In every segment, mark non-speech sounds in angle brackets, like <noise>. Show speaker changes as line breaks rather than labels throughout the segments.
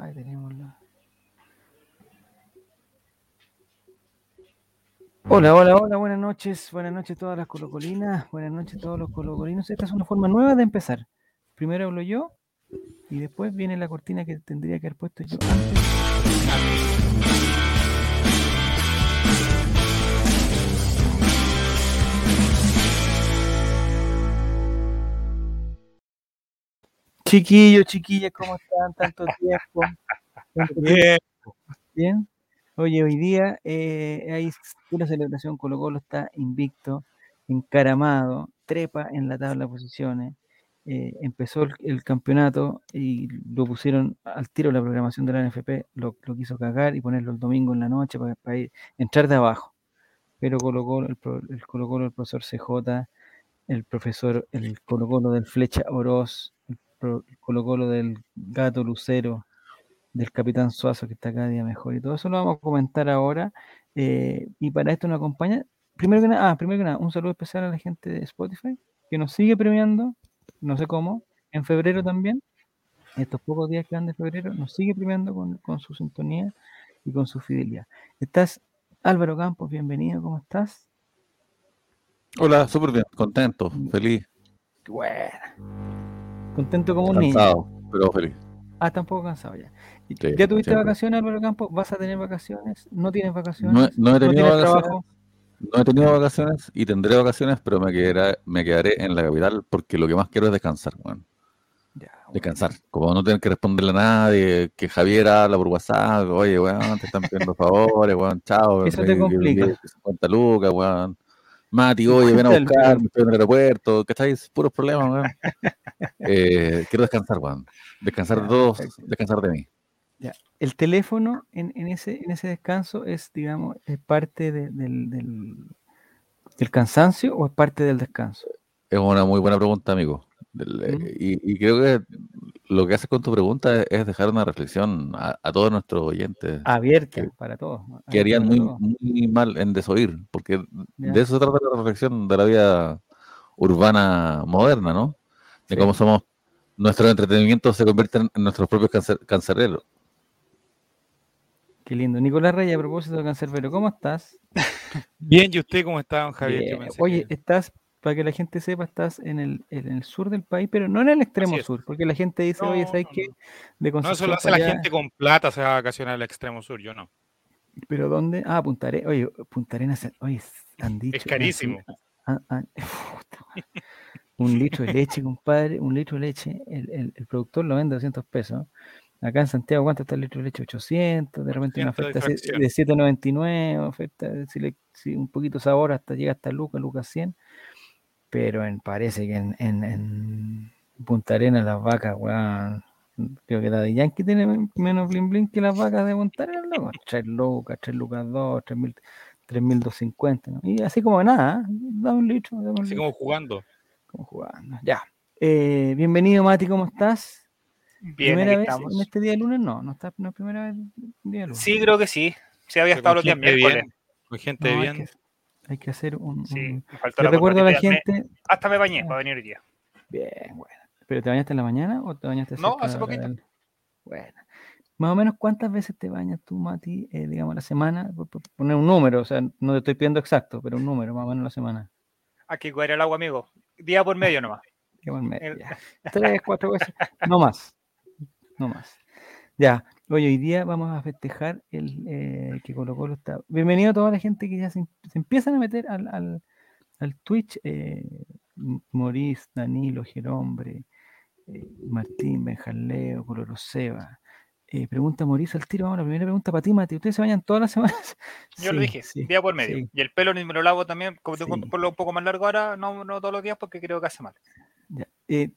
Ahí tenemos la. Hola, hola, hola, buenas noches, buenas noches a todas las colocolinas, buenas noches a todos los colocolinos. Esta es una forma nueva de empezar. Primero hablo yo y después viene la cortina que tendría que haber puesto yo antes. Chiquillos, chiquillas, ¿cómo están? Tanto tiempo. Tanto
Bien.
Bien. Oye, hoy día eh, hay una celebración, Colo Colo está invicto, encaramado, trepa en la tabla de posiciones. eh, empezó el, el campeonato y lo pusieron al tiro la programación de la NFP, lo, lo quiso cagar y ponerlo el domingo en la noche para, para ir- entrar de abajo. Pero Colo Colo, el, el Colo Colo, el profesor CJ, el profesor, el Colo Colo del Flecha Oroz, el, pro- el Colo Colo del Gato Lucero, del Capitán Suazo, que está cada día mejor, y todo eso lo vamos a comentar ahora. eh, y para esto nos acompaña, primero que nada, ah, primero que nada, un saludo especial a la gente de Spotify, que nos sigue premiando, no sé cómo, en febrero también, estos pocos días que van de febrero, nos sigue premiando con, con su sintonía y con su fidelidad. Estás, Álvaro Campos, bienvenido, ¿cómo estás?
Hola, súper bien, contento, feliz,
Bueno. Contento como un niño.
cansado, pero feliz.
Ah, está un poco cansado ya. ¿Y
Sí,
¿Ya tuviste
siempre.
vacaciones, Álvaro Campos? ¿Vas a tener vacaciones? ¿No tienes vacaciones?
no he tenido vacaciones,
trabajo?
no he tenido vacaciones y tendré vacaciones, pero me quedaré, me quedaré en la capital porque lo que más quiero es descansar.
Ya, bueno.
Descansar, como no tener que responderle a nadie, que Javier habla por WhatsApp, oye, weón, te están pidiendo favores, weón, chao,
Eso te complica.
que 50 lucas, weón. Mati, oye, ven a
50
buscar, estoy en el aeropuerto, ¿cacháis? Puros problemas, weón. <laughs> Eh, quiero descansar, weón. Descansar de todos, descansar de mí.
El teléfono en, en ese, en ese descanso es, digamos, es parte de- del, del, del cansancio o es parte del descanso?
Es una muy buena pregunta, amigo. Del- eh,
¿Mm?
Y, y creo que lo que haces con tu pregunta es, dejar una reflexión a, a todos nuestros oyentes
Abierta
que,
para todos.
que harían muy,
para todos.
muy mal en desoír, porque
¿Ya?
de eso se trata la reflexión de la vida urbana moderna, ¿no? De
Sí.
cómo somos, nuestros entretenimientos se convierten en nuestros propios cancer, cancereros.
Qué lindo. Nicolás Reyes, a propósito de Cancerbero, ¿cómo estás?
Bien, ¿y usted cómo está, don Javier? Yo pensé
Oye,
que-
estás, para que la gente sepa, estás en el, en el sur del país, pero no en el extremo sur, porque la gente dice, oye, ¿sabes
no,
qué? De
No, eso lo hace la
allá,
gente con plata, se va a vacacionar al extremo sur, yo no.
¿Pero dónde? Ah, Punta Arenas. Oye, Punta Arenas, oye, han dicho.
Es carísimo.
puta madre. un litro de leche, compadre, un litro de leche, el, el- el productor lo vende a 200 pesos. Acá en Santiago, ¿cuánto está el litro de leche? 800, de repente una
800 de
oferta
fracción.
de 7.99, oferta, de si, le- si un poquito sabor, hasta llega hasta Lucas, Lucas 100. Pero en, parece que en, en, en Punta Arenas las vacas, weón, creo que la de Yankee tiene men- menos bling bling que las vacas de Punta Arenas, loco. 3 lucas, 3 lucas 2, 3.000, 3.250, ¿no? Y así como nada, ¿eh? dame un litro, dame un
Así
litro.
como jugando.
Como jugando. Ya. Eh, bienvenido, Mati, ¿cómo estás?
Bien,
¿Primera
aquí
vez
estamos.
en este día de lunes? No, no está, no es primera vez en día de lunes.
Sí, creo que sí. Sí, había
Pero
estado los días miércoles.
bien, con gente
No,
bien.
que, hay que hacer un.
Sí,
un- recuerdo a la.
Me-
gente.
hasta me bañé para venir hoy día.
Bien, bueno. ¿Pero te bañaste en la mañana o te bañaste
No, hace poquito.
Bueno. Más o menos, ¿cuántas veces te bañas tú, Mati, eh, digamos, a la semana? Por, por poner un número, o sea, no te estoy pidiendo exacto, pero un número, más o menos a la semana.
Aquí cuidar el agua, amigo. Día por medio nomás.
Mes,
El-
ya. Tres, cuatro veces. No más. No más. Ya. Oye, hoy día vamos a festejar el eh, que Colo Colo está. Bienvenido a toda la gente que ya se, em- se empiezan a meter al, al, al Twitch. Eh, M- Maurice, Danilo, Gerombre, eh, Martín, Benjaleo, Coloro Seba. Eh, pregunta Maurice al tiro. Vamos, la primera pregunta para ti, Mati. ¿Ustedes se bañan todas las <laughs> semanas?
Yo lo dije,
sí,
día por medio.
sí.
Y el pelo ni me lo lavo también, como tengo un pelo un poco más largo ahora, no, no todos los días porque creo que hace mal.
Ya, eh,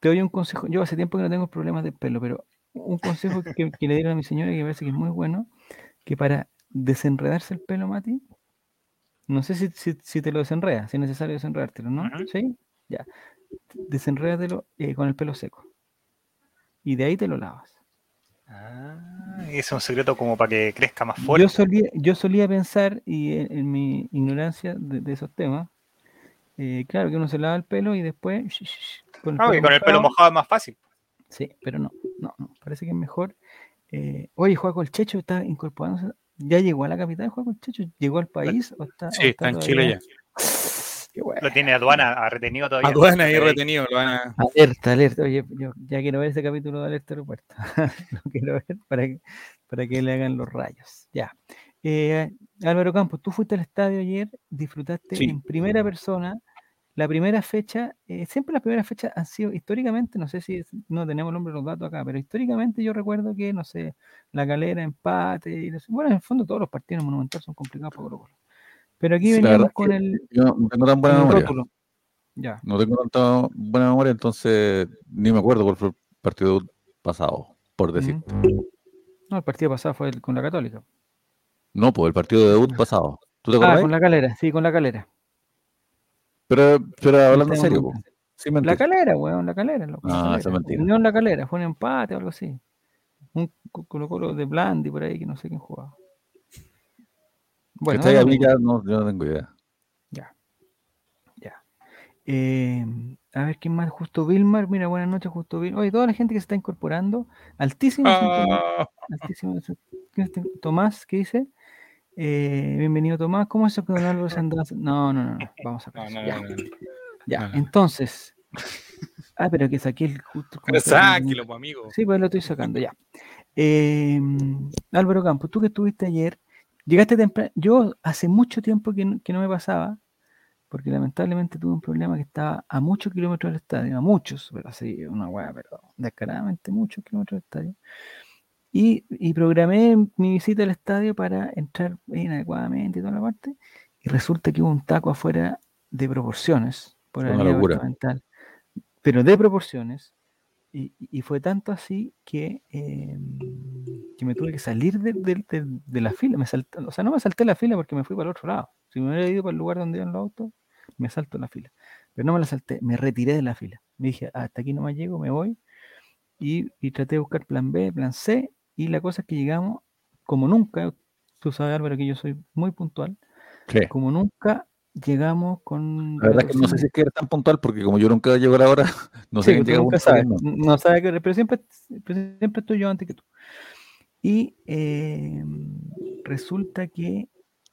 te doy un consejo. Yo hace tiempo que no tengo problemas de pelo, pero un consejo que, que le dieron a mi señora que me parece que es muy bueno, que para desenredarse el pelo, Mati, no sé si, si, si te lo desenredas, si es necesario desenredártelo, ¿no? ¿Sí? Ya. Desenrédatelo eh, con el pelo seco. Y de ahí te lo lavas.
Ah, y es un secreto como para que crezca más fuerte.
Yo solía, yo solía pensar, y en, en mi ignorancia de, de esos temas, eh, claro que uno se lava el pelo y después... sh- sh- sh, con el
Ah, que con el pelo
mojado,
mojado es más fácil.
Sí, pero no. Parece que es mejor Eh, oye, Juaco el Checho está incorporándose. ¿Ya llegó a la capital Juaco el Checho? ¿Llegó al país? ¿O está, o
Sí, está en Chile ya.
Bueno.
Lo tiene aduana ha retenido todavía.
Aduana ahí
Ahí.
retenido, lo van a...
Alerta, alerta. Oye, yo ya quiero ver ese capítulo de Alerta Aeropuerto. <laughs> Lo quiero ver para que, para que le hagan los rayos. Ya. Eh, Álvaro Campos, tú fuiste al estadio ayer, disfrutaste
Sí.
en primera persona. La primera fecha, eh, siempre las primeras fechas han sido históricamente, no sé si es- no tenemos el nombre de los datos acá, pero históricamente yo recuerdo que, no sé, la calera, empate, y no sé, bueno, en el fondo todos los partidos monumentales son complicados para Colo. Pero aquí
Sí,
veníamos con el,
Yo no tengo tan buena memoria.
rótulo. Ya.
No tengo tanta buena memoria, entonces ni me acuerdo cuál fue el partido pasado, por decir.
No, el partido pasado fue el- con la Católica.
No, pues el partido de debut pasado. ¿Tú te
Ah, con la calera, sí, con la calera.
Pero, pero hablando en serio, po. Sin
La calera, weón, la calera. loco, la
Ah, es mentira.
La calera, fue un empate o algo así. Un co- Colo Colo de Blandi por ahí que no sé quién jugaba. Bueno,
¿Cachai?
da
A
lo
mí
mismo.
ya no, yo no tengo idea.
Ya. Ya. Eh, a ver quién más. Justo Vilmar. Mira, buenas noches, Justo Vilmar. Oye, toda la gente que se está incorporando. Altísimo.
Ah,
altísimo. ¿Quién está? Tomás, ¿qué dice? Eh, bienvenido, Tomás. ¿Cómo es eso que Don? No, no, no, no. Vamos a <laughs>
no, no,
ya.
no.
Ya, entonces. Ah, pero que saqué el justo.
sáquelo, pues, amigo.
Sí, pues lo estoy sacando, ya. Eh, Álvaro Campos, tú que estuviste ayer, llegaste temprano. Yo hace mucho tiempo que no, que no me pasaba, porque lamentablemente tuve un problema que estaba a muchos kilómetros del estadio, a muchos, pero así, una hueá, pero descaradamente muchos kilómetros del estadio. Y, y programé mi visita al estadio para entrar bien adecuadamente y toda la parte, y resulta que hubo un taco afuera de proporciones, por
Una locura.
pero de proporciones, y, y fue tanto así que, eh, que me tuve que salir de, de- de- de la fila. Me salté, o sea, no me salté la fila porque me fui para el otro lado. Si me hubiera ido para el lugar donde iban los autos, me salto la fila. Pero no me la salté, me retiré de la fila. Me dije, hasta aquí no me llego, me voy. Y, y traté de buscar plan B, plan C. Y la cosa es que llegamos, como nunca, tú sabes, Álvaro, que yo soy muy puntual,
Sí.
como nunca llegamos con...
La verdad es que no sé si es que eres tan puntual, porque como yo nunca llego a la hora, <laughs> no sé
Sí,
llega
nunca sabes,
no.
no sabes que, pero siempre, pero siempre estoy yo antes que tú. Y eh, resulta que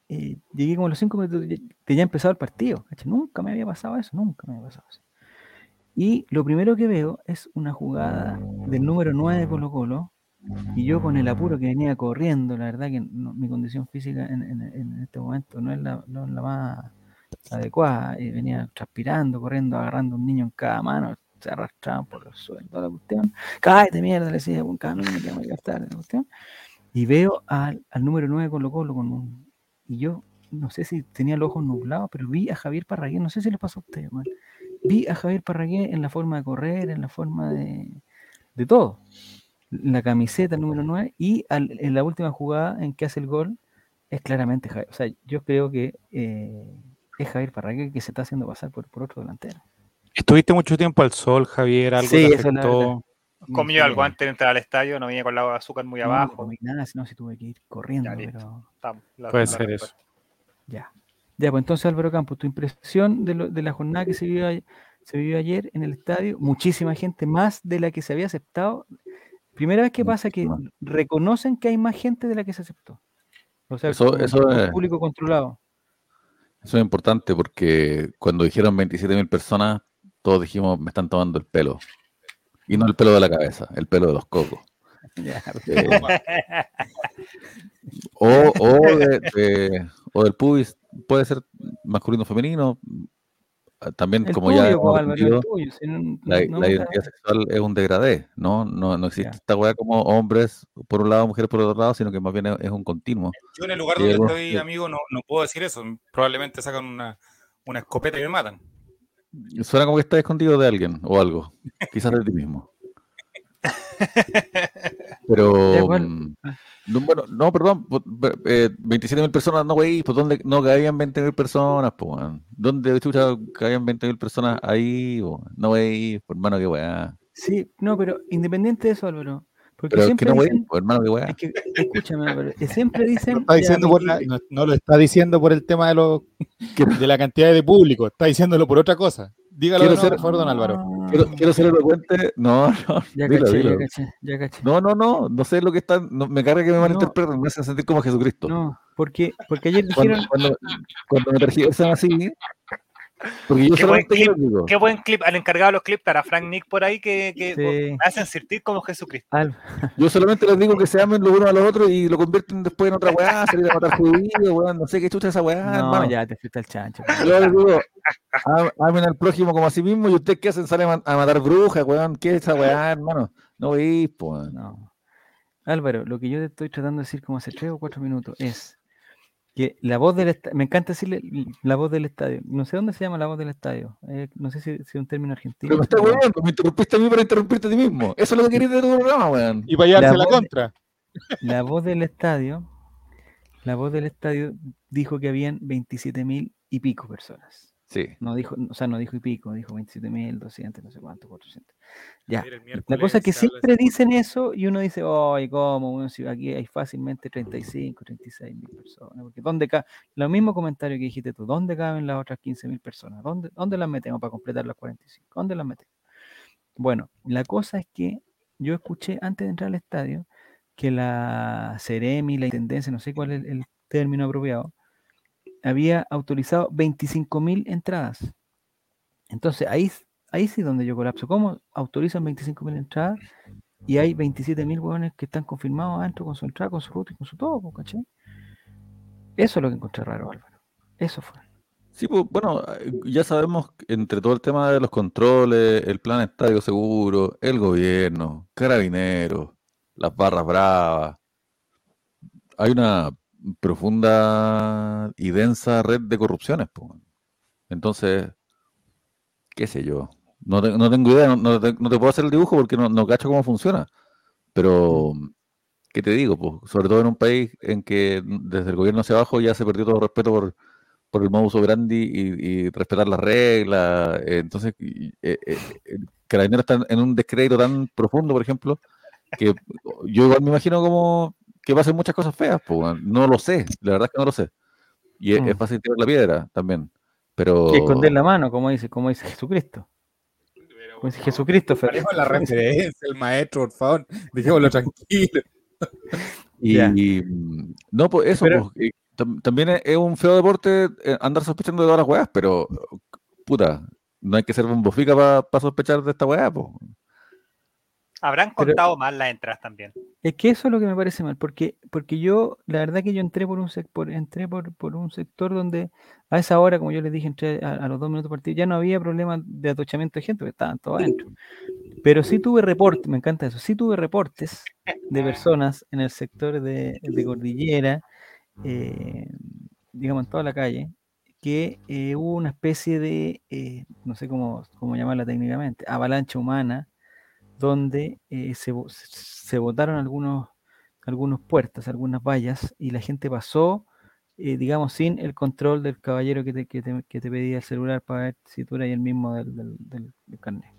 eh, llegué como a los cinco minutos de ya empezado el partido. ¿cachai? Nunca me había pasado eso, nunca me había pasado eso. Y lo primero que veo es una jugada del número 9 de Colo Colo, y yo con el apuro que venía corriendo, la verdad que mi condición física en, este momento no es la, más adecuada, venía transpirando, corriendo, agarrando un niño en cada mano, se arrastraban por el suelo, toda la cuestión, cállate mierda, le decía, buen camino, me tengo que gastar, la cuestión, y veo al, al número 9 Colo Colo con un, y yo no sé si tenía los ojos nublados, pero vi a Javier Parragué, no sé si les pasó a ustedes, man. vi a Javier Parragué en la forma de correr, en la forma de, de todo, la camiseta número 9, y al- en la última jugada en que hace el gol, es claramente Javier, o sea, yo creo que eh, es Javier Parragué que se está haciendo pasar por, por otro delantero.
¿Estuviste mucho tiempo al sol, Javier? ¿Algo
Sí,
te afectó?
Comió algo antes de entrar al estadio, no venía con la azúcar muy
no, no
abajo.
comí nada, sino si tuve que ir corriendo,
Ya,
pero
Estamos, la-
Puede
la
ser eso.
ya. Ya, pues entonces Álvaro Campos, tu impresión de, lo- de la jornada que se vivió, se vivió ayer en el estadio, muchísima gente, más de la que se había aceptado. Primera vez que pasa que reconocen que hay más gente de la que se aceptó. O sea,
Eso-
un
es-
público controlado.
Eso es importante porque cuando dijeron 27 mil personas, todos dijimos, me están tomando el pelo. Y no el pelo de la cabeza, el pelo de los cocos. <laughs> Eh, <laughs> o, o, de- de- o del pubis, puede ser masculino o femenino. Ah, También,
el
como
tuyo,
ya hemos
Álvaro, el
aprendido,
tuyo, si no-
la,
no
la
me
identidad sexual es un degradé, ¿no? No, no existe
Ya.
esta weá como hombres por un lado, mujeres por otro lado, sino que más bien es, es un continuo.
Yo en el lugar donde estoy, amigo, no, no puedo decir eso. Probablemente sacan una, una escopeta y me matan.
Suena como que estás escondido de alguien o algo, quizás de ti mismo. <laughs> Pero, no, bueno, no, perdón, 27 mil personas, no, güey, pues ¿dónde no cabían 20 mil personas, pues, weón? ¿Dónde chucha cabían 20 mil personas ahí, po? No, güey, hermano, qué weá.
Sí, no, pero independiente de eso, Álvaro, porque
Pero es que
siempre
no,
dicen,
hermano, qué weá.
es que, escúchame, Álvaro, eh, siempre dicen,
No, está
ya,
diciendo por la-
20
no, no lo está diciendo por el tema de, los, <laughs> de la cantidad de público, está diciéndolo por otra cosa. Dígalo
Quiero ser-
por favor, don Álvaro.
Quiero, quiero ser elocuente. No, no.
Ya
dilo,
caché,
dilo.
ya caché, ya caché.
No, no, no. No sé lo que están. no, me carga que me
No.
malinterpreten. Me hacen sentir como Jesucristo.
No, porque, porque ayer
Cuando,
dijeron,
cuando, cuando me tergiversan así. Porque yo
Qué buen clip,
digo.
Qué buen clip. Al encargado de los clips estará Frank Nick por ahí que, que
Sí.
me hacen sentir como Jesucristo.
Al-
Yo solamente les digo que se amen los unos a los otros y lo convierten después en otra weá, <laughs> salir a matar judíos, weón, no sé qué chucha esa weá,
no,
hermano.
ya te fuiste al chancho.
Yo les digo, am- amen al prójimo como a sí mismo y ustedes qué hacen, salen a, a matar brujas, weón, ¿qué es esa weá, <laughs> hermano? No veis, pues.
No. Álvaro, lo que yo te estoy tratando de decir como hace tres o cuatro minutos es que la voz del estadio, me encanta decirle la voz del estadio, no sé dónde se llama la voz del estadio, eh, no sé si, si es un término argentino.
Pero me está
pero
weando, me interrumpiste a mí para interrumpirte a ti mismo. Eso es lo que querías de tu programa, weón.
Y para llevarse
La
la
voz de-
contra.
la voz del estadio, la voz del estadio dijo que habían 27 mil y pico personas.
Sí.
No dijo, o sea, no dijo y pico, dijo 27 mil, 200, no sé cuánto, 400. Ya. La cosa es que siempre dicen eso y uno dice, ay, ¿cómo? Bueno, si aquí hay fácilmente 35, 36 mil personas. Porque ¿dónde ca Lo mismo comentario que dijiste tú, ¿dónde caben las otras 15 mil personas? ¿Dónde, ¿Dónde las metemos para completar las 45? ¿Dónde las metemos? Bueno, la cosa es que yo escuché antes de entrar al estadio que la Ceremi, la Intendencia, no sé cuál es el término apropiado, había autorizado 25 mil entradas. Entonces, ahí, ahí sí donde yo colapso. ¿Cómo autorizan 25 mil entradas y hay 27 mil hueones que están confirmados adentro con su entrada, con su ruta y con su todo, ¿cachai? Eso es lo que encontré raro, Álvaro. Eso fue.
Sí, pues bueno, ya sabemos entre todo el tema de los controles, el plan estadio seguro, el gobierno, carabineros, las barras bravas, hay una profunda y densa red de corrupciones. Entonces, qué sé yo, no, no tengo idea, no, no te, no te puedo hacer el dibujo porque no, cacho cómo funciona, pero, ¿qué te digo? Pues, sobre todo en un país en que desde el gobierno hacia abajo ya se perdió todo respeto por por el modus operandi y, y respetar las reglas. eh, entonces, eh, eh, el Carabineros está en un descrédito tan profundo, por ejemplo, que yo igual me imagino como que pasen muchas cosas feas. pues, no lo sé, la verdad es que no lo sé. Y es, es
Mm.
fácil tirar la piedra también. Pero
Y esconder la mano, como dice, como dice Jesucristo. Como dice Jesucristo, Fer.
Haremos la <laughs> referencia, el maestro, por favor. Dejémoslo tranquilo. <laughs>
Y, no, pues eso,
Pero-
pues, tam- también es, un feo deporte eh, andar sospechando de todas las weas, pero puta, no hay que ser bombofica para sospechar de esta wea, pues.
Habrán contado mal las entradas también.
Es que eso es lo que me parece mal, porque, porque yo, la verdad que yo entré por un sec- por, entré por, por un sector donde a esa hora, como yo les dije, entré a, a los dos minutos de partido, ya no había problema de atochamiento de gente, porque estaban todos adentro. Pero sí tuve reportes, me encanta eso, sí tuve reportes de personas en el sector de, de cordillera, eh, digamos en toda la calle, que eh, hubo una especie de, eh, no sé cómo, cómo llamarla técnicamente, avalancha humana, donde eh, se, se botaron algunos, algunos puertas, algunas vallas, y la gente pasó, eh, digamos, sin el control del caballero que te, que te- que te pedía el celular para ver si tú eras el mismo del, del, del- del carnet.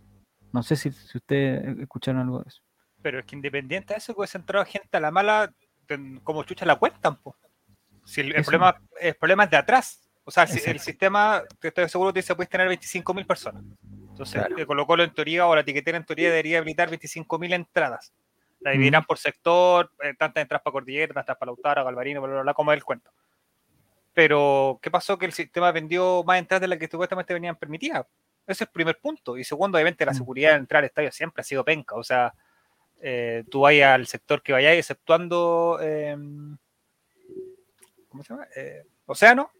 No sé si, si ustedes escucharon algo de eso.
Pero es que independiente de eso, que hubiese entrado gente a la mala, como chucha la cuentan, po. Si el, problema, el problema es de atrás. O sea, si- el sistema, estoy seguro, te dice puedes tener 25.000 personas. Entonces,
Claro.
Colo Colo en teoría, o la etiquetera en teoría, debería habilitar 25.000 entradas. La dividirán por sector, eh, tantas entradas para Cordillera, tantas para Lautaro, Galvarino, bla, bla, bla, como es el cuento. Pero, ¿qué pasó? Que el sistema vendió más entradas de las que supuestamente venían permitidas. Ese es el primer punto. Y segundo, obviamente, la
Mm.
seguridad de entrar al estadio siempre ha sido penca. O sea, eh, tú vayas al sector que vayáis, exceptuando. eh, ¿Cómo se llama? Eh, Océano.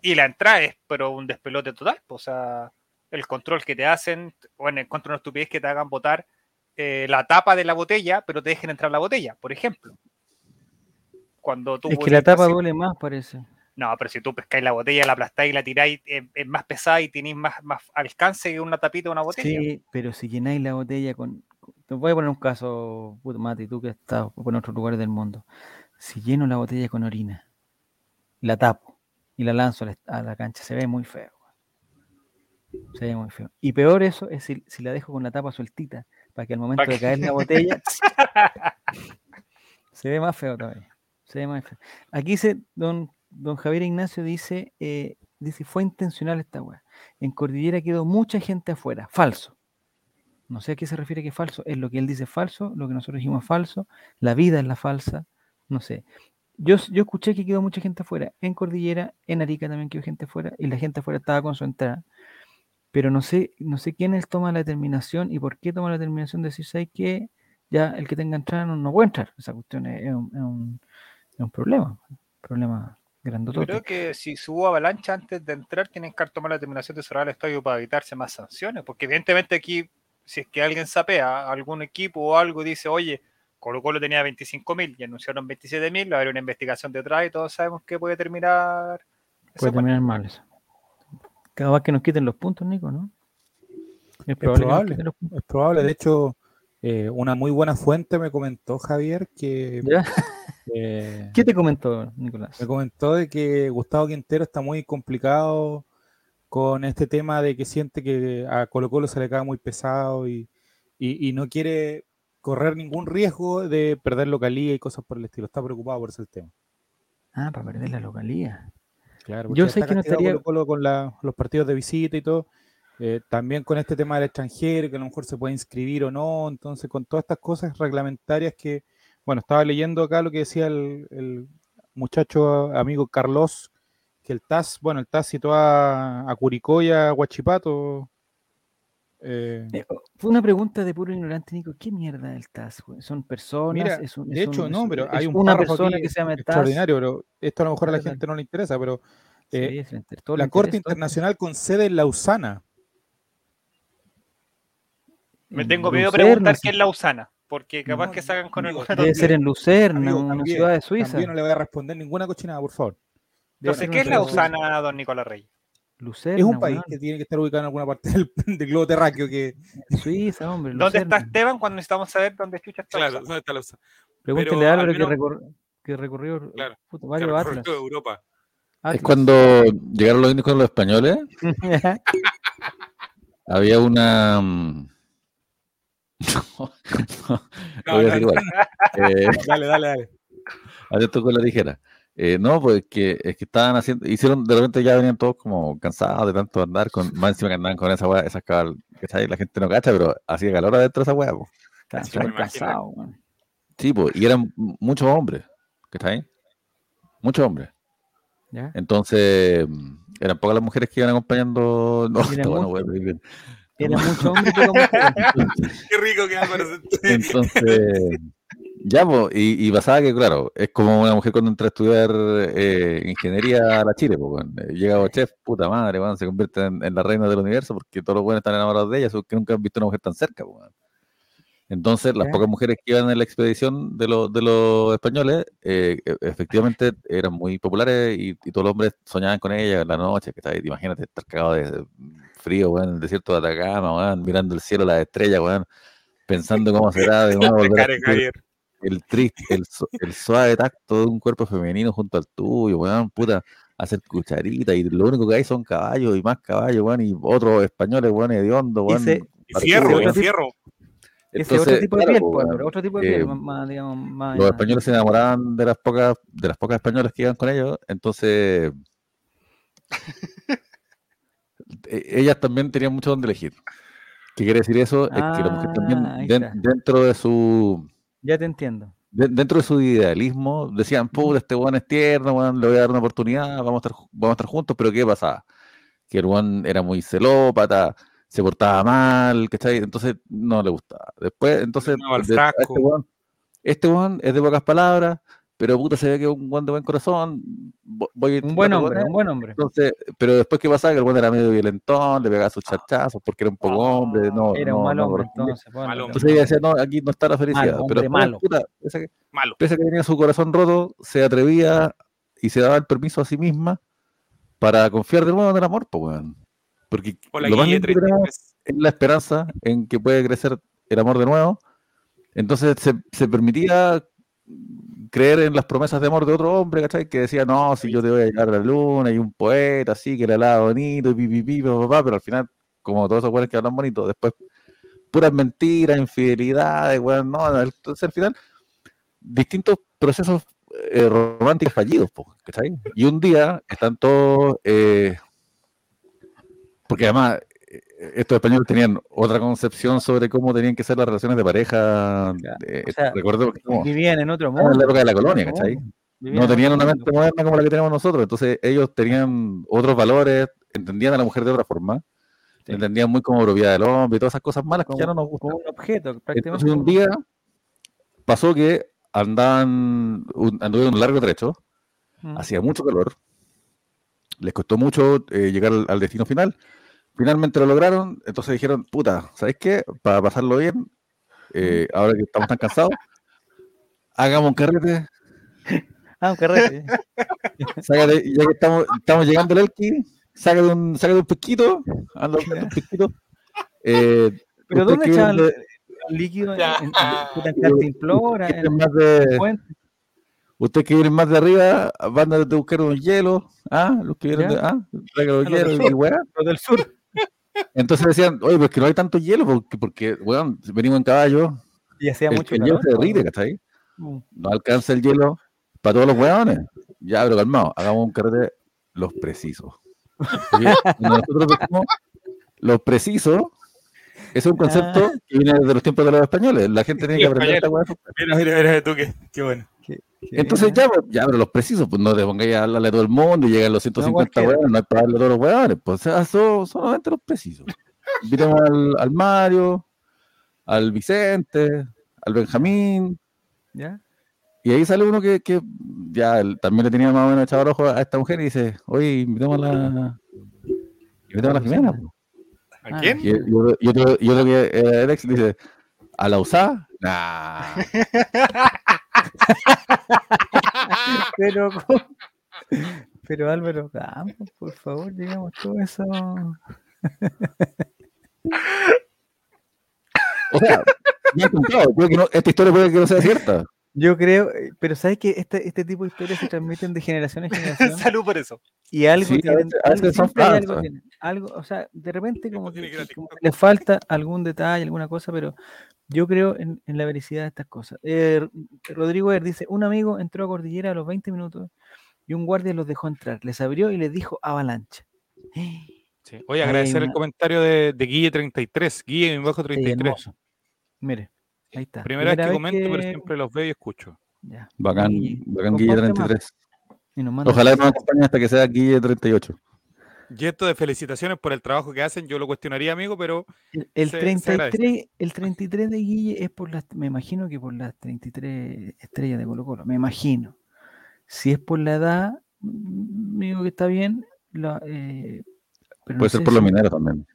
Y la entrada es, pero un despelote total. O sea, el control que te hacen, bueno, encuentro una estupidez que te hagan botar eh, la tapa de la botella, pero te dejen entrar la botella, por ejemplo. Cuando tú
Es que la tapa
así-
duele más, parece.
no, pero si tú pescáis la botella, la aplastáis y la tiráis, es, es más pesada y tenéis más, más alcance que una tapita de una botella.
Sí, pero si llenáis la botella con... Te voy a poner un caso, Mati, tú que has estado por otros lugares del mundo. Si lleno la botella con orina, la tapo y la lanzo a la, a la cancha, se ve muy feo. Se ve muy feo. Y peor eso es si, si la dejo con la tapa sueltita, para que al momento de caer la <laughs> botella, se ve más feo todavía. Se ve más feo. Aquí dice, don, don Javier Ignacio dice, eh, dice, fue intencional esta weá. En Cordillera quedó mucha gente afuera. Falso. No sé a qué se refiere que es falso. Es lo que él dice falso, lo que nosotros dijimos falso. La vida es la falsa. No sé. Yo, yo escuché que quedó mucha gente afuera. En Cordillera, en Arica también quedó gente afuera. Y la gente afuera estaba con su entrada. Pero no sé, no sé quién él toma la determinación y por qué toma la determinación de decir, ¿sabes qué? Ya el que tenga entrada no, no puede entrar. Esa cuestión es, es un, es un- es un problema. Un problema grandotote.
creo que si subo avalancha antes de entrar, tienen que tomar la determinación de cerrar el estadio para evitarse más sanciones. Porque evidentemente aquí, si es que alguien sapea, algún equipo o algo dice, oye, Colo Colo tenía 25.000 y anunciaron 27.000, va a haber una investigación detrás y todos sabemos que puede terminar.
Puede terminar mal eso. Cada vez que nos quiten los puntos, Nico, ¿no? Es
probable.
probable. que nos quiten los puntos.
Es probable, de hecho, eh, una muy buena fuente me comentó Javier que
¿Ya?
eh, <laughs>
¿Qué te comentó, Nicolás?
me comentó de que Gustavo Quintero está muy complicado con este tema de que siente que a Colo Colo se le cae muy pesado y, y- y no quiere correr ningún riesgo de perder localía y cosas por el estilo. Está preocupado por ese tema.
Ah, para perder la localía.
Claro,
Yo sé que no estaría-
Colo-Colo con la- los partidos de visita y todo. eh, también con este tema del extranjero, que a lo mejor se puede inscribir o no. Entonces, con todas estas cosas reglamentarias que, bueno, estaba leyendo acá lo que decía el, el muchacho amigo Carlos, que el TAS, bueno, el TAS citó a, a Curicó y a Huachipato. Eh,
Eh, fue una pregunta de puro ignorante, Nico. ¿Qué mierda es el TAS? güey? ¿Son personas?
Mira,
¿Es un-
de
es
hecho, no, pero hay un
una
párrafo
persona
aquí
que se llama TAS.
extraordinario, pero esto a lo mejor a la gente no le interesa, pero eh, la Corte
interesa, todo
Internacional con sede en Lausana.
Me
En
tengo miedo de preguntar
sí.
qué es Lausana, porque capaz
No,
que salgan con
amigo,
alguna
Debe ser en Lucerna,
Amigo,
una
también-
ciudad de Suiza.
También no le voy a responder ninguna cochinada, por favor.
Entonces, ¿qué es Lausana, don Nicolás Rey?
Lucerna,
Es un país que tiene que estar ubicado en alguna parte del, <laughs> del globo terráqueo que
Suiza, hombre.
¿Dónde está. Esteban cuando necesitamos saber dónde chucha está
Claro? ¿dónde está la USA?
Pregúntele
pero
a
al
Álvaro que, recor- que recorrió
Claro, Que
varios
recorrió
Atlas.
Europa.
Es cuando llegaron los indios con los españoles, <laughs> había una. mm, <laughs> No, no, igual. Eh,
Dale, dale, dale.
atento con la tijera. Eh, no, pues que, es que estaban haciendo, hicieron, de repente ya venían todos como cansados de tanto andar con, más encima que andaban con esa weá, esas cabal, ¿cachai? La gente no cacha, pero hacía calor adentro de esa weá, pues.
Está
Sí,
pues, y eran m- muchos hombres, ¿cachai? Muchos hombres.
¿Ya?
Entonces, eran pocas las mujeres que iban acompañando. No,
Eran muchos.
voy a pedir bien.
Era mucho hombre y poca mujer. <laughs>
Qué rico que
Entonces, ya, pues, y, y pasaba que, claro, es como una mujer cuando entra a estudiar eh, ingeniería a la Chile, pues, llega a chef, puta madre, se convierte en, en la reina del universo porque todos los buenos están enamorados de ella, porque nunca han visto una mujer tan cerca, pues. Entonces, las pocas mujeres que iban en la expedición de, los de los españoles, eh, e- efectivamente eran muy populares y, y todos los hombres soñaban con ella en la noche, que está ahí, imagínate estar cagado de frío, weón, en el desierto de Atacama, weón, mirando el cielo, las estrellas, weón, pensando cómo será de nuevo <laughs> volver a. el triste, el, el suave tacto de un cuerpo femenino junto al tuyo, weón, puta, hacer cucharita y lo único que hay son caballos y más caballos, weón, y otros españoles, weón, hediondo, weón.
Ese-
Y fierro, y fierro.
Ese otro tipo de
claro,
piel, pues,
weón,
pero otro tipo de
eh,
piel, más, más, digamos, más.
los españoles se enamoraban de las pocas, de las pocas españolas que iban con ellos, entonces e- ellas también tenían mucho donde elegir. ¿Qué quiere decir eso? Es que la mujer también,
Ah, está.
dentro de su
Ya te entiendo.
de- dentro de su idealismo, decían, puta, este weón es tierno, weón, le voy a dar una oportunidad, vamos a estar, vamos a estar juntos, pero ¿qué pasaba? Que el weón era muy celópata, se portaba mal, ¿cachai? Entonces no le gustaba. Después, entonces, de-
frasco.
este weón, este weón es de pocas palabras, pero puta, se ve que es un weón de buen corazón. Voy
Un buen hombre,
él.
un buen hombre.
Entonces, pero después, ¿qué pasaba? Que el weón era medio violentón, le pegaba sus chachazos porque era un poco hombre, no,
Era un
no-
mal
no
hombre, entonces. bueno,
Mal hombre.
Entonces ella decía, no, aquí no está la felicidad. Pero
hombre malo.
puta, esa que-
Malo.
pese a que tenía su corazón roto, se atrevía y se daba el permiso a sí misma para confiar de nuevo en el amor, pues, weón. Porque
Hola,
lo más que tenemos
33.
es la esperanza en que puede crecer el amor de nuevo. Entonces se, se permitía creer en las promesas de amor de otro hombre, ¿cachai? Que decía, no, si yo te voy a llevar a la luna, y un poeta así, que le hablaba bonito, y pipipi, papá, pero al final, como todos esos weones que hablan bonito, después puras mentiras, infidelidades, weón, no, entonces al final, distintos procesos eh, románticos fallidos, po, ¿cachai? Y un día están todos eh, porque además estos españoles tenían otra concepción sobre cómo tenían que ser las relaciones de pareja.
Claro,
eh,
o sea,
recuerdo que como-
Vivían en otro
estaban en la
mundo.
época de la colonia, ¿cachai?
mundo.
No
en
tenían una
mundo.
mente moderna como la que tenemos nosotros, entonces ellos tenían otros valores, entendían a la mujer de otra forma,
Sí.
entendían muy como propiedad del hombre y todas esas cosas malas que ya no nos gustan.
Como un objeto, prácticamente.
Entonces un día pasó que andaban, un, anduvieron un largo trecho,
Mm.
hacía mucho calor, les costó mucho eh, llegar al, al destino final, finalmente lo lograron, entonces dijeron, puta, ¿sabes qué? Para pasarlo bien, eh, ahora que estamos tan cansados, hagamos un carrete, <laughs>
Ah, un carrete. <laughs>
sácate, ya que estamos, estamos llegando al Elqui, sácate un, sácate un pesquito, anda un pesquito. <laughs> Eh,
¿Pero
¿Usted
dónde echaban el líquido? ¿En,
Ya.
en, en, en cantimplora?
ustedes
¿En
más de-
el puente?
Ustedes que vienen más de arriba, van a buscar unos hielos, ¿ah? Los que vienen de, ¿ah? Los
A los del
hielos
del sur.
Entonces decían, oye, pues que no hay tanto hielo porque, porque weón, venimos en caballo,
Y hacía
el,
mucho
el hielo se derrite, ¿cachai?
Mm.
No alcanza el hielo para todos los weones. Ya, pero calmado, hagamos un carrete los precisos. Nosotros decimos los precisos, es un concepto
Ah.
que viene desde los tiempos de los españoles. La gente tiene que aprender esta weá.
Mira, mira, mira tú, qué, qué bueno.
Entonces ya, ya, pero los precisos, pues no te pongáis a hablarle a todo el mundo y llegan los 150
cualquiera.
hueones, no hay para darle a todos los hueones, pues o sea, son solamente los precisos. Invitamos al, al Mario, al Vicente, al Benjamín,
¿Ya?
y ahí sale uno que, que ya él también le tenía más o menos echado el ojo a esta mujer y dice, oye, invitamos a la, invitamos a la Jimena. pues.
¿A quién?
Y, y otro, que era el ex dice, ¿a la USA? Nah. <laughs> <laughs>
Pero, <laughs> pero Álvaro Campos, por favor, digamos todo eso.
O sea, bien contado, creo que no- esta historia puede que no sea cierta.
Yo creo, pero sabes que este, este tipo de historias se transmiten de generación en <laughs> generación
Salud por eso.
y algo
Sí, a
tienen,
veces- a
algo, siempre hay algo, tienen, algo, o sea, de repente como que, como que le falta algún detalle, alguna cosa, pero yo creo en, en la veracidad de estas cosas. Eh, Rodrigo Er dice, un amigo entró a Cordillera a los 20 minutos y un guardia los dejó entrar, les abrió y les dijo avalancha. <gasps>
Sí. Oye,
Hay
agradecer el comentario de, de Guille33, Guille bajo
Sí,
33.
hermoso. Mire, ahí está.
Primera vez que comento, pero siempre los veo y escucho.
Ya.
Bacán,
Guille,
bacán Guille
comparte más.
33.
Y nos manda
Ojalá
un
nos acompañe hasta que sea Guille 38.
Y esto de felicitaciones por el trabajo que hacen, yo lo cuestionaría, amigo, pero
El, el
Se- se agradece.
33, el 33 de Guille es por las, me imagino que por las 33 estrellas de Colo Colo, me imagino. Si es por la edad, mm, digo que está bien. la, eh, pero no
Puede ser
sé
por los
si-
mineros también.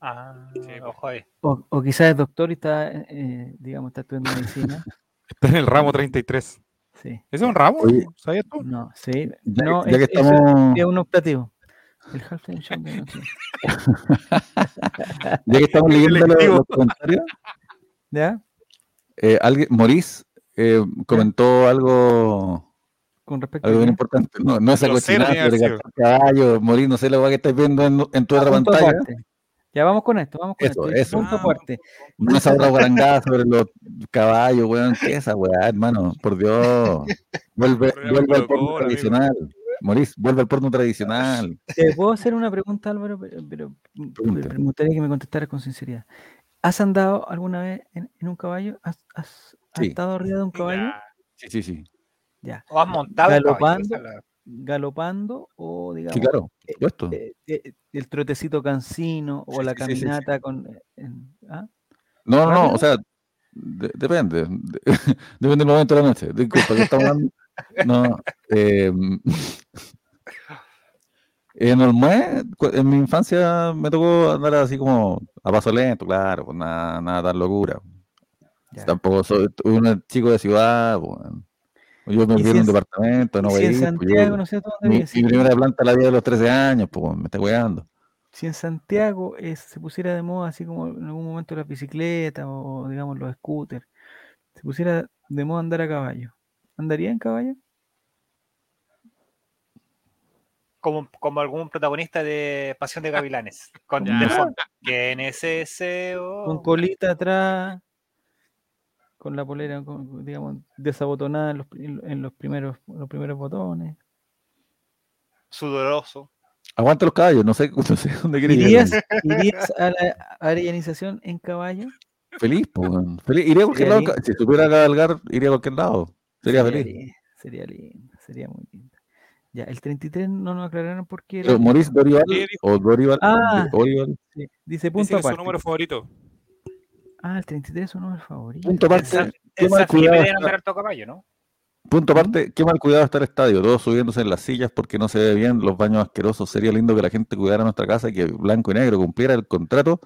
Ah,
Sí, pues.
ojo ahí.
o, o quizás es doctor y está, eh, digamos, está estudiando medicina. <laughs>
está en el ramo 33.
Sí.
¿Ese es un ramo?
Oye.
¿Sabías tú?
No, sí.
Ya,
no,
ya que
es,
estamos,
es un optativo. El halftime show de noche. <laughs>
ya que estamos leyendo los, los comentarios,
¿Ya?
eh, alguien, Maurice eh, comentó algo,
Con respecto
algo
a
bien importante. No, no
Lo
de
haber
gastar caballo, Maurice, no sé la weá que estás viendo en, en tu otra
Punto
pantalla.
Ya vamos con esto, vamos con
Eso,
esto.
eso.
Punto
Ah,
aparte.
No esa otra guarangada sobre los caballos, weón. ¿Qué es esa weá, hermano? Por Dios. <laughs> Vuelve, vuelve al porno
amigo.
Maurice, vuelve al porno tradicional. <laughs>
¿Te puedo hacer una pregunta, Álvaro? Pero, pero- pero
Pregunta.
me gustaría que me contestaras con sinceridad. ¿Has andado alguna vez en, en un caballo? ¿Has, has- has
Sí.
estado arriba de un caballo?
Ya.
Sí, sí, sí.
Ya.
O has montado un caballo,
Galopando.
la-
¿Galopando o, digamos,
Sí, claro, supuesto.
eh, eh, el trotecito cansino o
Sí,
la
sí, sí, sí, sí.
caminata con... eh, en- ¿ah?
No, no, no, o sea, de- depende. de- <laughs> depende del momento de la noche. Disculpa, ¿qué estamos hablando? No. Eh, <laughs> en Olmué, en mi infancia me tocó andar así como a paso lento, claro, pues nada, nada tan locura.
Ya.
Tampoco soy un chico de ciudad, pues, yo me
¿Y
viví en un
en-
departamento, no voy
si
a
en
pues, yo-
Santiago, no sé dónde
mi, mi primera planta la vi a los 13 años, pues me está weando.
si en Santiago eh, se pusiera de moda, así como en algún momento las bicicletas o, digamos los scooters, se pusiera de moda andar a caballo, ¿andaría en caballo?
como, como algún protagonista de Pasión de Gavilanes. Con
Ya.
de fondo. ¿Quién es ese?
Con colita atrás, con la polera, con- digamos, desabotonada en los, en los primeros, los primeros botones.
Sudoroso.
Aguanta los caballos, no sé, <laughs> no sé dónde quería
¿Irías, irías a la arellanización en caballo?
Feliz, weón. Feliz. Iría a cualquier lado. Si supiera cabalgar, iría a cualquier lado. Sería feliz.
li- Sería lindo, sería muy lindo. Ya, el 33 no nos aclararon por qué. era-
Pero, ¿Morís Dorival o Dorival?
Ah.
Dorival.
Sí, Dice
Dice
punto
que es su número favorito.
Ah, el 33 es su número favorito.
Punto
En
aparte. Qué mal cuidado
deben
está-
caballo, ¿no?
Punto aparte, qué mal cuidado está el estadio, todos subiéndose en las sillas porque no se ve bien, los baños asquerosos. Sería lindo que la gente cuidara nuestra casa y que Blanco y Negro cumpliera el contrato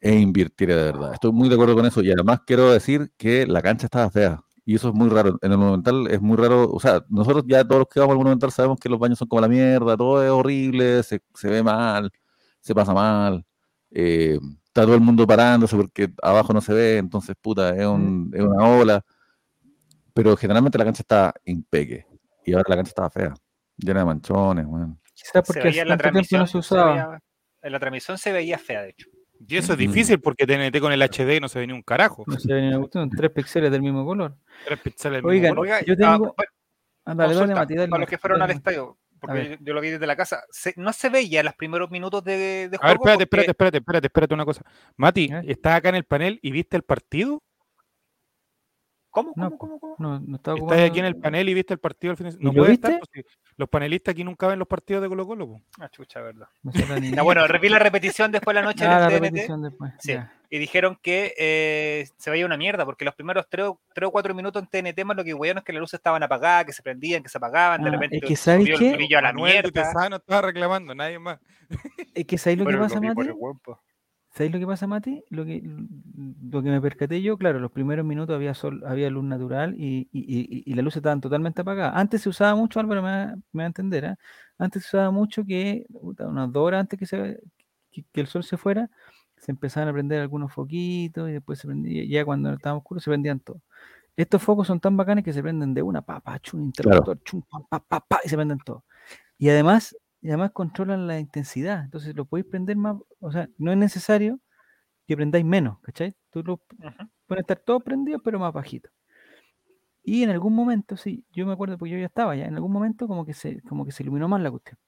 e invirtiera de verdad. Estoy muy de acuerdo con eso y además quiero decir que la cancha estaba fea y eso es muy raro. En el Monumental es muy raro, o sea, nosotros ya todos los que vamos al Monumental sabemos que los baños son como la mierda, todo es horrible, se, se ve mal, se pasa mal. eh, está todo el mundo parándose porque abajo no se ve, entonces puta, es, un- es una ola pero generalmente la cancha está impeque y ahora la cancha estaba fea, llena de manchones, weón.
Quizás
Se
porque
veía
hace
en la transmisión.
no se
se
usaba.
veía- en la transmisión se veía fea, de hecho.
Y eso es difícil porque TNT con el HD no se ve ni un carajo.
No se ve ni una cuestión, tres píxeles del mismo color.
Tres píxeles del
Oigan,
mismo color.
Oiga,
yo
ah,
tengo- Ah, dale, dale,
consulta,
Mati, dale,
para los que fueron
dale,
al estadio, porque yo, yo lo vi desde la casa, se- no se veía los primeros minutos de, de
A ver,
juego.
espérate,
porque-
espérate, espérate, espérate, espérate una cosa. Mati,
¿Eh?
¿estás acá en el panel y viste el partido?
¿Cómo?
No,
¿Cómo? ¿Cómo? cómo?
No, no estaba
¿Estás aquí en el panel y viste el partido al fin de
¿Y
semana? No puede estar,
viste?
pues, si los panelistas aquí nunca ven los partidos de Colo Colo. po.
Ah, chucha, verdad.
No la
Ya, bueno, reví la repetición después de la noche
Ah, la
del TNT
repetición después.
Sí. y dijeron que eh, se veía una mierda porque los primeros tres, o- tres o cuatro minutos en TNT más lo que weón es que las luces estaban apagadas, que se prendían, que se apagaban, de
Ah,
repente
es que ¿sabes qué?
el brillo a la
Manuel de
mierda.
Tesano estaba reclamando, nadie más.
Es que ¿sabéis lo que
Bueno,
pasa,
vi por
Mati? ¿Sabéis lo que pasa, Mati? Lo que, lo que me percaté yo, claro, los primeros minutos había sol, había luz natural y, y, y- y las luces estaban totalmente apagadas. Antes se usaba mucho, Álvaro me va, me va a entender, ¿ah? Antes se usaba mucho que, unas dos horas antes que, se, que, que el sol se fuera, se empezaban a prender algunos foquitos y después se prendía, ya cuando estaba oscuro se prendían todos. Estos focos son tan bacanes que se prenden de una, pa, pa, chum, interruptor, chum, pa, pa, pa, pa, y se prenden todos. Y además, y además controlan la intensidad, entonces lo podéis prender más, o sea, no es necesario que prendáis menos, ¿cachai? Tú lo pueden estar todos prendidos, pero más bajitos. Y en algún momento, sí, yo me acuerdo porque yo ya estaba ya, en algún momento como que se, como que se iluminó más la cuestión.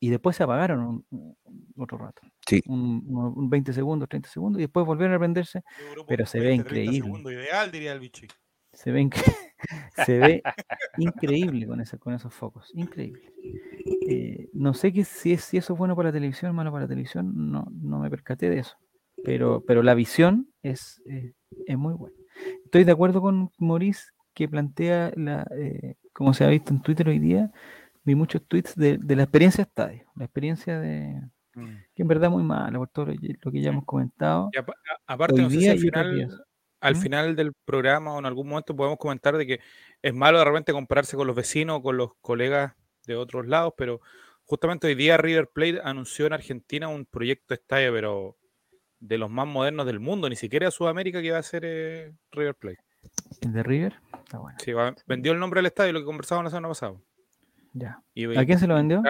Y después se apagaron un- un- otro rato.
Sí.
Un, un 20 segundos, 30 segundos, y después volvieron a prenderse. Pero se ve increíble.
ideal, diría el bichi.
Se ve, incre- <laughs> se ve increíble con, ese- con esos focos, increíble. Eh, no sé que si, es, si eso es bueno para la televisión o malo para la televisión, no, no me percaté de eso. Pero, pero la visión es, eh, es muy buena. Estoy de acuerdo con Maurice que plantea, la, eh, como se ha visto en Twitter hoy día, vi muchos tweets de, de la experiencia estadio, la experiencia de, que en verdad muy mala por todo lo, que- ya hemos comentado.
Y apa- a- aparte,
Hoy
no sé si
día
al
y otros
final. Al
¿Mm?
final del programa o en algún momento podemos comentar de que es malo de repente compararse con los vecinos o con los colegas de otros lados, pero justamente hoy día River Plate anunció en Argentina un proyecto de estadio, pero de los más modernos del mundo, ni siquiera Sudamérica que va a ser eh, River Plate.
El de River, está bueno.
Sí, va- vendió el nombre del estadio, lo que conversábamos la semana pasada.
Ya.
Y
¿A quién se lo vendió?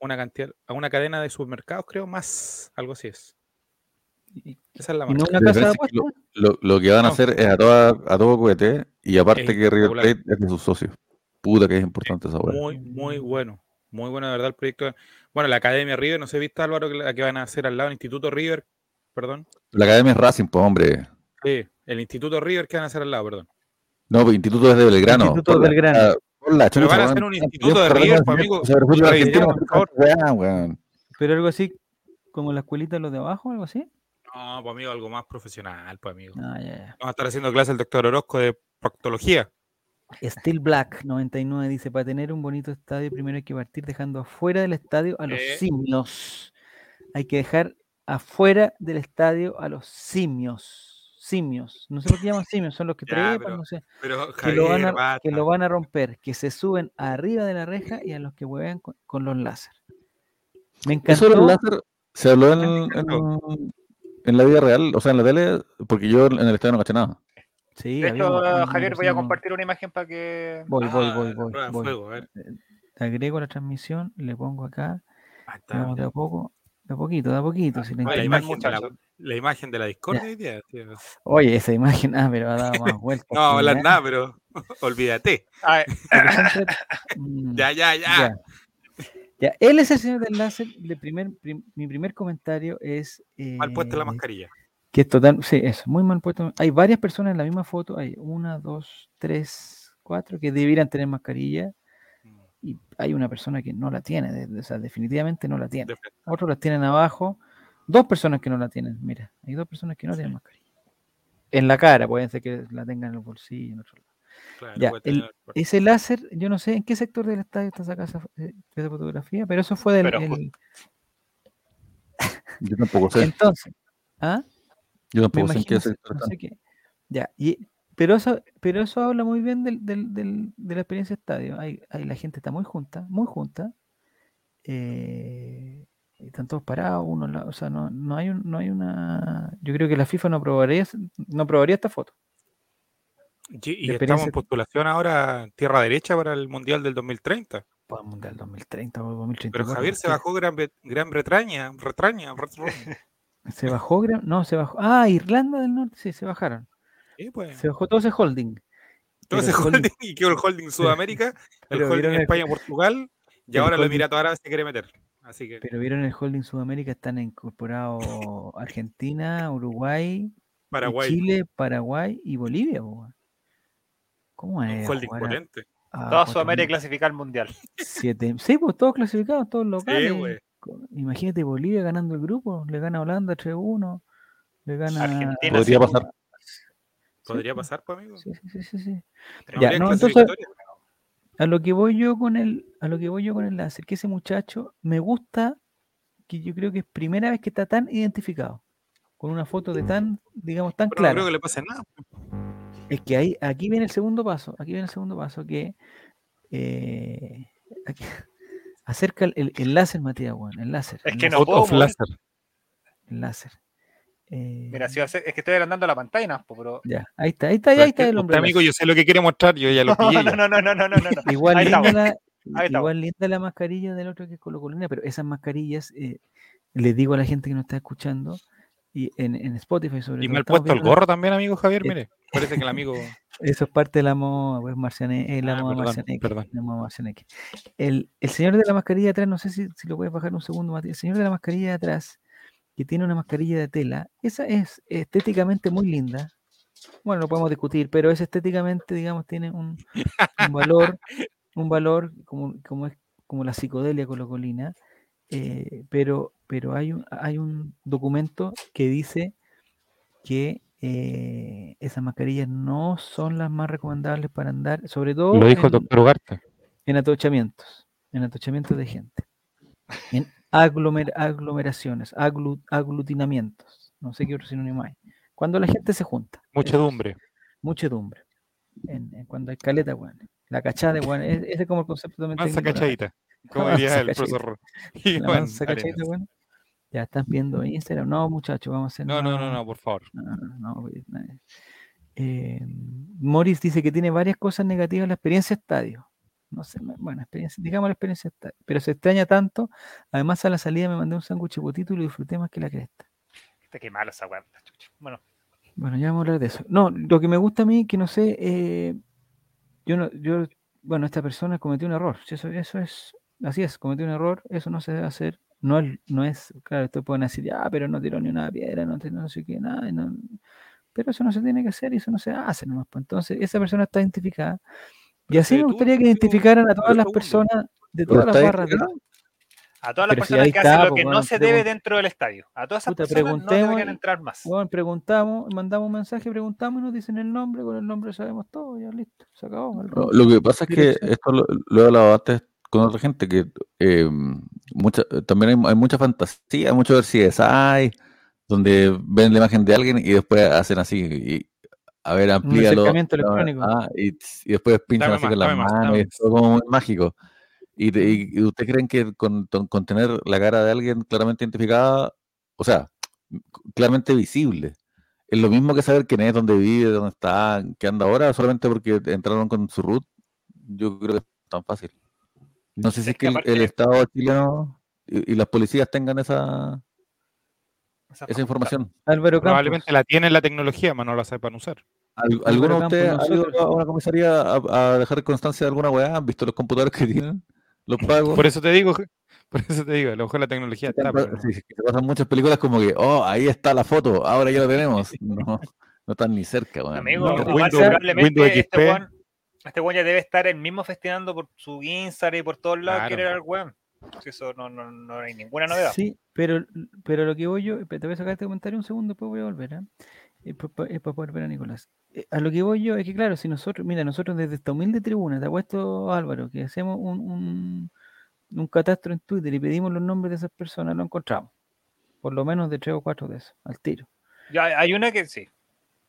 Una cantidad, a una cadena de supermercados, creo, más, algo así es. Esa es la
no una
La
casa de
es. Lo, lo que van a
No.
hacer es a, toda, a todo cohete y aparte
Es
que River. Plate es de sus socios. Puta que es importante esa weá.
Muy, muy bueno. Muy bueno, de verdad, el proyecto. Bueno, la Academia River, no sé, ¿viste, Álvaro, que la que van a hacer al lado del Instituto River? Perdón.
La academia es Racing, pues hombre.
Sí, el Instituto River que van a hacer al lado, perdón.
No, pues Instituto es de Belgrano.
Instituto
la-
Belgrano.
por la
Pero van a hacer un instituto de River, pues,
de
amigo.
Pero algo así, como la escuelita de los de abajo, algo así.
No, pues amigo, algo más profesional, pues amigo.
Ah.
Vamos a estar haciendo clase el doctor Orozco de proctología.
Steel Black 99 dice, para tener un bonito estadio primero hay que partir dejando afuera del estadio a los
Eh.
simios. Hay que dejar afuera del estadio a los simios. Simios. No sé por qué llaman <laughs> simios, son los que
Ya,
trepan,
pero
no sé.
Pero
Que lo, van a, que lo van a romper, que se suben arriba de la reja y a los que juegan con, con los láser. Me
Eso
encantó.
del láser se habló en, en- en la vida real, o sea, en la tele, porque yo en el estadio no caché nada.
Sí,
De
había
hecho,
un
Javier, voy a compartir una imagen para que.
Voy, voy,
Ah,
voy, voy.
de
voy.
fuego, a ver.
Agrego la transmisión, le pongo acá,
Ahí está,
vamos de a poco, de a poquito, de a poquito. si la
imagen de la, la imagen de la discordia hoy día, tío.
Oye, esa imagen, <laughs> ah, pero ha dado más vueltas.
No hablar
nada,
pero <laughs> olvídate.
Ah, <laughs>
ya, ya. ya.
Ya, él es el señor del láser. de primer, prim- mi primer comentario es.
Mal puesta la
eh,
mascarilla.
Que es total, sí, eso, muy mal puesto. Hay varias personas en la misma foto, hay una, dos, tres, cuatro que debieran tener mascarilla
Mm,
y hay una persona que no la tiene, de- o sea, definitivamente no la tiene. Otros las tienen abajo, dos personas que no la tienen, mira, hay dos personas que no tienen mascarilla. En la cara, pueden ser que la tengan en el bolsillo, en otro lado.
Claro,
Ya,
puede
el-
tener-
Ese láser, yo no sé en qué sector del estadio está sacada esa, eh, esa fotografía, pero eso fue del...
Pero
el-
justo-
Yo tampoco <laughs> sé.
entonces, ¿ah?
Yo tampoco sé en qué sector
no
están.
sé qué. Ya, y, pero eso, pero eso habla muy bien del, del- del- de la experiencia estadio. Hay, hay- la gente está muy junta, muy junta. eh, están todos parados, uno o sea, no, no hay un- no hay una. Yo creo que la FIFA no aprobaría, no aprobaría esta foto.
Y, estamos en postulación ahora tierra derecha para el Mundial del 2030.
Para el Mundial 2030 o 2034.
Pero Javier se bajó Gran, Gran Bretaña, Bretaña, Bretaña. <laughs>
¿Se bajó? Gran- No, se bajó. Ah, Irlanda del Norte, sí, se bajaron.
Sí, pues.
Se bajó todo ese holding.
Todo
pero
ese <laughs>
holding-
holding y quedó el holding Sudamérica, <laughs> el holding
vieron el-
España, Portugal y ahora los
holding-
Emiratos Árabes se quiere meter. Así que
Pero vieron el holding Sudamérica, están incorporados Argentina, Uruguay,
Paraguay,
Chile, Paraguay y Bolivia. weón. ¿Cómo es?
holding
jugar a-
potente.
a
Toda Sudamérica clasifica al mundial.
siete- Sí, pues todos clasificados, todos locales. Imagínate Bolivia ganando el grupo, le gana a Holanda 3-1, le gana
Argentina,
Podría
sí,
pasar.
¿Podría pasar, pues, amigo?
Sí, sí, sí, sí, sí.
¿No
Ya, no, entonces-? A lo que voy yo con el, a lo que voy yo con el láser, que ese muchacho me gusta, que yo creo que es primera vez que está tan identificado, con una foto de tan, digamos, tan
Pero no
clara.
creo que le pase nada.
Es que ahí, aquí viene el segundo paso, aquí viene el segundo paso que eh, aquí- <laughs> acerca el, el- el láser, Matías, weón, el láser.
Es
el
que
láser,
no puedo mover.
láser.
el láser. Eh,
Mira, si va a ser- es que estoy agrandando la pantalla, ¿no? pero.
ya, ahí está, ahí está, ahí está el hombre.
usted, amigo, yo sé lo que quiere mostrar, yo ya lo <laughs>
No,
pillé.
no,
ya.
no, no, no, no, no, no, no.
Igual
Ahí
linda, la, igual linda la mascarilla del otro que es colocolina, pero esas mascarillas, eh, les digo a la gente que nos está escuchando, y en, en Spotify sobre
Y mal
estamos
puesto el gorro también, amigo Javier, mire. Parece que el amigo. <laughs>
Eso es parte de la moda, pues,
Ah,
Marcianeque,
perdón.
la moda Marcianeque. El, el señor de la mascarilla de atrás, no sé si, si lo puedes bajar un segundo, Matías. El señor de la mascarilla de atrás, que tiene una mascarilla de tela, esa es estéticamente muy linda. Bueno, lo podemos discutir, pero es estéticamente, digamos, tiene un, un valor, <laughs> un valor como, como es como la psicodelia colocolina, eh, pero, pero hay un, hay un documento que dice que eh, esas mascarillas no son las más recomendables para andar, sobre todo
Lo dijo el
en,
doctor Ugarte.
en atochamientos, en atochamientos de gente, en aglomer- aglomeraciones, aglu- aglutinamientos, no sé qué otro sinónimo hay. Cuando la gente se junta,
Muchedumbre.
muchedumbre, en, en cuando hay caleta, weón. La cachada weón, e- ese es como el concepto también la-
cachadita. Como <laughs> diría el profesor.
Ya están viendo Instagram. No, muchachos, vamos a hacer
No, no, no, no, por favor.
No, no, no, eh, Morris dice que tiene varias cosas negativas en la experiencia estadio. No sé, bueno, experiencia, digamos la experiencia estadio. Pero se extraña tanto. Además, a la salida me mandé un sándwich potito y lo disfruté más que la cresta.
Puta, Qué malo esa weá. Bueno,
Bueno, ya vamos a hablar de eso. No, lo que me gusta a mí, que no sé, eh, yo no, yo, bueno, esta persona cometió un error. Eso, eso es, así es, cometió un error, eso no se debe hacer. No es, no es, claro, ustedes pueden decir, ya, pero no tiró ni una piedra, no, tiró no sé qué, nada, no- pero eso no se tiene que hacer y eso no se hace nomás. pues. Entonces, esa persona está identificada. Y así me gustaría que identificaran a todas las personas de todas las barras.
a todas las
Pero si
personas
ahí
que
está,
hacen lo
pues,
que no
weón,
se debe dentro del estadio. A todas esas
Puta,
personas no deberían entrar más.
Bueno, preguntamos, mandamos un mensaje, preguntamos y nos dicen el nombre, con el nombre sabemos todo, ya listo, se acabó.
No, lo que pasa es que esto lo, lo he hablado antes con otra gente, que eh, mucha, también hay, hay mucha fantasía, mucho ver si es hay, donde ven la imagen de alguien y después hacen así, y, a ver, amplíalo. ah,
electrónico.
ah, y, y después pinchan
Dame
así
más,
con las
más,
manos, es todo como muy mágico. Y, te- y- y ustedes creen que con, con- con tener la cara de alguien claramente identificada, o sea, claramente visible, es lo mismo que saber quién es, dónde vive, dónde está, qué anda ahora, solamente porque entraron con su root. Yo creo que es tan fácil. No sé si
Es
que el, Estado chileno y, y las policías tengan esa,
Esa
esa información.
Álvaro.
Probablemente la tienen la tecnología, pero no la sepan usar.
¿Al- ¿Alguno de ustedes ha ido a una comisaría a, a dejar constancia de alguna weá? ¿Han visto los computadores que tienen? ¿Los pagos?
Por eso te digo,
Por eso te digo, a lo mejor la tecnología está. pero-
Sí, sí, que pasan muchas películas como que, oh, ahí está la foto, ahora ya lo tenemos. <laughs> No, no están ni cerca, weón.
Amigo,
No, Windows- Windows
este
XP.
Este weón ya debe estar el mismo festinando por su Instagram y por todos lados
Claro.
que era el weón. Si eso no, no, no hay ninguna novedad.
Sí, pero, pero lo que voy yo, te voy a sacar este comentario un segundo, después voy a volver, ¿ah? Es para poder ver a Nicolás. Eh, A lo que voy yo es que, claro, si nosotros, mira, nosotros desde esta humilde tribuna, te apuesto, Álvaro, que hacemos un, un, un catastro en Twitter y pedimos los nombres de esas personas, lo encontramos. Por lo menos de tres o cuatro de esos, al tiro.
Ya hay una que sí.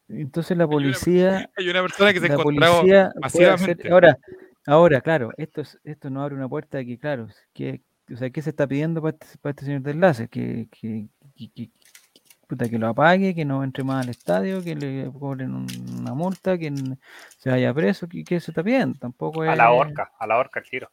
Entonces la policía, <laughs>
Hay una persona que se encontraba
hacer-
masivamente.
ahora, ahora, claro, esto es, esto nos abre una puerta que, claro, que, o sea, ¿qué se está pidiendo para este, para este señor del láser? Que, que, que- que- puta, que lo apague, que no entre más al estadio, que le cobren un- una multa, que se vaya preso, que, que se está pidiendo, tampoco es...
A la horca, a la horca el tiro.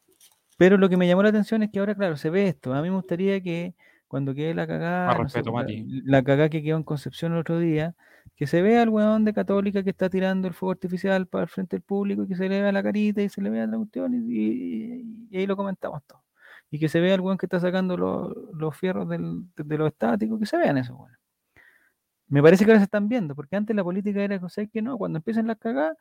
Pero lo que me llamó la atención es que ahora, claro, se ve esto. A mí me gustaría que cuando quede la cagada,
Más
no sé,
respeto, Mati.
la, la cagada que quedó en Concepción el otro día, que se vea al weón de Católica que está tirando el fuego artificial para el frente del público y que se le vea la carita y se le vea la cuestión y, y- y ahí lo comentamos todo. Y que se vea el weón que está sacando los, los fierros del- de, de los estáticos, que se vean esos weones. Me parece que ahora se están viendo, porque antes la política era cosa que no, cuando empiezan las cagadas,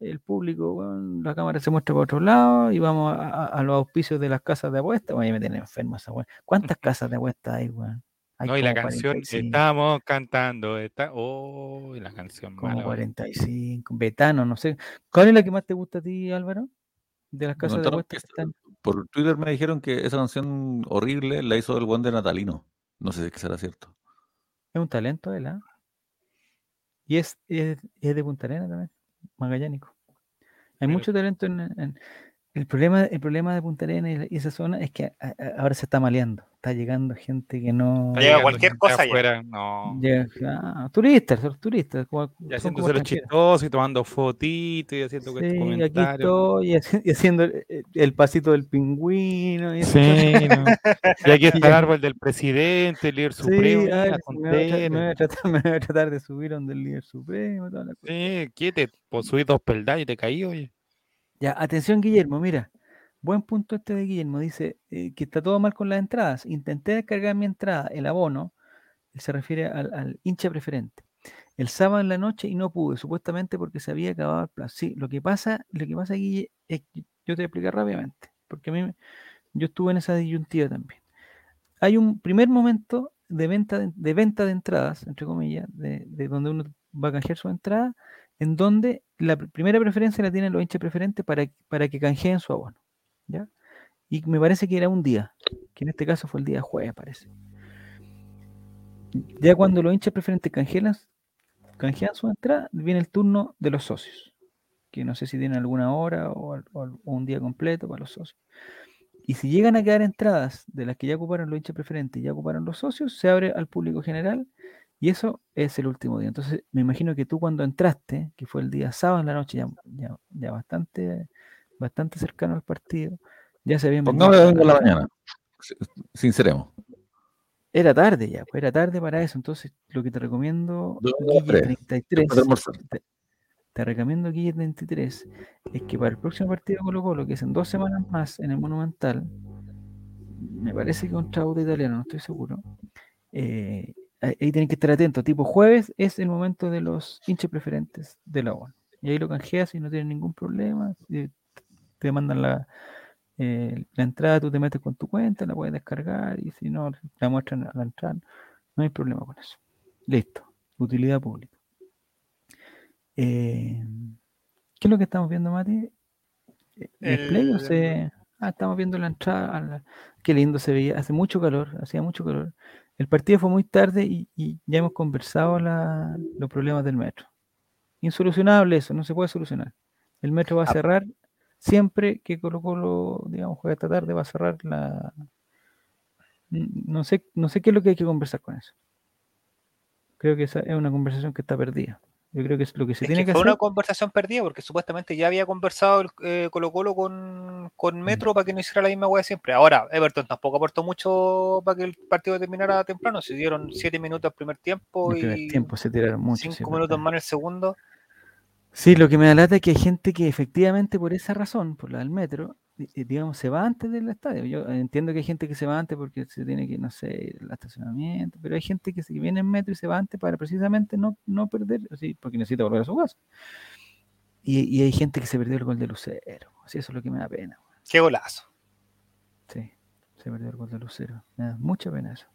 el público, weón, la cámara se muestra para otro lado y vamos a, a- a los auspicios de las casas de apuestas. Oye, me tienen enfermo esa weón. ¿Cuántas <laughs> casas de apuestas hay, weón? Hay
No, y la canción,
45,
estamos cantando, está, oh, y la canción
Como
mala, weón.
45, Betano, no sé. ¿Cuál es la que más te gusta a ti, Álvaro? De las casas de apuestas están.
Por Twitter me dijeron que esa canción horrible la hizo el buen de Natalino. No sé si será cierto.
Es un talento él, ¿ah? Y es, es, es de Punta Arenas también, magallánico. Hay
Mira.
mucho talento en, en- el problema, el problema de Punta Arenas y esa zona es que a- a- ahora se está maleando. Está llegando gente que no.
Llega cualquier cosa ya.
afuera, no.
llega- ah, turistas, son turistas. como-
Y haciéndose los chistosos y tomando fotitos y haciendo
Sí, aquí
comentarios.
estoy y haci- y haciendo el, el pasito del pingüino. Y
Sí, no. <laughs> Y aquí está el árbol del presidente, el líder
Sí,
supremo,
sí, me, voy me tratar, <laughs> me voy a tratar de subir donde el líder supremo. toda la cosa.
Sí, ¿qué te pues, subí dos peldaños y te caí, oye?
Ya, atención, Guillermo, mira. Buen punto este de Guillermo. Dice eh, que está todo mal con las entradas. Intenté descargar mi entrada, el abono. Se refiere al, hincha preferente. El sábado en la noche y no pude, supuestamente porque se había acabado el plazo. Sí, lo que pasa, lo que pasa, Guille, es que yo te voy a explicar rápidamente, porque a mí yo estuve en esa disyuntiva también. Hay un primer momento de venta de, de venta de entradas, entre comillas, de, de donde uno va a canjear su entrada, en donde la pr- primera preferencia la tienen los hinchas preferentes para, para que canjeen su abono. ¿ya? Y me parece que era un día, que en este caso fue el día jueves, parece. Ya cuando los hinchas preferentes canjean, canjean su entrada, viene el turno de los socios, que no sé si tienen alguna hora o, o un día completo para los socios. Y si llegan a quedar entradas de las que ya ocuparon los hinchas preferentes y ya ocuparon los socios, se abre al público general y eso es el último día. Entonces, me imagino que tú cuando entraste, que fue el día sábado en la noche, ya, ya, ya bastante, bastante cercano al partido, ya se habían
Pongamos las 5 de la mañana. Si- Sinceremos.
Era tarde ya, pues era tarde para eso. Entonces, lo que te recomiendo, Guille
tres,
33,
después de almorzar.
te, te recomiendo, Guille 33, es que para el próximo partido Colo Colo, que es en dos semanas más en el Monumental, me parece que contra Auto Italiano, no estoy seguro. eh, ahí tienen que estar atentos. Tipo jueves es el momento de los hinchas preferentes de la ONU. Y ahí lo canjeas y no tienen ningún problema. Te mandan la, eh, la entrada, tú te metes con tu cuenta, la puedes descargar y si no, la muestran a la entrada. No hay problema con eso. Listo. Utilidad pública. Eh, ¿Qué es lo que estamos viendo, Mati? Eh, ¿Display o
El-
se.? Ah, estamos viendo la entrada. la- Qué lindo se veía. Hace mucho calor, hacía mucho calor. El partido fue muy tarde y, y ya hemos conversado la- los problemas del metro. Insolucionable eso, no se puede solucionar. El metro va a
Ah.
cerrar siempre que Colo Colo, digamos, juega esta tarde, va a cerrar la. N- No sé, no sé qué es lo que hay que conversar con eso. Creo que esa es una conversación que está perdida. Yo creo que es lo que se
Es
tiene
que
que
fue
hacer.
una conversación perdida porque supuestamente ya había conversado el eh, Colo Colo con,
Mm.
con Metro para que no hiciera la misma hueá siempre. Ahora, Everton tampoco aportó mucho para que el partido terminara temprano. Se dieron siete minutos al primer tiempo
En el primer
y
tiempo se tiraron mucho. sí,
cinco
es
minutos
verdad.
más en el segundo.
Sí, lo que me da lata es que hay gente que efectivamente por esa razón, por la del metro, eh, digamos, se va antes del estadio. Yo entiendo que hay gente que se va antes porque se tiene que, no sé, el estacionamiento, pero hay gente que se que viene en metro y se va antes para precisamente no, no perder, así, porque necesita volver a su casa. Y, y hay gente que se perdió el gol de Lucero. Así, eso es lo que me da pena.
Qué golazo.
Sí, se perdió el gol de Lucero. Me da mucha pena eso.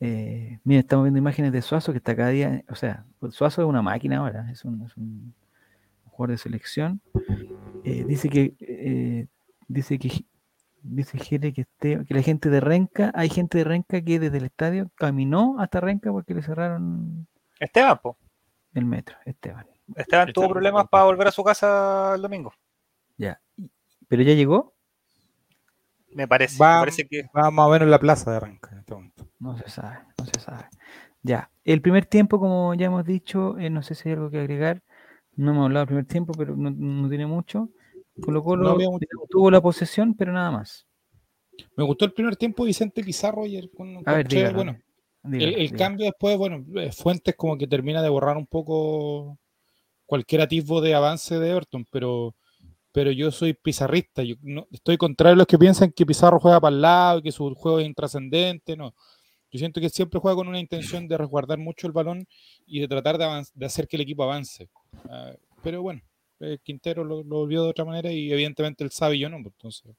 Eh, mira, estamos viendo imágenes de Suazo que está cada día, o sea, Suazo es una máquina ahora, es un, es un jugador de selección. Eh, dice que eh, dice que dice Jere que, este- que la gente de Renca, hay gente de Renca que desde el estadio caminó hasta Renca porque le cerraron
Esteban, po.
el metro, Esteban.
Esteban tuvo problemas para volver a su casa el domingo.
Ya. Pero ya llegó,
Me parece.
Va-
Me parece que
Va más o menos en la plaza de Arranca en este momento.
no se sabe, no se sabe. Ya, el primer tiempo, como ya hemos dicho, eh, no sé si hay algo que agregar. No hemos hablado del primer tiempo, pero no, no tiene mucho. Colo Colo
No había mucho.
tuvo la posesión, pero nada más.
Me gustó el primer tiempo Vicente Pizarro ayer. Con,
A ver, dígalo,
bueno,
dígalo,
el, el
dígalo.
cambio después, bueno, eh, Fuentes como que termina de borrar un poco cualquier atisbo de avance de Everton, pero, pero yo soy pizarrista. Yo no, estoy contrario a los que piensan que Pizarro juega para el lado y que su juego es intrascendente. No. Yo siento que siempre juega con una intención de resguardar mucho el balón y de tratar de, de hacer que el equipo avance. Ah, pero bueno, eh, Quintero lo, lo vio de otra manera y evidentemente él sabe y yo no. pues, Entonces,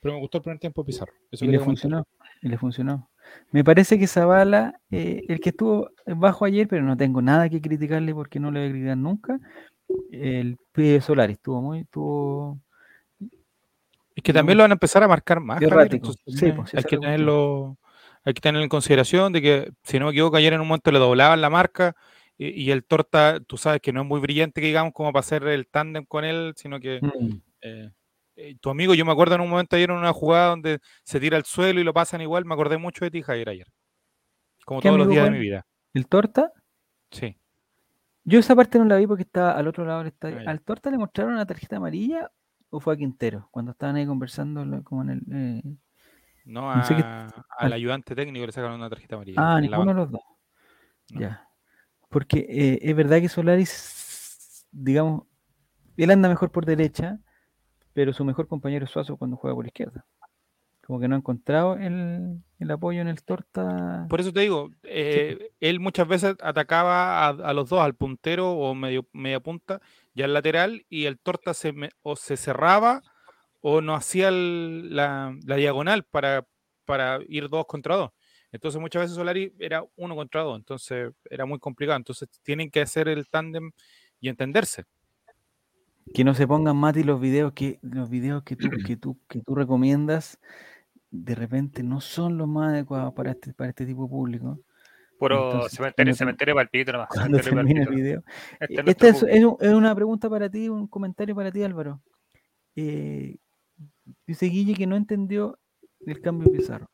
pero me gustó el primer tiempo Pizarro. Eso
Y le funcionó, y le funcionó. Me parece que Zavala, eh, el que estuvo bajo ayer, pero no tengo nada que criticarle porque no le voy a criticar nunca, el pibe Solari estuvo muy, estuvo
Es que también lo van a empezar a marcar más. Entonces
Sí, pues,
hay que tenerlo, hay que tener en consideración de que, si no me equivoco, ayer en un momento le doblaban la marca y, y el Torta, tú sabes que no es muy brillante, que digamos, como para hacer el tándem con él, sino que
Mm.
eh, eh, tu amigo, yo me acuerdo en un momento ayer en una jugada donde se tira al suelo y lo pasan igual, me acordé mucho de ti, Javier, ayer. Como
¿Qué
todos los días de mi vida.
el Torta.
Sí.
Yo esa parte no la vi porque estaba al otro lado del estadio.
Ah.
¿Al Torta le mostraron una tarjeta amarilla o fue a Quintero? Cuando estaban ahí conversando como en el... eh,
No,
No sé qué-
a- al ayudante técnico le sacaron una tarjeta amarilla.
Ah, ninguno de los dos.
No.
Ya. Porque eh, es verdad que Solaris, digamos, él anda mejor por derecha, pero su mejor compañero es Suazo cuando juega por izquierda. Como que no ha encontrado el, el apoyo en el torta.
Por eso te digo, eh, él muchas veces atacaba a, a los dos, al puntero o medio, media punta y al lateral, y el torta se, me- o se cerraba o no hacía el- la, la diagonal para, para ir dos contra dos. Entonces muchas veces Solari era uno contra dos, entonces era muy complicado. Entonces tienen que hacer el tándem y entenderse.
Que no se pongan Mati los videos que los videos que tú, <clears throat> que tú, que tú recomiendas de repente no son los más adecuados para este, para este tipo de público.
Puro
Entonces,
cementerio,
cuando te-
cementerio palpito nomás.
Cuando
cementerio
termine el video.
Este es
Esta
nuestro
es,
público.
es un- es una pregunta para ti, un comentario para ti, Álvaro. Eh, dice Guille que no entendió el cambio de Pizarro.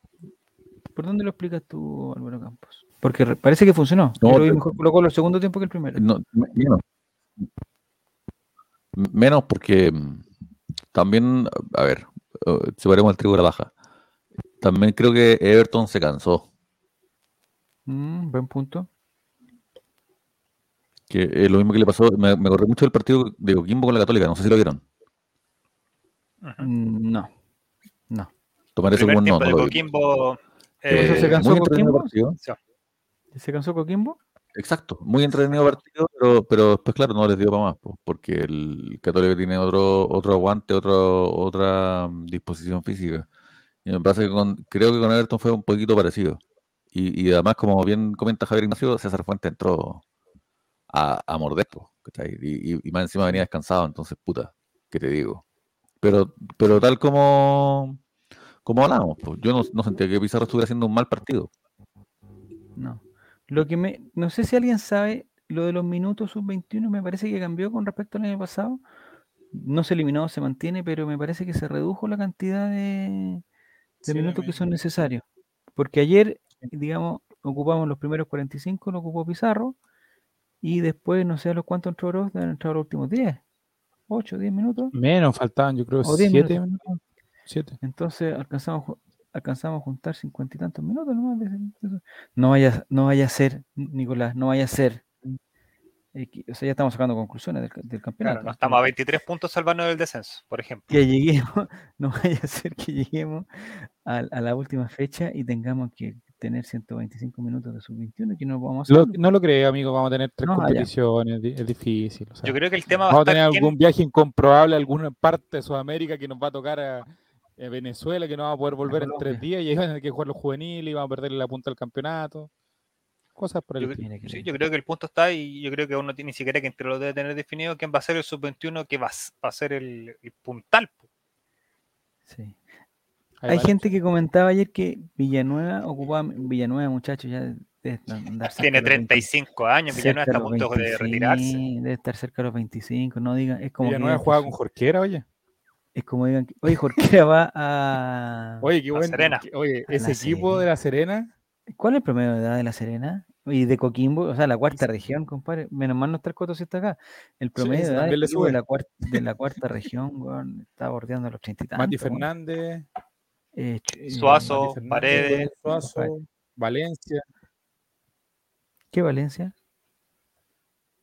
¿Por dónde lo explicas tú, Álvaro Campos? Porque re- parece que funcionó.
No,
Yo lo vi
te-
mejor Colo Colo el segundo tiempo que el primero.
No, me- menos. Menos porque mm, también, a ver, eh, separemos el trigo de la baja. También creo que Everton se cansó.
Mm, buen punto.
Que es lo mismo que le pasó. Me, me acordé mucho del partido de Coquimbo con la Católica. No sé si lo vieron.
Mm, No, no.
Tomar eso como no.
tiempo de
no lo vi.
Coquimbo.
¿Qué pasó,
eh,
se cansó
muy entretenido
Coquimbo?
partido.
¿Se cansó Coquimbo?
Exacto, muy entretenido partido, pero, pero después, claro, no les dio para más, po, porque el Católica tiene otro, otro aguante, otro, otra mm, disposición física. Y me parece que con, creo que con Everton fue un poquito parecido. Y, y además, como bien comenta Javier Ignacio, César Fuente entró a, a morder. Y, y- y más encima venía descansado, entonces, puta, ¿qué te digo? Pero, pero tal como, como hablamos, pues, yo no, no sentía que Pizarro estuviera haciendo un mal partido.
No. Lo que me, no sé si alguien sabe, lo de los minutos sub-21 me parece que cambió con respecto al año pasado. No se eliminó, se mantiene, pero me parece que se redujo la cantidad de, de
Sí,
minutos que son necesarios. Porque ayer, digamos, ocupamos los primeros 45, lo ocupó Pizarro, y después no sé a los cuántos entró deben entrar los últimos 10, 8, 10 minutos.
Menos, faltaban yo creo
O diez
7 minutos. Siete.
Entonces alcanzamos, alcanzamos a juntar cincuenta y tantos minutos nomás. de- de eso. No vaya, no vaya a ser, Nicolás, no vaya a ser o sea, ya estamos sacando conclusiones del, del campeonato.
Claro, no estamos a 23 puntos salvando del descenso, por ejemplo.
Que lleguemos, <laughs> no vaya a ser que lleguemos a, a la última fecha y tengamos que tener 125 minutos de sub-21 que no vamos a
Lo-
hacer.
no lo creo, amigo. Vamos a tener tres
No,
competiciones. Es difícil. o sea,
Yo creo que el tema va a
vamos a
estar
tener
quién-
algún viaje incomprobable a alguna parte de Sudamérica que nos va a tocar a, a Venezuela, que no vamos a poder volver en tres días y ahí van a tener que jugar los juveniles y vamos a perder la punta del campeonato. Cosas por el
Yo,
estilo.
Sí, yo creo que el punto está y yo creo que uno tiene ni siquiera que entre lo debe tener definido quién va a ser el sub-21 que va, a va ser el, el puntal.
Sí. Hay gente que comentaba ayer que Villanueva ocupaba, Villanueva, muchachos, ya debe andar cerca
Tiene
de los 20
35 años, Villanueva está a punto de
25,
retirarse.
Debe estar cerca de los 25, no digan, es como
Villanueva
que
jugaba
su-
con Jorquera, oye.
Es como digan, oye, Jorquera va a
Oye, qué
La
bueno.
Serena.
Oye, ese equipo
Serena.
de la Serena,
¿Cuál es el promedio de edad de La Serena? Y de Coquimbo, o sea, la cuarta región, compadre. Menos mal no está el Coto si está acá. El promedio de edad
también
de la, cuarta, de la cuarta región, weón, está bordeando los treinta y tantos.
Mati
weón.
Fernández,
Eh, eh,
Suazo.
Mati Fernández,
Paredes.
Suazo, Valencia.
¿Qué Valencia?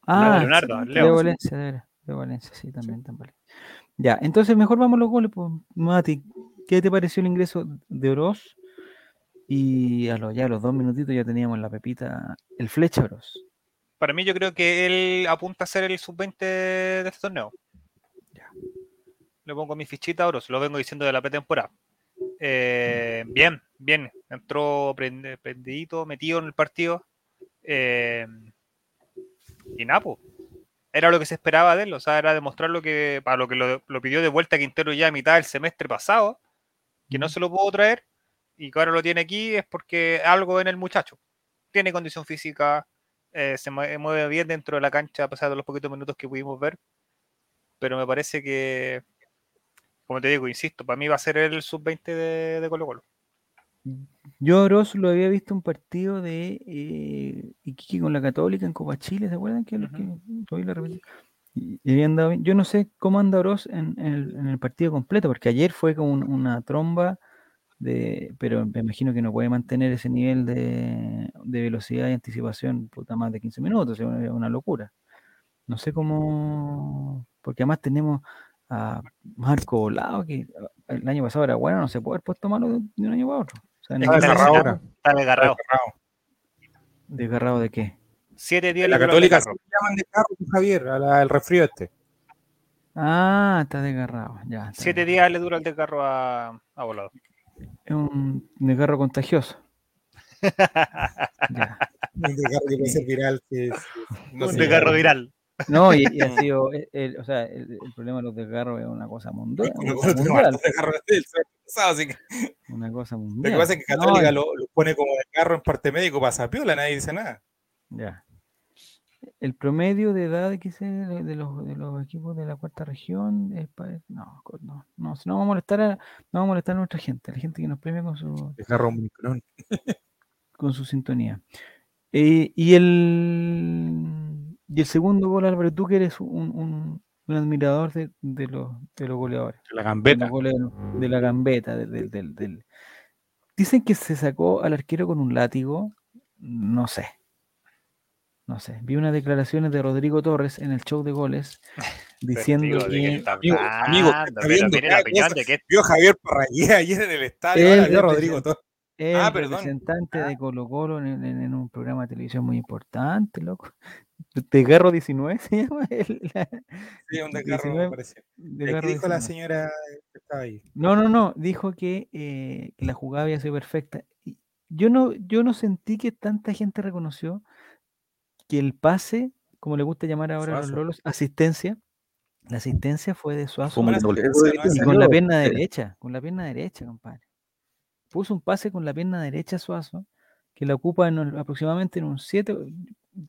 Ah, Leonardo,
sí,
Leo.
de Valencia, de veras. De Valencia, sí, también Valencia. Ya, entonces mejor vamos a los goles, pues, Mati. ¿Qué te pareció el ingreso de Oroz? Y a los, ya a los dos minutitos ya teníamos la pepita, el flecha Oroz.
Para mí yo creo que él apunta a ser el sub-20 de este torneo. Le pongo mi fichita ahora, se lo vengo diciendo de la pretemporada. Eh, bien, bien. Entró prendidito, metido en el partido. Eh, y Napo. Era lo que se esperaba de él, o sea, era demostrar lo que, para lo que lo, lo pidió de vuelta Quintero ya a mitad del semestre pasado, que no se lo pudo traer y que ahora lo tiene aquí es porque algo en el muchacho. Tiene condición física, eh, se mue- mueve bien dentro de la cancha a pesar de los poquitos minutos que pudimos ver. Pero me parece que, como te digo, insisto, para mí va a ser el sub-20 de, de Colo Colo.
Yo a Oroz lo había visto un partido de eh, Iquique con la Católica en Copa Chile, ¿se acuerdan? Que, los que lo vi la? Y, y había andado bien. Yo no sé cómo anda Oroz en, en el, en el partido completo, porque ayer fue un- una tromba, de, pero me imagino que no puede mantener ese nivel de, de velocidad y anticipación puta, más de 15 minutos, es una, locura. No sé cómo, porque además tenemos a Marco Volado, que el año pasado era bueno, no se puede haber puesto malo de, de un año para otro. O sea, no-
está
desgarrado
lesionado,
ahora.
Está desgarrado.
¿Desgarrado de qué?
Siete días
La
le duró el
Católica se
desgarro.
llaman de carro con Javier, a la- al resfrío este.
Ah, está desgarrado. Ya, está
Siete
bien.
días le dura el desgarro a, a Volado.
Es un desgarro contagioso. <laughs> Ya.
Un desgarro que puede ser viral. que es- no
un
sé.
desgarro viral.
No, y, y ha <laughs> sido, el, el- o sea, el, el problema de los desgarros es una cosa <laughs> mundial. Una,
tenemos
mundial, una cosa <laughs>
lo
mundial.
que pasa es que
No,
Católica lo, lo pone como desgarro en parte médico, pasa piola, nadie dice nada.
Ya. El promedio de edad que se de, los, de los equipos de la cuarta región es pa- no, no, no, si no vamos a molestar a, no vamos a molestar a nuestra gente, a la gente que nos premia con su,
Desgarro
con su sintonía. Eh, y el y el segundo gol, Álvaro, tú que eres un, un- un admirador de, de los, de los goleadores,
La
de,
gambeta.
goles de la gambeta, de- del- del- del- Dicen que se sacó al arquero con un látigo, no sé. No sé. Vi unas declaraciones de Rodrigo Torres en el show de goles <laughs> diciendo
de que
que
está
Amigo, amigo, está viendo
la
cosa.
de que
Vio a Javier Parragué ayer en el estadio,
Él
ahora vio a
representa-
Rodrigo Torres.
el
Ah, perdón.
representante de Colo Colo en, en- en un programa de televisión muy importante, loco. Desgarro 19 <laughs> se llama. El, la-
Sí, un desgarro
19,
parece.
Desgarro
¿Qué dijo la
19.
señora que estaba ahí?
No, no, no, dijo que, eh, que la jugada había sido perfecta. Y Yo no, yo no sentí que tanta gente reconoció que el pase, como le gusta llamar ahora a los lolos, asistencia, la asistencia fue de Suazo
Esa
con la pierna derecha, con la pierna derecha, compadre. Puso un pase con la pierna derecha Suazo, que la ocupa en aproximadamente en un 7,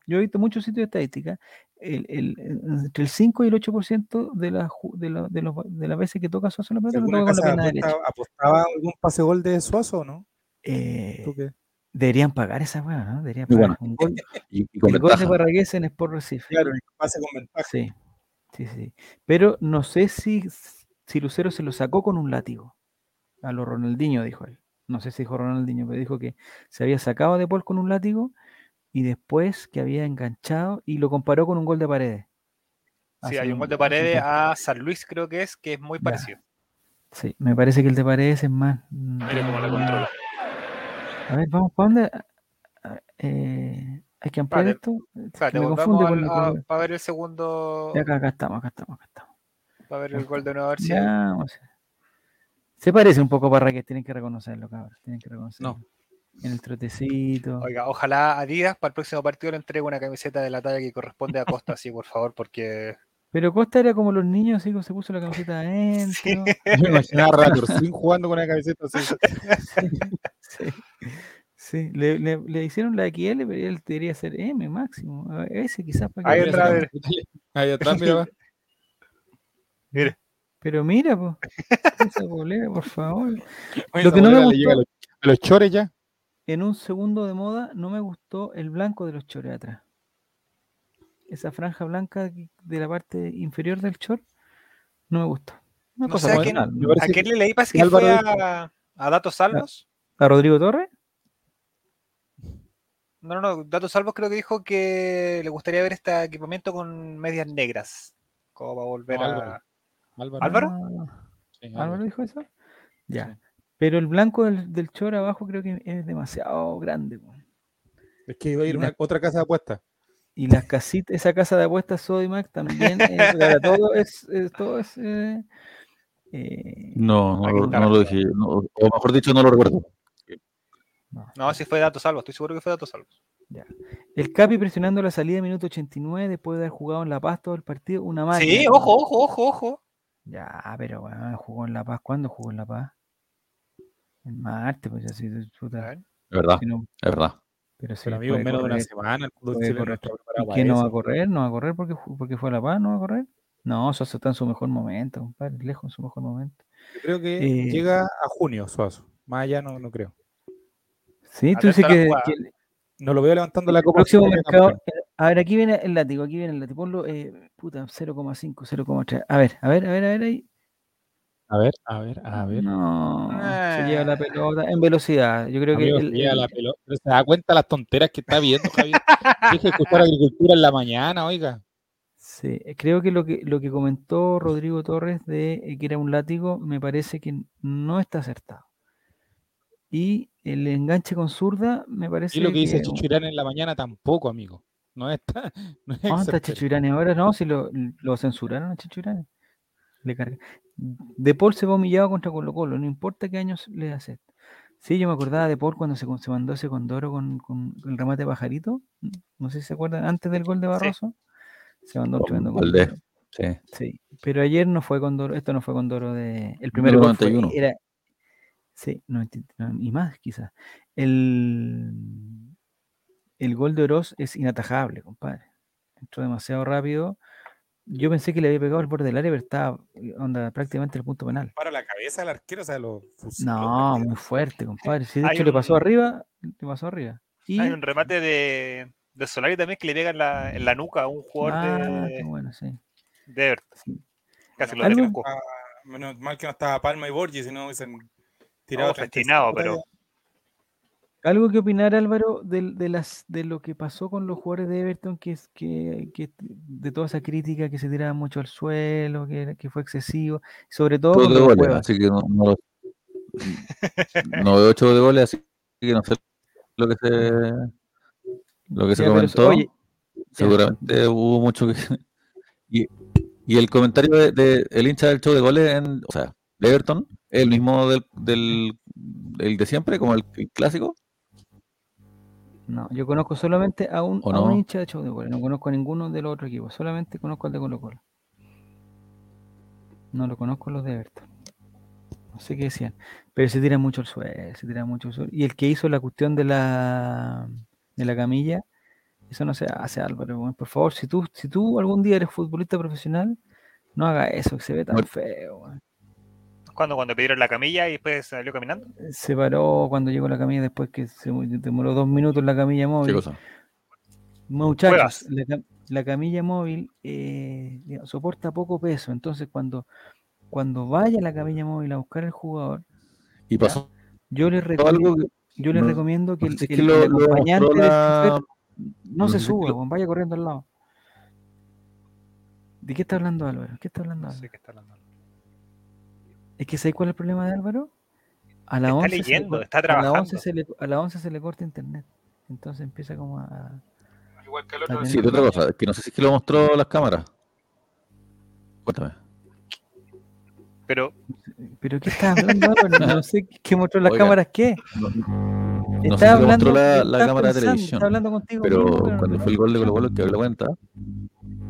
yo he visto muchos sitios de estadística, el, el- entre el 5 y el 8% de, la, de, la- de, los- de las veces que toca Suazo la
¿Si
pelota, toca con la pierna derecha.
apostaba algún pase gol de Suazo o no?
Eh,
¿Tú qué?
deberían pagar esa weá, ¿no? Deberían pagar
bueno.
un gol. <laughs>
Y, y con
El gol de
ventaja.
Parragués en Sport Recife.
Claro, el pase con ventaja.
Sí, sí, sí. Pero no sé si, si Lucero se lo sacó con un látigo. A lo Ronaldinho, dijo él. No sé si dijo Ronaldinho, pero dijo que se había sacado de Paul con un látigo y después que había enganchado y lo comparó con un gol de paredes.
Sí, hay un gol de paredes a San Luis, creo que es, que es muy
Ya.
parecido.
Sí, me parece que el de paredes es más.
Mira cómo la
mm,
controla.
A ver, vamos, ¿para dónde? Ah, eh, ¿Hay que ampliar esto? Me confunde
al-
el
para ver el segundo,
Ya Acá, acá estamos, acá estamos, acá estamos.
para ver el gol de nuevo, a ver si-
Ya, vamos a ver. Se parece un poco a Parragués, tienen que reconocerlo, cabrón. Tienen que reconocerlo. En el trotecito.
Oiga, ojalá Adidas para el próximo partido le entregue una camiseta de la talla que corresponde a Costa, sí, por favor, porque
Pero Costa era como los niños, así como se puso la camiseta <laughs> adentro. <laughs>
Yo me imaginaba a Raturcín jugando con una camiseta así. <laughs>
Sí, sí. Le, le- le hicieron la XL, pero él debería ser M máximo. Ese quizás para que
Ahí
vaya
entra,
a-
a ver.
Ahí atrás, mira. va.
Pero mira, pues. Esa polera, por favor.
Oye,
Lo que no me
bolera le llega a
gustó-
los, a los chores ya.
En un segundo de moda, no me gustó el blanco de los chores atrás. Esa franja blanca de la parte inferior del short, no me gustó. Una
No
cosa
sé a
quién-
¿no?
me parece
¿a quién le leí? Parece que fue a, a Datos Salvos.
¿A Rodrigo Torres?
No, no, no, Datos Salvos creo que dijo que le gustaría ver este equipamiento con medias negras. ¿Cómo va a volver
No,
a...?
Álvaro. Álvaro.
¿Álvaro?
Ah,
Sí,
¿Álvaro dijo eso? Ya.
Sí.
Pero el blanco del, del short abajo creo que es demasiado grande. po.
Es que iba a ir a una, otra casa de apuestas.
Y las casitas, esa casa de apuestas Sodimac también, eh, todo es, es- todo es eh, eh,
No, no, lo- no dije. no, o mejor dicho, no lo recuerdo.
no.
No, sí fue Datos Salvos, estoy seguro que fue Datos Salvos.
El Capi presionando la salida minuto 89 después de haber jugado en La Paz todo el partido, una máquina.
Sí, ojo, ojo, ojo, ojo.
Ya, pero bueno, jugó en La Paz. ¿Cuándo jugó en La Paz? En Marte, pues así, puta,
A ver.
Es verdad,
si no-
es verdad.
pero si
Pero amigo, menos de una semana el
correr. ¿Y qué no va a
eso.
correr? ¿No va a correr porque, porque fue a La Paz? ¿No va a correr? No, Sosa está en su mejor momento, compadre, lejos en su mejor momento.
Yo creo que
Eh,
llega a junio, Suazo. Más allá no, no creo.
Sí, tú dices que, que
No lo veo levantando la copa.
próximo mercado. eh, A ver, aquí viene el látigo, aquí viene el látigo. Ponlo, eh, puta, 0,5, 0,3. A ver, a ver, a ver, a ver ahí.
A ver, a ver, a ver.
No, se lleva la
Ah.
pelota en velocidad. Yo creo que el-
se lleva
el-
la pelota. Pero se da cuenta las tonteras que está viendo, Javier. Deje de escuchar agricultura en la mañana, oiga.
Sí, creo que lo que lo que comentó Rodrigo Torres de eh, que era un látigo me parece que no está acertado. Y el enganche con zurda me parece
Y lo que dice
que
Irán en la mañana tampoco, amigo. No está. <laughs> No es
¿Dónde está ahora? No, si lo, lo censuraron a Chicho Irane. Le carga. De Paul se va humillado contra Colo Colo, no importa qué años le hace. Sí, yo me acordaba de Paul cuando se, se mandó ese condoro con, con el remate de pajarito. No sé si se acuerdan, antes del gol de Barroso. Se mandó un
Con
tremendo condoro.
Sí.
Sí, pero ayer no fue Condoro, esto no fue Condoro de. El primer gol fue-
91.
era. Sí, 90 no, y más quizás. El, el gol de Oroz es inatajable, compadre. Entró demasiado rápido. Yo pensé que le había pegado al borde del área, pero estaba eh, onda, prácticamente el punto penal.
Para la cabeza del arquero, o sea, lo fusiló.
No, muy fuerte, compadre. Sí, de
Hay
hecho le pasó arriba, le pasó arriba. Y,
Hay un remate de, de Solari también que le pega en la, en la nuca a un jugador
ah, qué
de,
bueno, sí.
de Everton.
sí.
Casi lo.
Ah, menos mal que no estaba Palma y Borges, si no hubiesen tirado.
No,
35
festinado, pero-.
¿Algo que opinar, Álvaro, del- de, las, de lo que pasó con los jugadores de Everton, que, es, que, que de toda esa crítica que se tiraba mucho al suelo, que, que fue excesivo, sobre todo
Ocho de goles, así que no, no, <laughs> no veo ocho de goles, así que no sé lo que se, lo que se comentó.
oye,
Seguramente hubo mucho que. <laughs> Y, y el comentario de, de- el hincha del show de goles, en, o sea, de Everton, el mismo del, del, del de siempre, como el, el clásico.
No, yo conozco solamente a un,
¿O
a un hincha de de Goles, no conozco a ninguno de los otros equipos, solamente conozco al de Colo Colo. No lo conozco los de Everton. No sé qué decían, pero se tira mucho el suelo, se tira mucho el suelo. Y el que hizo la cuestión de la de la camilla, eso no se hace, Álvaro. Por favor, si tú, si tú algún día eres futbolista profesional, no haga eso, que se ve tan feo.
Cuando, cuando pidieron la camilla y después salió caminando.
Se paró cuando llegó la camilla después que se demoró dos minutos en la camilla
¿Qué
móvil.
cosa?
Muchachos, la, cam- la camilla móvil eh, digamos, soporta poco peso, entonces cuando, cuando vaya la camilla móvil a buscar al jugador,
Y pasó
yo les recomiendo,
algo que
yo les
no-
recomiendo que
no
el,
lo, lo
acompañante del
la,
No
No
se
lo-
weón, vaya corriendo al lado. ¿De qué está hablando Álvaro? ¿Qué está hablando
No
Álvaro?
sé qué está hablando.
Es que ¿sabes cuál es el problema de Álvaro? A las
Está
11 se le
leyendo, está
A las,
trabajando.
11 se le, a las 11 se le corta internet. Entonces empieza como a...
Igual que el
a
otro.
Sí, de otra cosa, que no sé si es que lo mostró las cámaras. Cuéntame.
Pero
¿Pero qué estás hablando Álvaro? No sé qué mostró las
Oiga,
cámaras, ¿qué?
No, no
Está
sé si lo
hablando,
mostró la, la cámara de
pensando,
televisión,
Está hablando contigo
pero
pero
cuando
no-
fue el gol de Colo Colo, que abrió la cuenta,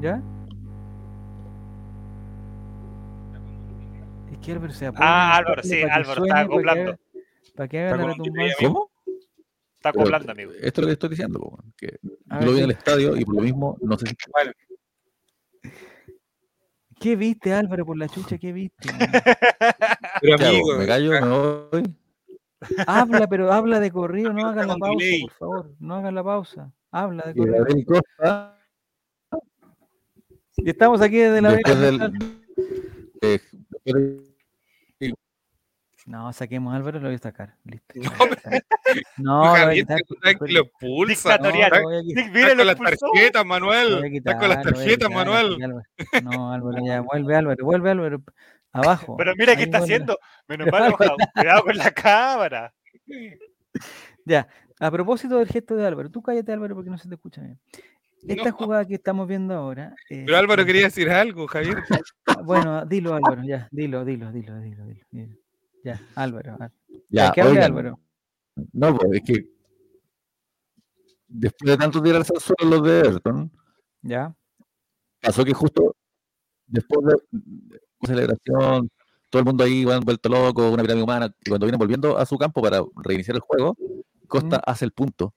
¿Ya?
Ah, Álvaro, sí, Álvaro, estaba acoplando.
Para que haga
Está
la retumbancia.
¿cómo?
está acoplando, amigo.
Esto es lo que estoy diciendo, que yo lo vi en
¿qué-
el estadio y por lo mismo, no sé si
¿Qué viste, Álvaro, por la chucha? ¿Qué viste? <laughs>
Pero
¿qué
amigo,
¿Me callo? ¿Me voy?
habla, pero habla de corrido, no hagan la pausa, por favor. No hagan la pausa. Habla de corrido. Y estamos aquí desde la
después del... eh, después
No, saquemos a Álvaro, lo voy a sacar. Listo.
No,
No, lo voy a
Javier, que lo expulsa.
Dictatorial.
No, lo voy a quitar.
Sí, mira,
las tarjetas, Manuel. con las tarjetas, Manuel. <laughs>
No, Álvaro, ya, vuelve Álvaro, vuelve Álvaro. Abajo.
Pero mira qué está haciendo. Menos mal, <laughs> cuidado con la cámara.
Ya, a propósito del gesto de Álvaro, tú cállate Álvaro porque no se te escucha bien. Esta
No.
jugada que estamos viendo ahora. eh,
Pero Álvaro
eh,
quería decir algo, Javier. <laughs>
Bueno, dilo Álvaro, ya, dilo, dilo, dilo, dilo, dilo. Ya, Álvaro.
Ya,
que hable Álvaro.
No, pues es que después de tanto tirarse al suelo los de Everton,
Ya.
pasó que justo después de la celebración, todo el mundo ahí van vuelto loco, una pirámide humana, y cuando vienen volviendo a su campo para reiniciar el juego, Costa
Mm.
hace el punto.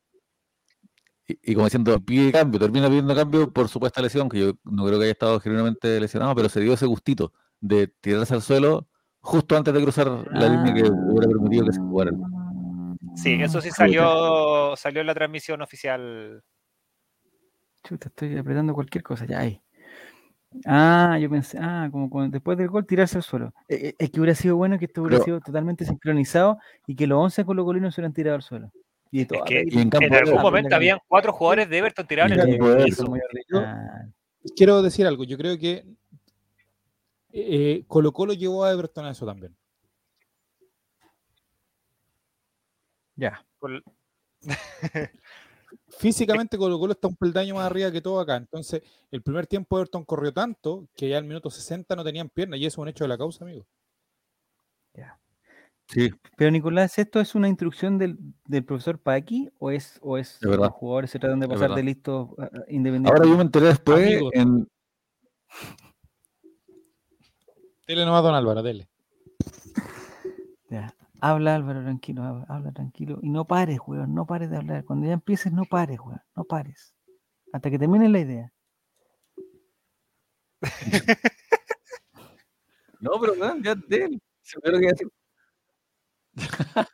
Y, y como diciendo, pide cambio, termina pidiendo cambio por supuesta lesión, que yo no creo que haya estado genuinamente lesionado, pero se dio ese gustito de tirarse al suelo justo antes de cruzar la línea que hubiera permitido que se jugara.
Sí, eso sí salió, salió en la transmisión oficial.
Chuta, estoy apretando cualquier cosa, ya ahí. Ah, yo pensé, ah, como cuando- después del gol tirarse al suelo. Eh, eh, Es que hubiera sido bueno que esto hubiera
Pero-
sido totalmente sincronizado y que los 11 colocolinos se hubieran tirado al suelo. Y
que
en campo
En
de
algún momento habían cuatro jugadores de Everton tirados en el
de
piso.
Quiero decir algo, yo creo que eh, Colo Colo llevó a Everton a eso también.
Ya.
Con- <laughs>
Físicamente Colo Colo está un peldaño más arriba que todo acá. Entonces, el primer tiempo Everton corrió tanto que ya al minuto 60 no tenían piernas y eso es un hecho de la causa, amigo.
Sí,
Pero Nicolás, ¿esto es una instrucción del, del profesor Paqui o es, o es los jugadores se tratan de pasar de listos ah, ah, independientes?
Ahora yo me enteré después
Amigos.
en,
Dele nomás, don Álvaro, dele.
Ya. Habla Álvaro, tranquilo, habla, habla tranquilo. Y no pares, weón, no pares de hablar. Cuando ya empieces, no pares, weón, no pares. Hasta que termine la idea. <laughs>
No, pero weón, ya de él. Se me lo que iba a decir. <laughs>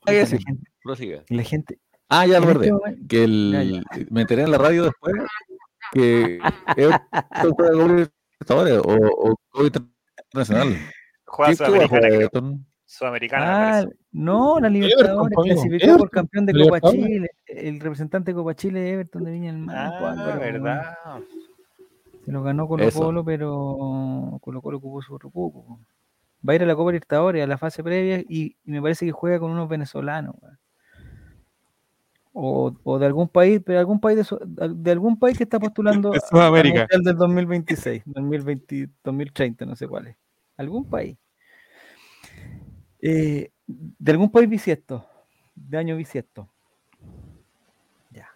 Puta,
ya
la
sí,
gente-
prosiga.
la gente.
Ah, ya lo
este
acordé.
momento-
Que el, me enteré en la radio después que Everton juega con Libertadores o, o Internacional.
Juega
¿Qué, qué
Sudamericana, creo. Sudamericana, me
Ah, no, la Libertadores clasificó por campeón de Copa. Chile. El representante de Copa Chile Everton de Viña del Mar.
Ah, verdad.
Se lo ganó Colo
Eso.
Colo, pero Colo Colo ocupó su otro cupo. po. Va a ir a la Copa Libertadores, a la fase previa, y, y me parece que juega con unos venezolanos. weón. O, o de algún país, pero algún país de, de algún país que está <laughs> postulando
De Sudamérica.
Mundial del 2026, 2020, 2030, no sé cuál es. Algún país. Eh, de algún país bisiesto, de año bisiesto. Ya.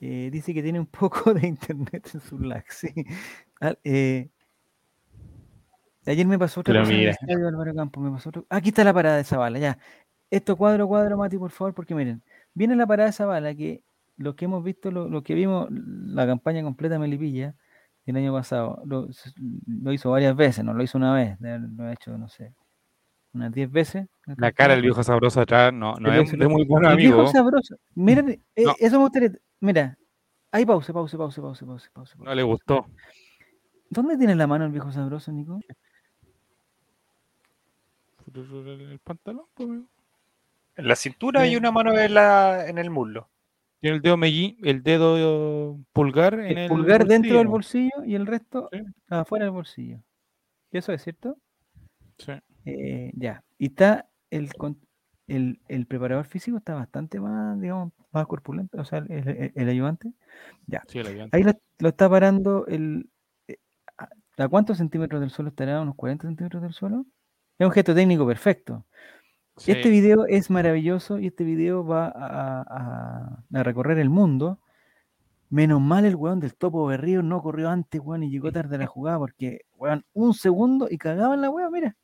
Eh, dice que tiene un <laughs> poco de internet en su lag, sí. Ah, eh, ayer me pasó otra cosa en el
mira.
Álvaro me pasó otra- Aquí está la parada de esa bala, ya. Esto cuadro, cuadro, Mati, por favor, porque miren, viene la parada de esa bala que lo que hemos visto, lo, lo que vimos, la campaña completa de Melipilla el año pasado, lo, hizo varias veces, no lo hizo una vez, lo ha hecho, no sé, unas 10 veces.
La cara del viejo sabroso atrás no, no es
lo-
muy buen
El viejo
amigo.
sabroso. Miren, eh,
No.
eso me gustaría. Mira, ahí pausa, pausa, pausa, pausa, pausa, pausa.
No le gustó.
¿Dónde tiene la mano el viejo sabroso, Nico? <laughs>
El pantalón, pues, amigo.
En la cintura y una mano en, la, en el muslo.
Tiene el dedo mellín, el dedo pulgar en
El
el
pulgar dentro del
bolsillo.
y el resto
Sí.
afuera del bolsillo. Eso es cierto.
Sí.
Eh, ya. Y está el, con- el, el preparador físico está bastante más, digamos, más corpulento, o sea, el, el- el ayudante. Ya.
Sí, el ayudante.
Ahí lo, lo está parando el. eh, ¿A a cuántos centímetros del suelo estará? ¿Unos 40 centímetros del suelo? Es un gesto técnico perfecto.
Sí.
Este video es maravilloso y este video va a, a- a recorrer el mundo. Menos mal el weón del topo berrío no corrió antes, weón, y llegó tarde a la jugada porque, weón, un segundo y cagaban la weón, mira.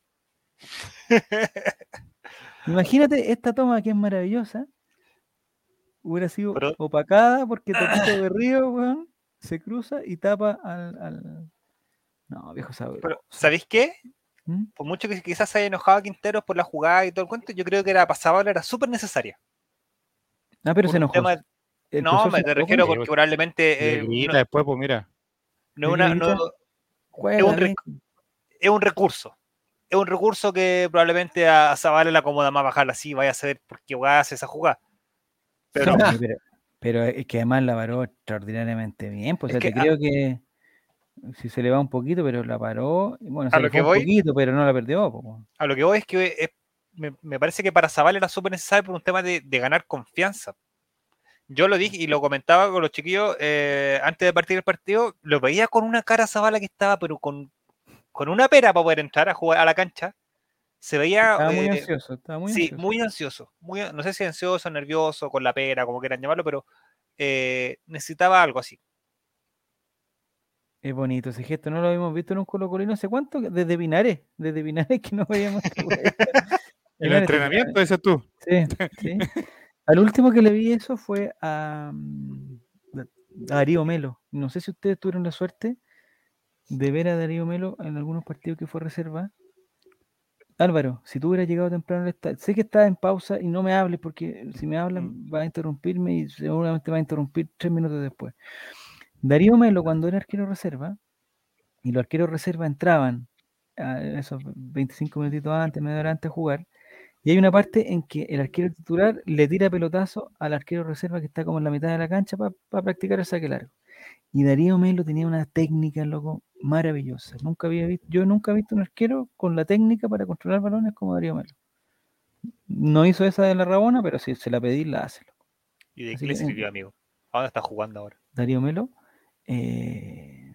<laughs> Imagínate esta toma que es maravillosa. Hubiera sido
Pero-
opacada porque <coughs> Topito Berrío, weón, se cruza y tapa al. al- No, viejo sabor.
Pero, ¿sabéis qué?
¿Mm?
Por mucho que quizás se haya enojado Quinteros por la jugada y todo el cuento, yo creo que la pasada era súper necesaria.
Ah, pero
Por
se enojó.
tema-
El
no, me te refiero porque probablemente
Le
eh, no,
después, pues mira.
no es
¿Le
una- no-
Juega,
un es un recurso. Es un recurso que probablemente a Zavala le acomoda más bajarla así, vaya a saber por qué weá hace esa jugada. Pero <laughs>
Sí, pero, pero es que además la paró extraordinariamente bien. Pues, o
Es
sea,
que
te
a-
creo que si se le va un poquito, pero la paró. Bueno,
A
se
lo
le
que
fue un
voy-
poquito, pero no la perdió. po,
a lo que voy es que es- me, me parece que para Zavala era súper necesario por un tema de, de ganar confianza. Yo lo dije y lo comentaba con los chiquillos eh, antes de partir el partido, lo veía con una cara Zavala que estaba, pero con, con una pera para poder entrar a jugar a la cancha. Se veía
Estaba muy
eh,
ansioso. Estaba muy
sí,
ansioso.
muy ansioso. Muy, no sé si ansioso, nervioso, con la pera, como quieran llamarlo, pero eh, necesitaba algo así.
Es bonito ese gesto. No lo habíamos visto en un Colo Colo no sé cuánto. Desde Pinares. Desde Pinares <laughs> que no veíamos. <laughs>
el entrenamiento, dices tú.
Sí, sí. Al último que le vi eso fue a, mm, a Darío Melo. No sé si ustedes tuvieron la suerte de ver a Darío Melo en algunos partidos que fue reserva. Álvaro, si tú hubieras llegado temprano sé que estás en pausa y no me hables porque si me hablan va a interrumpirme y seguramente va a interrumpir tres minutos después. Darío Melo, cuando era arquero reserva, y los arqueros reserva entraban a esos 25 minutitos antes, media hora antes de jugar, y hay una parte en que el arquero titular le tira pelotazo al arquero reserva que está como en la mitad de la cancha para practicar el saque largo. Y Darío Melo tenía una técnica, loco, maravillosa. Nunca había visto, yo nunca he visto un arquero con la técnica para controlar balones como Darío Melo. No hizo esa de la Rabona, pero si se la pedí, la hace. loco.
¿Y de
Así
qué le sirvió, amigo? ¿A dónde está jugando ahora?
Darío Melo. Eh,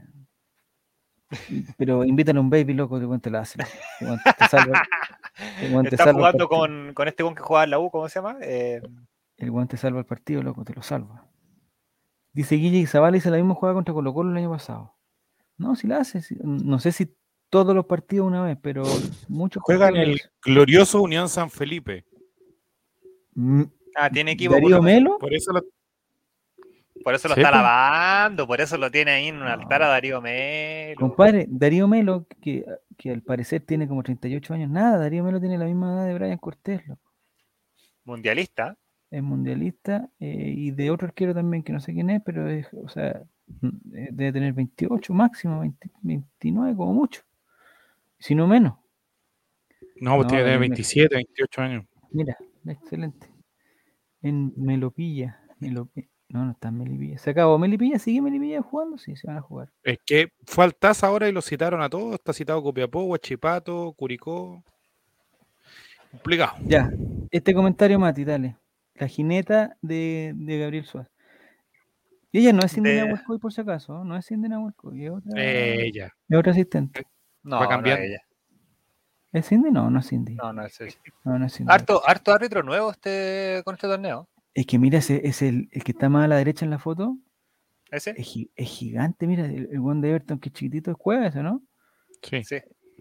pero invítale a un baby, loco, que te la hace. te salva- te
Está jugando con, con este con que jugaba en la U, ¿cómo se llama? Eh,
El guante salva el partido, loco, te lo salva. Dice Guille y Zavala hizo la misma jugada contra Colo Colo el año pasado. No, si la hace. si- no sé si todos los partidos una vez, pero muchos
Juega en
partidos lo
el glorioso Unión San Felipe.
Mm,
ah, tiene equipo.
Darío
por,
Melo,
Por eso lo-
por eso lo
Sí,
está lavando, por eso lo tiene ahí en un
No.
altar a Darío Melo.
compadre, Darío Melo, que, que al parecer tiene como 38 años, nada, Darío Melo tiene la misma edad de Brian Cortés, loco.
Mundialista.
es mundialista eh, y de otro arquero también que no sé quién es, pero es, o sea, eh, debe tener 28 máximo, 20 29 como mucho, si no menos.
No, pues
No,
tiene
Darío Melo.
27, 28 años.
Mira, excelente. En Melopilla. Melopi- No, no está en Melipilla. ¿Se acabó Melipilla? ¿Sigue Melipilla jugando? Sí, se van a jugar.
Es que fue al TAS ahora y lo citaron a todos. Está citado Copiapó, Huachipato, Curicó. Complicado.
Ya, este comentario, Mati, dale. La jineta de, de Gabriel Suárez. Y ella no es Cindy
De-
Nahuelcoy, por si acaso, no es Cindy Nahuelcoy, es otra,
Ella.
es otra asistente.
No,
Va
no
cambiando.
ella.
¿Es Cindy? No, no es Cindy.
No, no, es ella.
No, no es Cindy.
Harto, harto árbitro nuevo este, con este torneo.
Es que mira, ese es el, el que está más a la derecha en la foto.
¿Ese?
Es, gi- es gigante, mira, el, el buen de Everton, que es chiquitito, es Cueva ese, ¿no?
Sí.
Sí.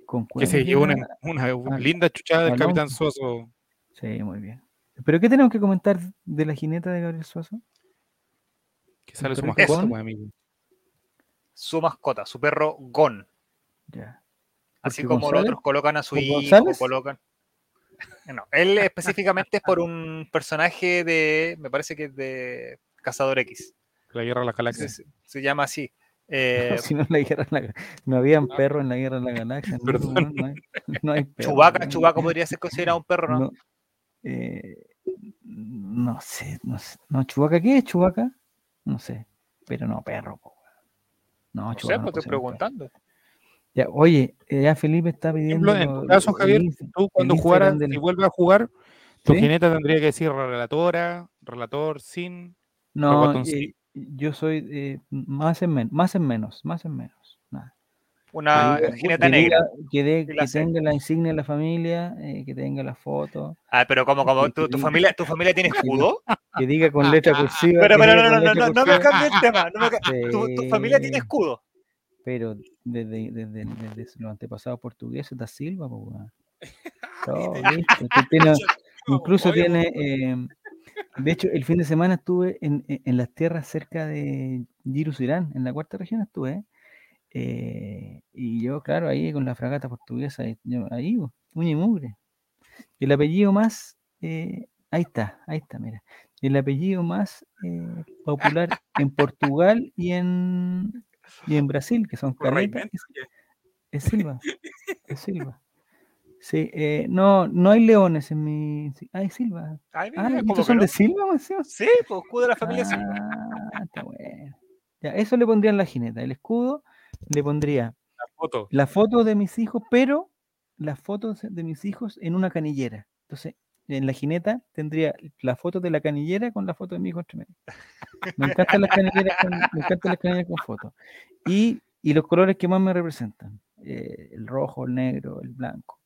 Con
Que
Cueva
se llevó una, linda chuchada del Capitán. Soso.
Sí, muy bien. ¿Pero qué tenemos que comentar de la jineta de Gabriel Suazo?
Que sale su mascota, pues, amigo.
Su mascota, su perro Gon.
Ya.
Así como los otros colocan a su
¿por
hijo,
González?
colocan. No, él específicamente es por un personaje de, me parece que es de Cazador X.
La guerra de la galaxia.
se- se llama así. <laughs> Eh,
si no, la guerra la- no habían perros en la guerra de la galaxia. No,
Perdón.
no hay, no
Chubaca. Chubaca podría <laughs> ser considerado un perro, ¿no?
No. Eh, No sé, no sé. No, Chubaca, ¿qué es Chubaca? No sé. Pero no, perro, po. No,
No sé,
Chewbacca
pues estoy
perro.
preguntando.
Ya, oye, eh, ya Felipe está pidiendo.
ejemplo, en tu caso, Javier, Tú cuando jugaras, si vuelves a jugar, tu
¿Sí?
jineta tendría que decir relatora, relator, sin.
No, eh, yo soy eh, más en menos, más en menos, más en menos. Nada.
Una
Que
jineta
que
negra.
diga- que, de- que tenga la insignia de la familia, eh, que tenga la foto,
Ah, pero como, como tu, tu familia, tu familia tiene escudo.
que diga con letra <laughs> cursiva.
Pero, pero no, no, no, no, no me cambies el tema. no me ca- tu, tu familia tiene
Sí.
escudo.
Pero desde, desde, desde los antepasados portugueses da Silva, <laughs> <laughs> tiene- incluso tiene. eh, de hecho, el fin de semana estuve en, en- las tierras cerca de Girusirán, en la cuarta región estuve. eh, y yo, claro, ahí con la fragata portuguesa, yo- ahí, uña y mugre. El apellido más. eh, ahí está, ahí está, mira. El apellido más eh, popular en Portugal y en, y en Brasil, que son
Raimundo,
es, es Silva. Es Silva. Sí, eh, no, no hay leones en mi. sí, Hay Silva.
Ay,
Ah,
mira,
¿y
¿cómo
estos son
no?
de Silva?
Sí, pues escudo de la familia Silva.
Ah, está bueno. Ya, eso le pondría en la jineta. El escudo le pondría
la foto.
la foto de mis hijos, pero las fotos de mis hijos en una canillera. Entonces, en la jineta tendría la foto de la canillera con la foto de mi hijo entre medio. Me encantan las canilleras con, me encantan las canilleras con fotos. Y, y los colores que más me representan. eh, el rojo, el negro, el blanco.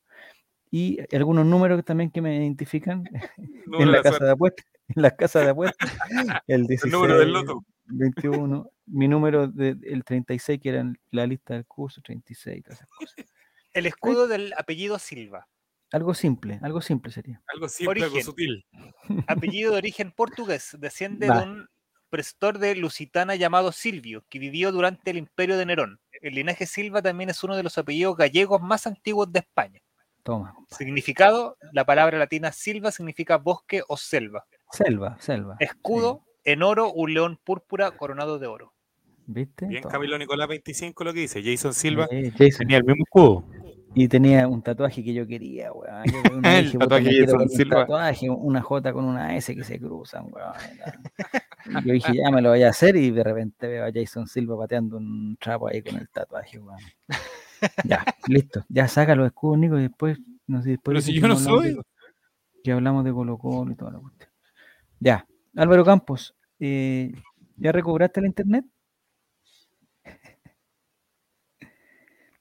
Y algunos números también que me identifican <laughs>
Número
en
de
la casa
suerte,
de apuestas. En la casa de apuestas. <laughs> El 16,
el número del loto.
21, mi número de, el 36, que era en la lista del curso, 36, todas esas cosas.
El escudo del apellido Silva.
Algo simple, algo simple sería.
Algo simple, algo sutil. <laughs>
Apellido de origen portugués. Desciende
Va.
de un prestor de Lusitana llamado Silvio, que vivió durante el imperio de Nerón. El linaje Silva también es uno de los apellidos gallegos más antiguos de España.
Toma.
Significado, la palabra latina silva significa bosque o selva.
Selva, selva.
Escudo, en oro, un león púrpura coronado de oro.
¿Viste?
Bien,
Toma.
Camilo Nicolás 25 lo que dice. Jason Silva.
Eh, Jason.
Tenía el mismo escudo.
Y tenía un tatuaje que yo quería, weón. Yo una <laughs>
El
dije,
tatuaje de
un tatuaje, una J con una S que se cruzan, weón. Yo dije, ya me lo voy a hacer y de repente veo a Jason Silva pateando un trapo ahí con el tatuaje, weón. Ya, listo. Ya saca los escudos, Nico, y después, no sé, después
Pero si yo no
hablamos de-
soy.
que hablamos de Colo Colo y toda la cuestión. Ya, Álvaro Campos, eh, ¿ya recobraste la internet?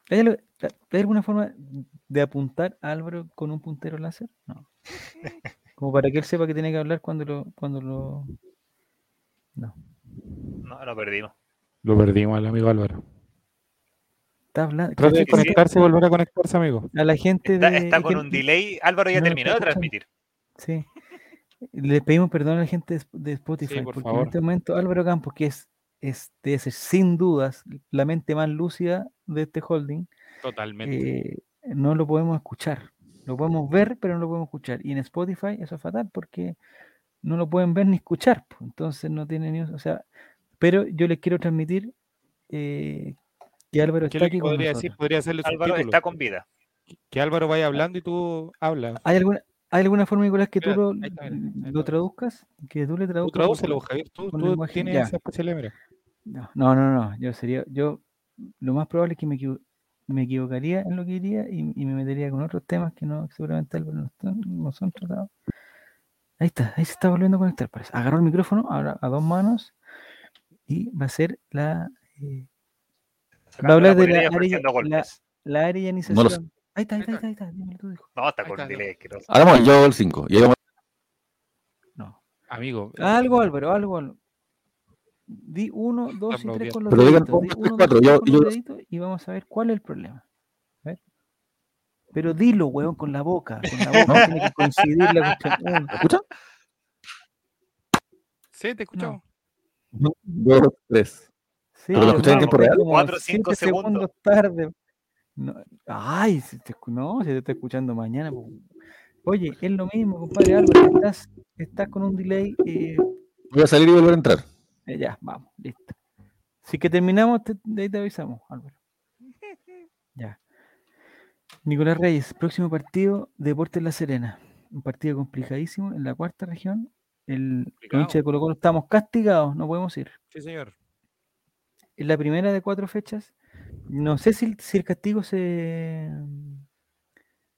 <laughs> ¿Hay, alguna forma de apuntar a Álvaro con un puntero láser? No. <laughs> Como para que él sepa que tiene que hablar cuando lo... Cuando lo... No.
No, lo perdimos.
Lo perdimos al amigo Álvaro.
Está hablando...
Trate de
sí.
conectarse y volver a conectarse, amigo.
A la gente
Está,
de...
está
es
con un delay. Álvaro ya
no,
terminó de transmitir.
Sí. Le pedimos perdón a la gente de Sp- de Spotify,
por
porque
favor.
en este momento Álvaro Campos, que es, es ser sin dudas la mente más lúcida de este holding,
Totalmente.
eh, no lo podemos escuchar. Lo podemos ver, pero no lo podemos escuchar. Y en Spotify eso es fatal porque no lo pueden ver ni escuchar. Entonces no tiene ni... O sea, pero yo les quiero transmitir eh, que Álvaro
¿Qué
está aquí con
podría
nosotros.
decir? Podría hacerle
Álvaro está con vida.
Que Álvaro vaya hablando y tú hablas.
¿Hay alguna, ¿Hay alguna forma, Nicolás, que tú lo,
ahí está, mira, ahí
lo
está.
traduzcas? Que tú le
Tú
traduzcas. por
tradúcelo? Javier. Tú,
con
tú
lenguaje-
tienes
ya.
esa especialidad, mira.
No, no, no, no, Yo sería, yo lo más probable es que me, equivo- me equivocaría en lo que diría y, y me metería con otros temas que no, seguramente Álvaro no, están- no son tratados. Ahí está, ahí se está volviendo a conectar, parece. Agarró el micrófono ahora a dos manos y va a ser la, eh, va a hablar de la, área, la, arellanización.
No.
Ahí está, ahí está, ahí está, ahí está, dímelo tú, dijo.
No, está con delay.
Hagamos yo el 5. Y hagamos-
No.
Amigo.
Algo, Álvaro, algo. Álvaro. Di uno, dos y tres
aplaudiendo.
con los
Pero digan
deditos. Di
yo-
los deditos y vamos a ver cuál es el problema. A ver. Pero dilo, weón, con la boca. Con la boca tiene que coincidir la cuestión. Uno.
¿Me escuchan?
Sí, te escuchamos.
Dos, tres.
Sí,
¿Pero lo en tiempo real?
como
Cuatro,
siete
cinco segundos.
tarde. No, ay, si te no, se te está escuchando mañana. Oye, es lo mismo, compadre Álvaro. Estás, estás con un delay. eh,
Voy a salir y volver a entrar.
Eh, ya, vamos, listo. Si que terminamos, te- de ahí te avisamos, Álvaro. <laughs> Ya. Nicolás Reyes, próximo partido, Deportes La Serena. un partido complicadísimo en la cuarta región. El hinchas de Colo Colo estamos castigados, no podemos ir.
Sí, señor.
En la primera de cuatro fechas, no sé si, el- si el castigo se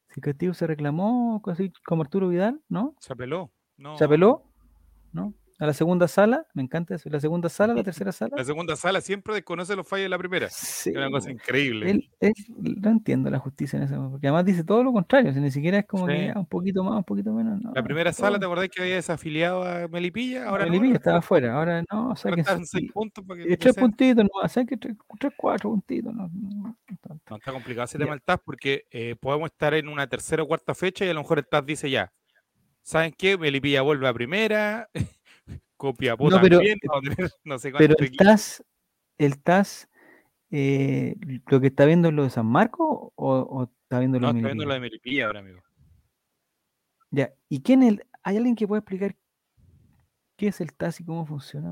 si el castigo se reclamó así como Arturo Vidal, ¿no?
Se apeló. No,
¿Se apeló? ¿No? A la segunda sala, me encanta eso. La segunda sala, la tercera <laughs> sala.
La segunda sala siempre desconoce los fallos de la primera.
Sí,
Es una cosa increíble.
Él, él- no entiendo la justicia en eso, porque además dice todo lo contrario, si ni siquiera es como
Sí.
que ya, un poquito más, un poquito menos. No,
La primera
todo-
sala, ¿te acordás que había desafiliado a Melipilla? Ahora no,
Melipilla
ahora
estaba afuera, ahora no,
ahora
sáquense.
están seis puntos para que que
tres puntitos, no, ¿sabes que tres, tres, cuatro puntitos, no, no, no.
No, está complicado ese tema del TAS porque eh, podemos estar en una tercera o cuarta fecha y a lo mejor el TAS dice ya. ¿Saben qué? Melipilla vuelve a primera. <laughs> Copiapó
No, pero-
también. <laughs> no sé
Pero el. TAS, el TAS, eh, lo que está viendo es lo de San Marcos o, o está viendo lo
No,
de
está viendo
Melipilla?
la de Melipilla ahora, amigo.
Ya, ¿y quién es el, hay alguien que pueda explicar qué es el TAS y cómo funciona?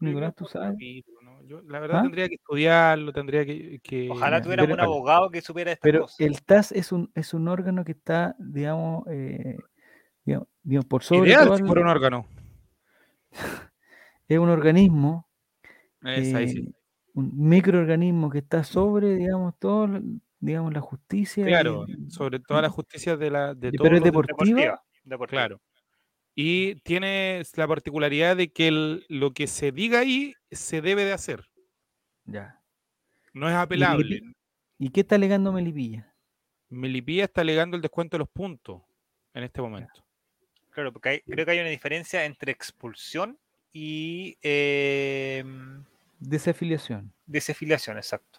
Nicolás, ¿tú
Por
sabes?
capítulo, ¿no? Yo, la verdad
¿Ah?
tendría que estudiarlo, tendría que... que-
Ojalá
pero-
un abogado que supiera estas
Pero
cosas.
el TAS es un, es un órgano que está, digamos, eh, digamos, digamos, por sobre
Ideal fuera un órgano.
Es un organismo,
Es ahí sí.
un microorganismo que está sobre, digamos, todo, digamos, la justicia. y-
Claro, sobre toda la justicia de la de todos
pero es
de-
deportiva.
Claro. Y tiene la particularidad de que el- lo que se diga ahí se debe de hacer.
Ya.
No es apelable.
¿Y qué está alegando Melipilla?
Melipilla está alegando el descuento de los puntos en este momento.
Claro, porque hay- creo que hay una diferencia entre expulsión y eh,
Desafiliación.
desafiliación, exacto.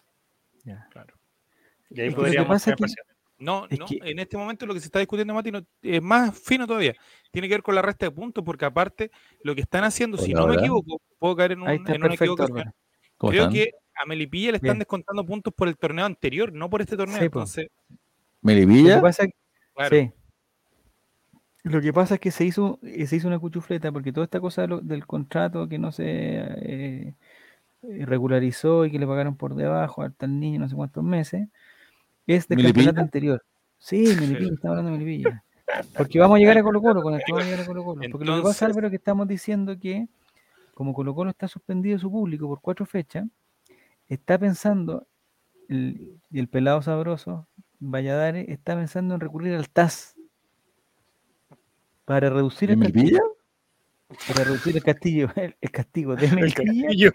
Ya.
Claro.
Y ahí
Es que lo que
podríamos
pasa que-.
No,
Es
no,
que-
en este momento lo que se está discutiendo, Mati, no- es más fino todavía. Tiene que ver con la resta de puntos, porque aparte lo que están haciendo, si no me equivoco, puedo caer en, un-
Ahí está
en una
perfecto,
equivocación.
Álvaro.
¿Cómo
Creo
están?
que a Melipilla le están
Bien.
descontando puntos por el torneo anterior, no por este torneo.
Sí,
entonces,
Lo
¿Melipilla?
que pasa
claro,
Sí. Lo que pasa es que se hizo, eh, se hizo una cuchufleta porque toda esta cosa del contrato que no se eh, eh, regularizó y que le pagaron por debajo al tal niño no sé cuántos meses es del campeonato anterior. Sí, <laughs> Melipilla, estamos hablando de Melipilla. Porque vamos a llegar a Colo Colo con esto, vamos a llegar a Colo Colo. Porque lo que pasa, Álvaro, es que estamos diciendo que como Colo Colo está suspendido su público por cuatro fechas, está pensando, el, y el pelado sabroso, Valladares, está pensando en recurrir al TAS para reducir
¿De
el castigo,
Melipilla?
para reducir el castillo, <laughs> el, el castigo de <laughs> Melipilla,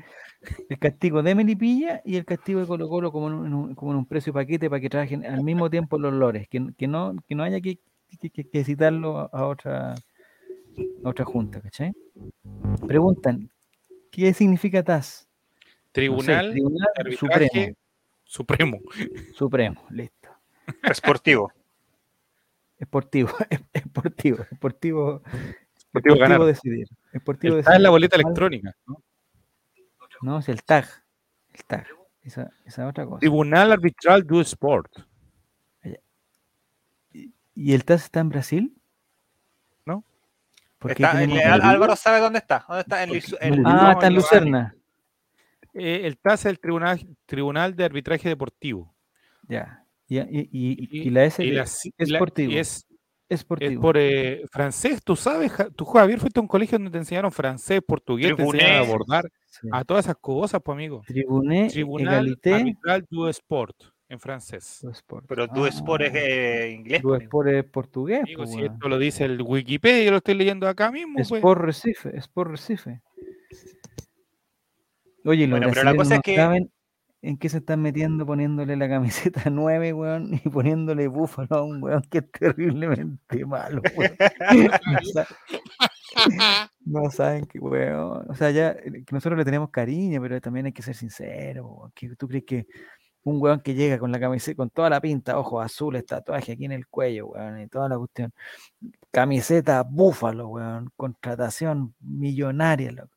el castigo de Melipilla y el castigo de Colo Colo como en un, como en un precio paquete para que trabajen al mismo tiempo los lores, que, que no, que no haya que, que, que- que citarlo a, a otra a otra junta, ¿cachai? Preguntan, ¿qué significa TAS? No sé,
Tribunal
Tribunal Supremo,
Supremo.
Supremo, listo.
Esportivo. <laughs>
Esportivo, esportivo, esportivo,
Deportivo ganar.
decidir. Esportivo
El TAS es la boleta electrónica. ¿no?
No, es el tag. El tag. Esa, esa otra cosa.
Tribunal Arbitral du Sport.
¿Y el TAS está en Brasil?
No.
¿Por qué
Está- el-? Álvaro sabe dónde está. ¿Dónde está? En en-
no,
ah, está en
en.
Lucerna.
Eh, el TAS es el Tribunal, Tribunal de Arbitraje Deportivo.
Ya. Y, y, y- y la S
y
de-
la-
es
la- y es, es por eh, francés, tú sabes, tú Javier fuiste a un colegio donde te enseñaron francés, portugués, te enseñaron a
Tribuné.
abordar
Sí.
a todas esas cosas, pues amigo.
Tribuné,
Tribunal
Egalité,
Arbitral du Sport en francés.
du Sport.
Pero Du Sport es
Ah,
eh, inglés.
Du
pues.
Sport es portugués.
Amigo,
pues,
si
weón.
esto lo dice el Wikipedia, yo lo estoy leyendo acá mismo. pues.
Sport Recife, Sport Recife. Oye,
Bueno, pero la cosa es
no
que-
saben en qué se están metiendo poniéndole la camiseta <laughs> 9, weón, y poniéndole búfalo a un weón que es terriblemente malo, <laughs> weón. No, sa- <laughs> no saben que, weón. O sea, ya eh, que nosotros le tenemos cariño, pero también hay que ser sincero, weón. que ¿Tú crees que un weón que llega con la camiseta, con toda la pinta, ojos azules, tatuaje aquí en el cuello, weón, y toda la cuestión, camiseta búfalo, weón, contratación millonaria, loco.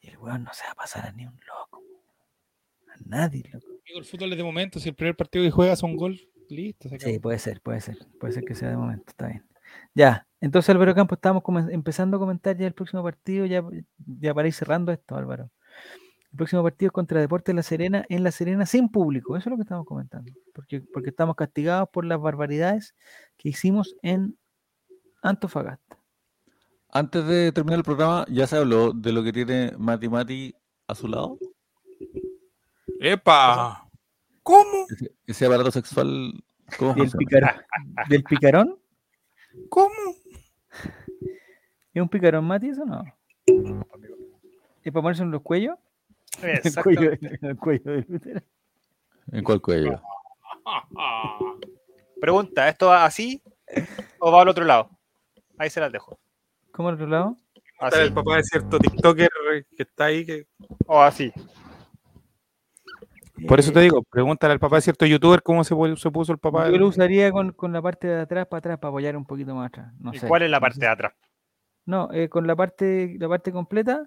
Y el weón no se va a pasar a ni un loco, a nadie, loco.
El fútbol es de momento, si el primer partido que juegas un gol, listo. se
Sí, puede ser, puede ser, puede ser que sea de momento, está bien. Ya, entonces Álvaro Campos, estamos empezando a comentar ya el próximo partido, ya, ya para ir cerrando esto, Álvaro. El próximo partido es contra Deportes La Serena, en La Serena sin público, eso es lo que estamos comentando, porque, porque estamos castigados por las barbaridades que hicimos en Antofagasta.
Antes de terminar el programa, ¿ya se habló de lo que tiene Mati Mati a su lado?
¡Epa! ¿Cómo?
Ese, ese aparato sexual, ¿cómo
¿Del,
funciona?
picar- ¿Del picarón?
¿Cómo?
¿Es un picarón, Mati, eso no? ¿Es para ponerse en los cuellos? <laughs> El cuello, el cuello del útero.
¿En cuál cuello? <laughs>
Pregunta, ¿esto va así o va al otro lado? Ahí se las dejo.
¿Cómo al otro lado?
Así
El papá de cierto TikToker que está ahí. Que...
o así.
Por eso te
Eh,
digo, pregúntale al papá de cierto youtuber cómo se, pu- se puso el papá.
Yo lo usaría con, con la parte de atrás para atrás, para apoyar un poquito más atrás. No
¿Y
sé,
cuál es la
no
parte
sé.
de atrás?
No, eh, con la parte, la parte completa,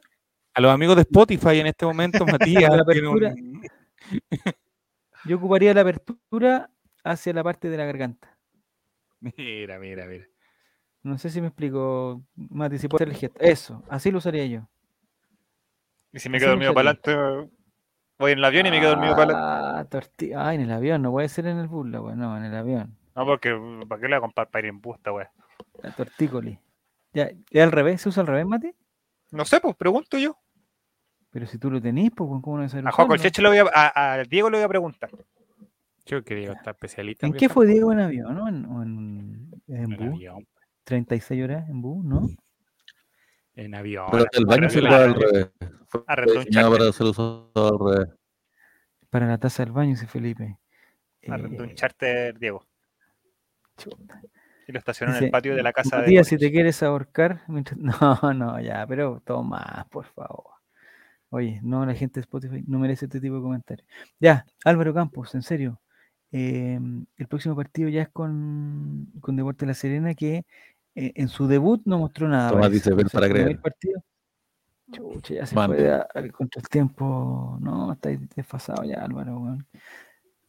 A los amigos de Spotify en este momento, <laughs> Matías.
La apertura.
un-
yo ocuparía la apertura hacia la parte de la garganta.
Mira, mira, mira.
No sé si me explico, Mati, si puedo hacer el gesto. Eso, así lo usaría yo.
Y si me quedo dormido para adelante, voy en el avión y me quedo dormido para adelante.
Ah, tortilla. Ah, en el avión, no puede ser en el bus, la wea, no, en el avión.
No, porque ¿para qué le voy a comprar para ir en busta, güey?
La tortícoli. Ya, ¿es al revés? ¿Se usa al revés, Mati?
No sé, pues pregunto yo.
Pero si tú lo tenís, pues, ¿cómo no vas a
Juan? Colcheche le voy a, a, a Diego le voy a preguntar.
Yo quería estar especialista.
¿En
que
qué
está
fue Diego en avión, no? ¿En, en, en
En
bus?
avión.
36 horas en bus, ¿no?
En avión.
Pero el baño al revés. Fue
un
para ser usado al revés.
Para la taza del baño, dice Felipe.
Arrendó un
Eh,
charter, Diego.
chuta.
Y lo estacionó en el patio de la casa de.
Matías, si te quieres ahorcar. mientras- <laughs> No, no, ya, pero toma, por favor. Oye, no, la gente de Spotify no merece este tipo de comentarios. Ya, Álvaro Campos, en serio. eh, el próximo partido ya es con, con Deporte La Serena, que eh, en su debut no mostró nada.
Tomás dice, ven para
¿no ve el
creer.
partido? Chucha, ya se
Mande.
fue a- contra el tiempo. No, está desfasado ya, Álvaro, weón.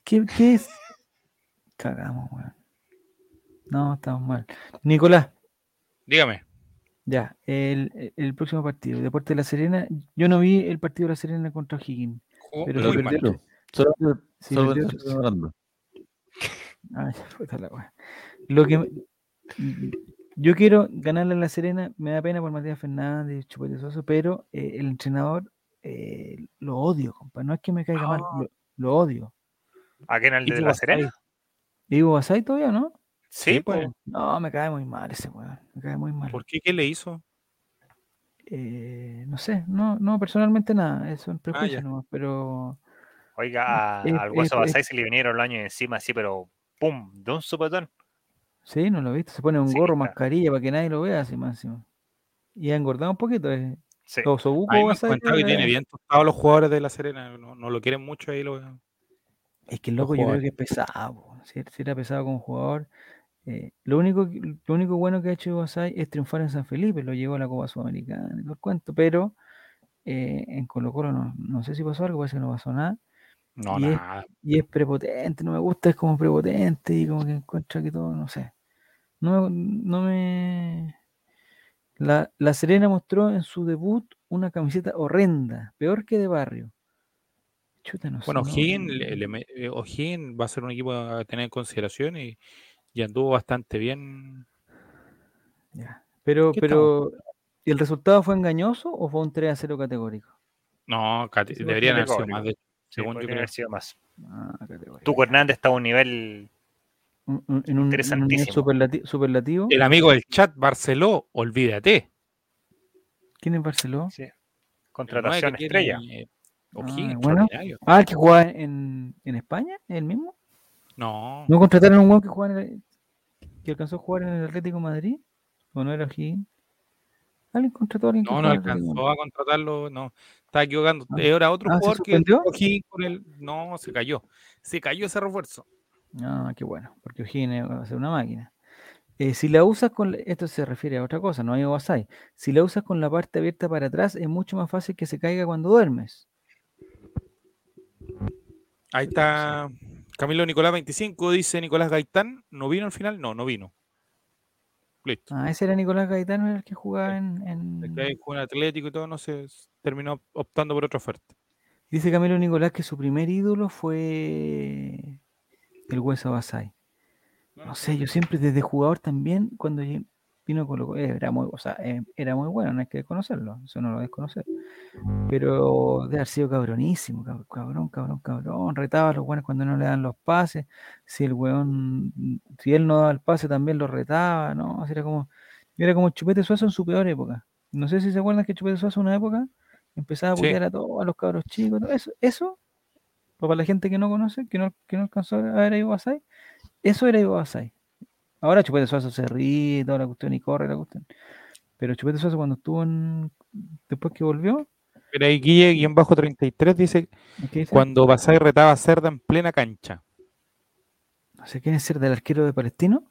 ¿Qué, qué es? Cagamos, weón. No, estamos mal. Nicolás,
Dígame.
ya, el, el- próximo partido, Deporte de La Serena. Yo no vi el partido de La Serena contra O'Higgins.
Jugó
Pero lo perdieron.
Solo,
Sí,
solo
perdió. Ay, <laughs> la wea. Lo que me- yo quiero ganarle a La Serena, me da pena por Matías Fernández, Chupete Soso, pero eh, el entrenador eh, lo odio, compa. No es que me caiga mal,
Ah.
lo, lo odio.
¿A quién? ¿Al de
Ivo
la Serena?
¿Ivo Basay todavía, no?
Sí,
Sí,
pues.
No, me cae muy mal ese weón. Me cae muy mal.
¿Por qué? ¿Qué le hizo?
Eh, no sé, no, no, personalmente nada, eso es prejuicio
ya.
nomás, pero
Oiga,
Es-
al hueso
es-
Basay se le vinieron los años encima, así, pero ¡pum! De un sopetón.
Sí, no lo he visto, se pone un
Sí,
gorro,
claro.
mascarilla para que nadie lo vea así encima. Y ha engordado un poquito, es
Sí.
Osobuco
A mí me han
Basay,
comentado que
creo
tiene
es.
bien tostados los jugadores de la Serena. No, no lo quieren mucho ahí. Lo...
Es que el loco yo creo que es pesado, si, si era pesado como jugador. eh, lo, único, lo único bueno que ha hecho Basay es triunfar en San Felipe, lo llevó a la Copa Sudamericana todo el cuento, pero eh, en Colo Colo no, no sé si pasó algo, parece que no pasó nada.
No,
Y es-
nada.
Y es prepotente, no me gusta, es como prepotente y como que encuentra que todo, no sé. No, me- no me. La, la Serena mostró en su debut una camiseta horrenda, peor que de barrio. Chuta, no.
Bueno,
no-
O'Higgins, va a ser un equipo a tener en consideración y, y anduvo bastante bien.
ya. Pero,
¿Qué
pero, ¿y ¿el resultado fue engañoso o fue un 3 a 0 categórico?
No, cate- deberían haber sido más de
Sí,
según yo creo.
haber sido más.
Ah.
Tuco Hernández está a un nivel.
En un,
Interesantísimo.
superlati- superlativo.
El amigo del chat, Barceló, olvídate.
¿Quién es Barceló?
Sí. Contratación
que
estrella.
tiene, eh,
Ah, bueno. Ah, el que jugaba en, en España, ¿el mismo?
No,
¿No contrataron a un weón que jugaba en el- que alcanzó a jugar en el Atlético de Madrid? ¿O no era O'Higgins? ¿Alguien contrató a alguien
no, no alcanzó a contratarlo, no. Estaba equivocando.
Ah.
Era otro
Ah, ¿se
jugador que con el. No, se cayó. Se cayó ese refuerzo.
Ah, qué bueno, porque O'Higgins va a ser una máquina. Eh, si la usas con, esto se refiere a otra cosa, no hay Basay. Si la usas con la parte abierta para atrás, es mucho más fácil que se caiga cuando duermes.
Ahí está Camilo Nicolás 25, dice Nicolás Gaitán. ¿No vino al final? No, no vino. Listo.
Ah, ese era Nicolás Gaetano, era el que jugaba en, en-
que jugó en Atlético y todo, no sé, terminó optando por otra oferta.
Dice Camilo Nicolás que su primer ídolo fue el Hueso Basay. No sé, yo siempre desde jugador también, cuando vino Colo Colo, era muy, o sea, eh, era muy bueno, no hay que conocerlo, eso no lo desconocer. Pero de haber sido cabronísimo, cab- cabrón, cabrón, cabrón. Retaba a los buenos cuando no le dan los pases. Si el weón, si él no daba el pase, también lo retaba, ¿no? Así era como, era como Chupete Suazo en su peor época. No sé si se acuerdan que Chupete Suazo en una época empezaba a
Sí.
putear a todos, a los cabros chicos. todo Eso, eso, para la gente que no conoce, que no, que no alcanzó a ver a Ivo Basay, eso era Ivo Basay. Ahora Chupete Suazo se ríe y toda la cuestión y corre la cuestión. Pero Chupete Suazo cuando estuvo en. Después que volvió,
Pero ahí Guille, guion bajo 33, dice cuando Basay retaba a Cerda en plena cancha.
No sé quién es ser del arquero de Palestino.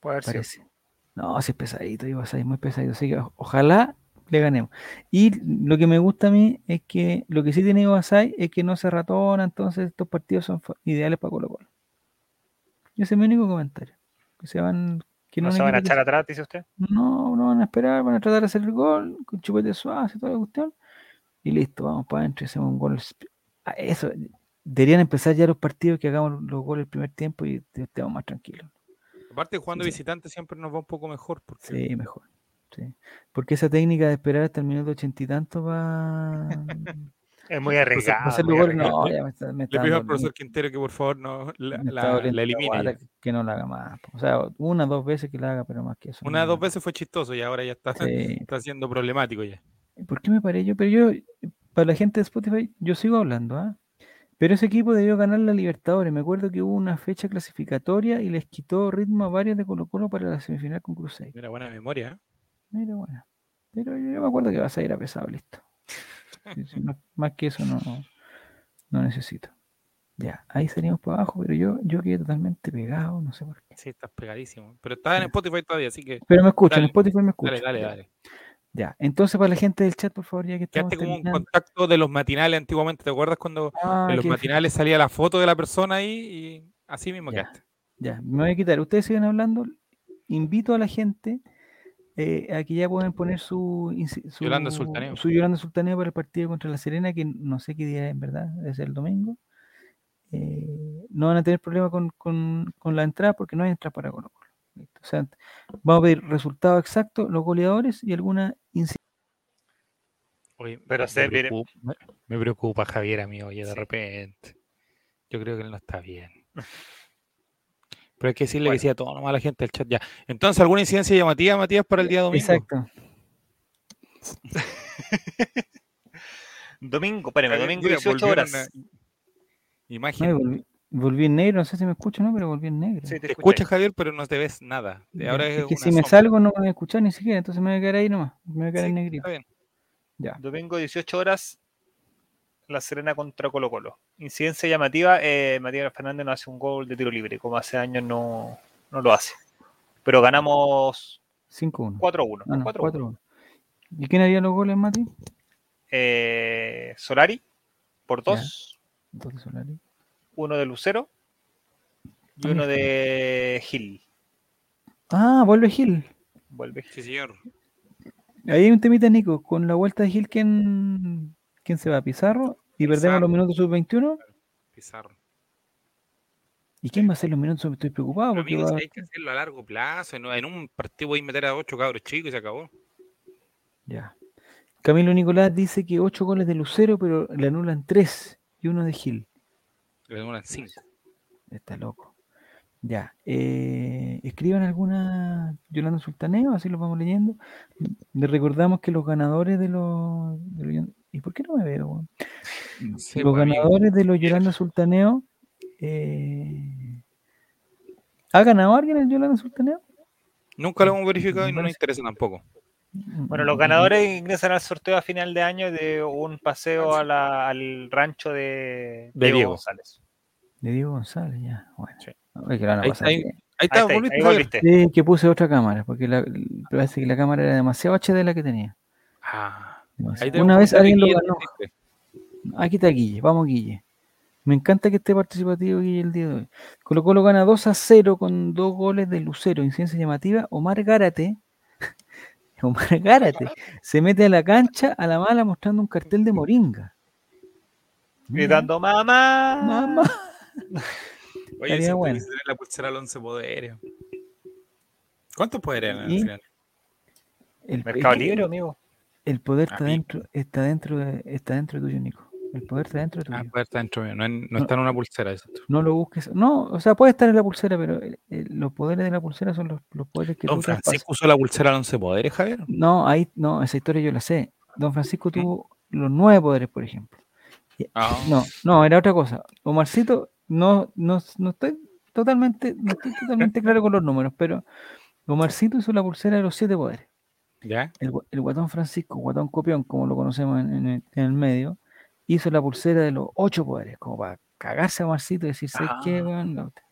Puede sido.
Parece. No, si es pesadito, Ivo Basay, muy pesadito. Así que ojalá le ganemos. Y lo que me gusta a mí es que lo que sí tiene Ivo Basay es que no se ratona, entonces estos partidos son ideales para Colo Colo. Ese es mi único comentario. Que se van. Que
No
un
se van a echar atrás, dice usted.
No, no van a esperar, van a tratar de hacer el gol con chupete suave y toda la cuestión. Y listo, vamos para adentro y hacemos un gol. Ah, Eso, deberían empezar ya los partidos que hagamos los goles el primer tiempo y te- estemos más tranquilos.
Aparte, jugando
Sí.
visitante siempre nos va un poco mejor. Porque
Sí, mejor. Sí. Porque esa técnica de esperar hasta el minuto ochenta y tanto va <laughs>
Es muy arriesgado. muy.
No, ya me está, me
Le pido al profesor Quintero que por favor no la, la- la elimine.
Que no la haga más. O sea, una dos veces que la haga, pero más que eso.
Una
no.
dos veces fue chistoso y ahora ya está, <laughs>
Sí.
está siendo problemático ya.
¿Por qué me paré yo? Pero yo, para la gente de Spotify, yo sigo hablando, ¿ah? Pero ese equipo debió ganar la Libertadores. Me acuerdo que hubo una fecha clasificatoria y les quitó ritmo a varios de Colo Colo para la semifinal con Cruzeiro.
Mira, buena memoria.
Mira, bueno. Pero yo, me acuerdo que vas a ir a pesado, listo. Más que eso no, no necesito. Ya, ahí salimos para abajo, pero yo, yo quedé totalmente pegado, no sé por qué.
Sí, estás pegadísimo. Pero estás en. Spotify todavía, así que
Pero me escuchan, en Spotify me escuchan.
dale, dale, dale.
Ya, entonces para la gente del chat, por favor, ya que estamos
Quedaste como un contacto de los matinales antiguamente. ¿Te acuerdas cuando
Ah,
en los matinales salía la foto de la persona ahí y así mismo
Ya.
quedaste?
Ya, me voy a quitar. Ustedes siguen hablando. Invito a la gente eh, a que ya puedan poner su, su
Yolanda Sultaneo.
su Yolanda Sultaneo para el partido contra la Serena, que no sé qué día es, en verdad, debe ser el domingo. Eh, no van a tener problema con, con- con la entrada porque no hay entrada para Colo. O sea, vamos a pedir resultados exactos, los goleadores y alguna incidencia.
Oye,
Pero
me, preocupa, me- me preocupa Javier, amigo, oye, de
Sí.
repente. Yo creo que él no está bien. <laughs> Pero hay que decirle
Bueno.
que sí a todo nomás a la gente del chat ya. Entonces, ¿alguna incidencia llamativa, Matías, para el día domingo?
Exacto. <laughs>
Domingo, espérame, domingo
mira,
18
volvieron
horas.
a-
No,
Imagen.
volví, volví en negro, no sé si me escucho o no, pero volví en negro.
Sí, te
escuchas, Javier, pero no te ves nada. Ahora
es
es
que
una
si me salgo no me voy a escuchar ni siquiera, entonces me voy a quedar ahí nomás. Me voy a quedar
Sí,
en negrito.
está bien.
Ya.
Domingo 18 horas, La Serena contra Colo Colo. Incidencia llamativa, eh, Matías Fernández no hace un gol de tiro libre, como hace años no, no lo hace. Pero ganamos
5-1.
4-1.
Ah, no,
4-1.
4-1. ¿Y quién haría los goles, Mati?
Eh, Solari, por
Ya.
dos,
Entonces, Solari.
uno de Lucero y
Ah,
uno de Gil.
Ah, vuelve Gil.
Vuelve.
Sí, señor.
Ahí hay un temita, Nico. Con la vuelta de Gil, ¿quién, quién se va? ¿Pizarro? ¿Y perdemos
Pizarro.
los minutos sub-21?
Pizarro.
¿Y quién va a hacer los minutos? Estoy preocupado
Pero,
porque
amigos,
va...
hay que hacerlo a largo plazo. En un partido voy a meter a ocho cabros chicos y se acabó.
Ya. Camilo Nicolás dice que 8 goles de Lucero, pero le anulan 3 y uno de Gil.
Le demoran cinco.
Está loco. Ya. eh, escriban alguna Yolanda Sultaneo, así lo vamos leyendo. Le recordamos que los ganadores de los. de los- ¿Y por qué no me veo? los
pues,
ganadores de los Yolanda Sultaneo. eh, ¿Ha ganado alguien el Yolanda Sultaneo?
Nunca lo hemos verificado y no nos interesa tampoco.
Bueno, los ganadores ingresan al sorteo a final de año de un paseo a la- al rancho de,
De Diego.
González.
De Diego González, ya. Bueno.
Sí.
A
Ahí
pasar
está, ahí- está, volviste,
ahí
Javier.
volviste.
Sí, que puse otra cámara, porque la, parece que la cámara era demasiado HD la que tenía.
Ah,
Una vez alguien lo ganó. Aquí está Guille, vamos Guille. Me encanta que esté participativo Guille el día de hoy. Colo Colo gana 2 a 0 con dos goles de Lucero, incidencia llamativa. Omar Gárate, <laughs> Omar Gárate, se mete a la cancha a la mala mostrando un cartel de Moringa. <laughs>
Gritando, mamá.
Mamá. <laughs>
Oye, siempre
bueno.
la pulsera al once poderes. ¿Cuántos poderes eran al
Y-
final?
El,
Mercado
el-
Libre, amigo.
El poder está dentro, está dentro de, está dentro tuyo, Nico. El poder está dentro
Ah,
tuyo.
puede estar dentro mío. No, en- no
No.
está en una pulsera. Eso.
No lo busques. No, o sea, puede estar en la pulsera, pero los poderes de la pulsera son los, los poderes que
Don
tú.
Francisco usó la pulsera al 11 poderes, Javier.
No, ahí, no, esa historia yo la sé. Don Francisco tuvo los nueve poderes, por ejemplo.
Ah,
No, no, era otra cosa. Omarcito, no, no, no estoy totalmente, no estoy totalmente <laughs> claro con los números, pero Omarcito hizo la pulsera de los siete poderes.
¿Ya?
El, gua- el guatón Francisco, guatón copión, como lo conocemos en, en el, en el medio, hizo la pulsera de los ocho poderes, como para cagarse a Omarcito y decir, ¿sabes qué,
Ah.
otra.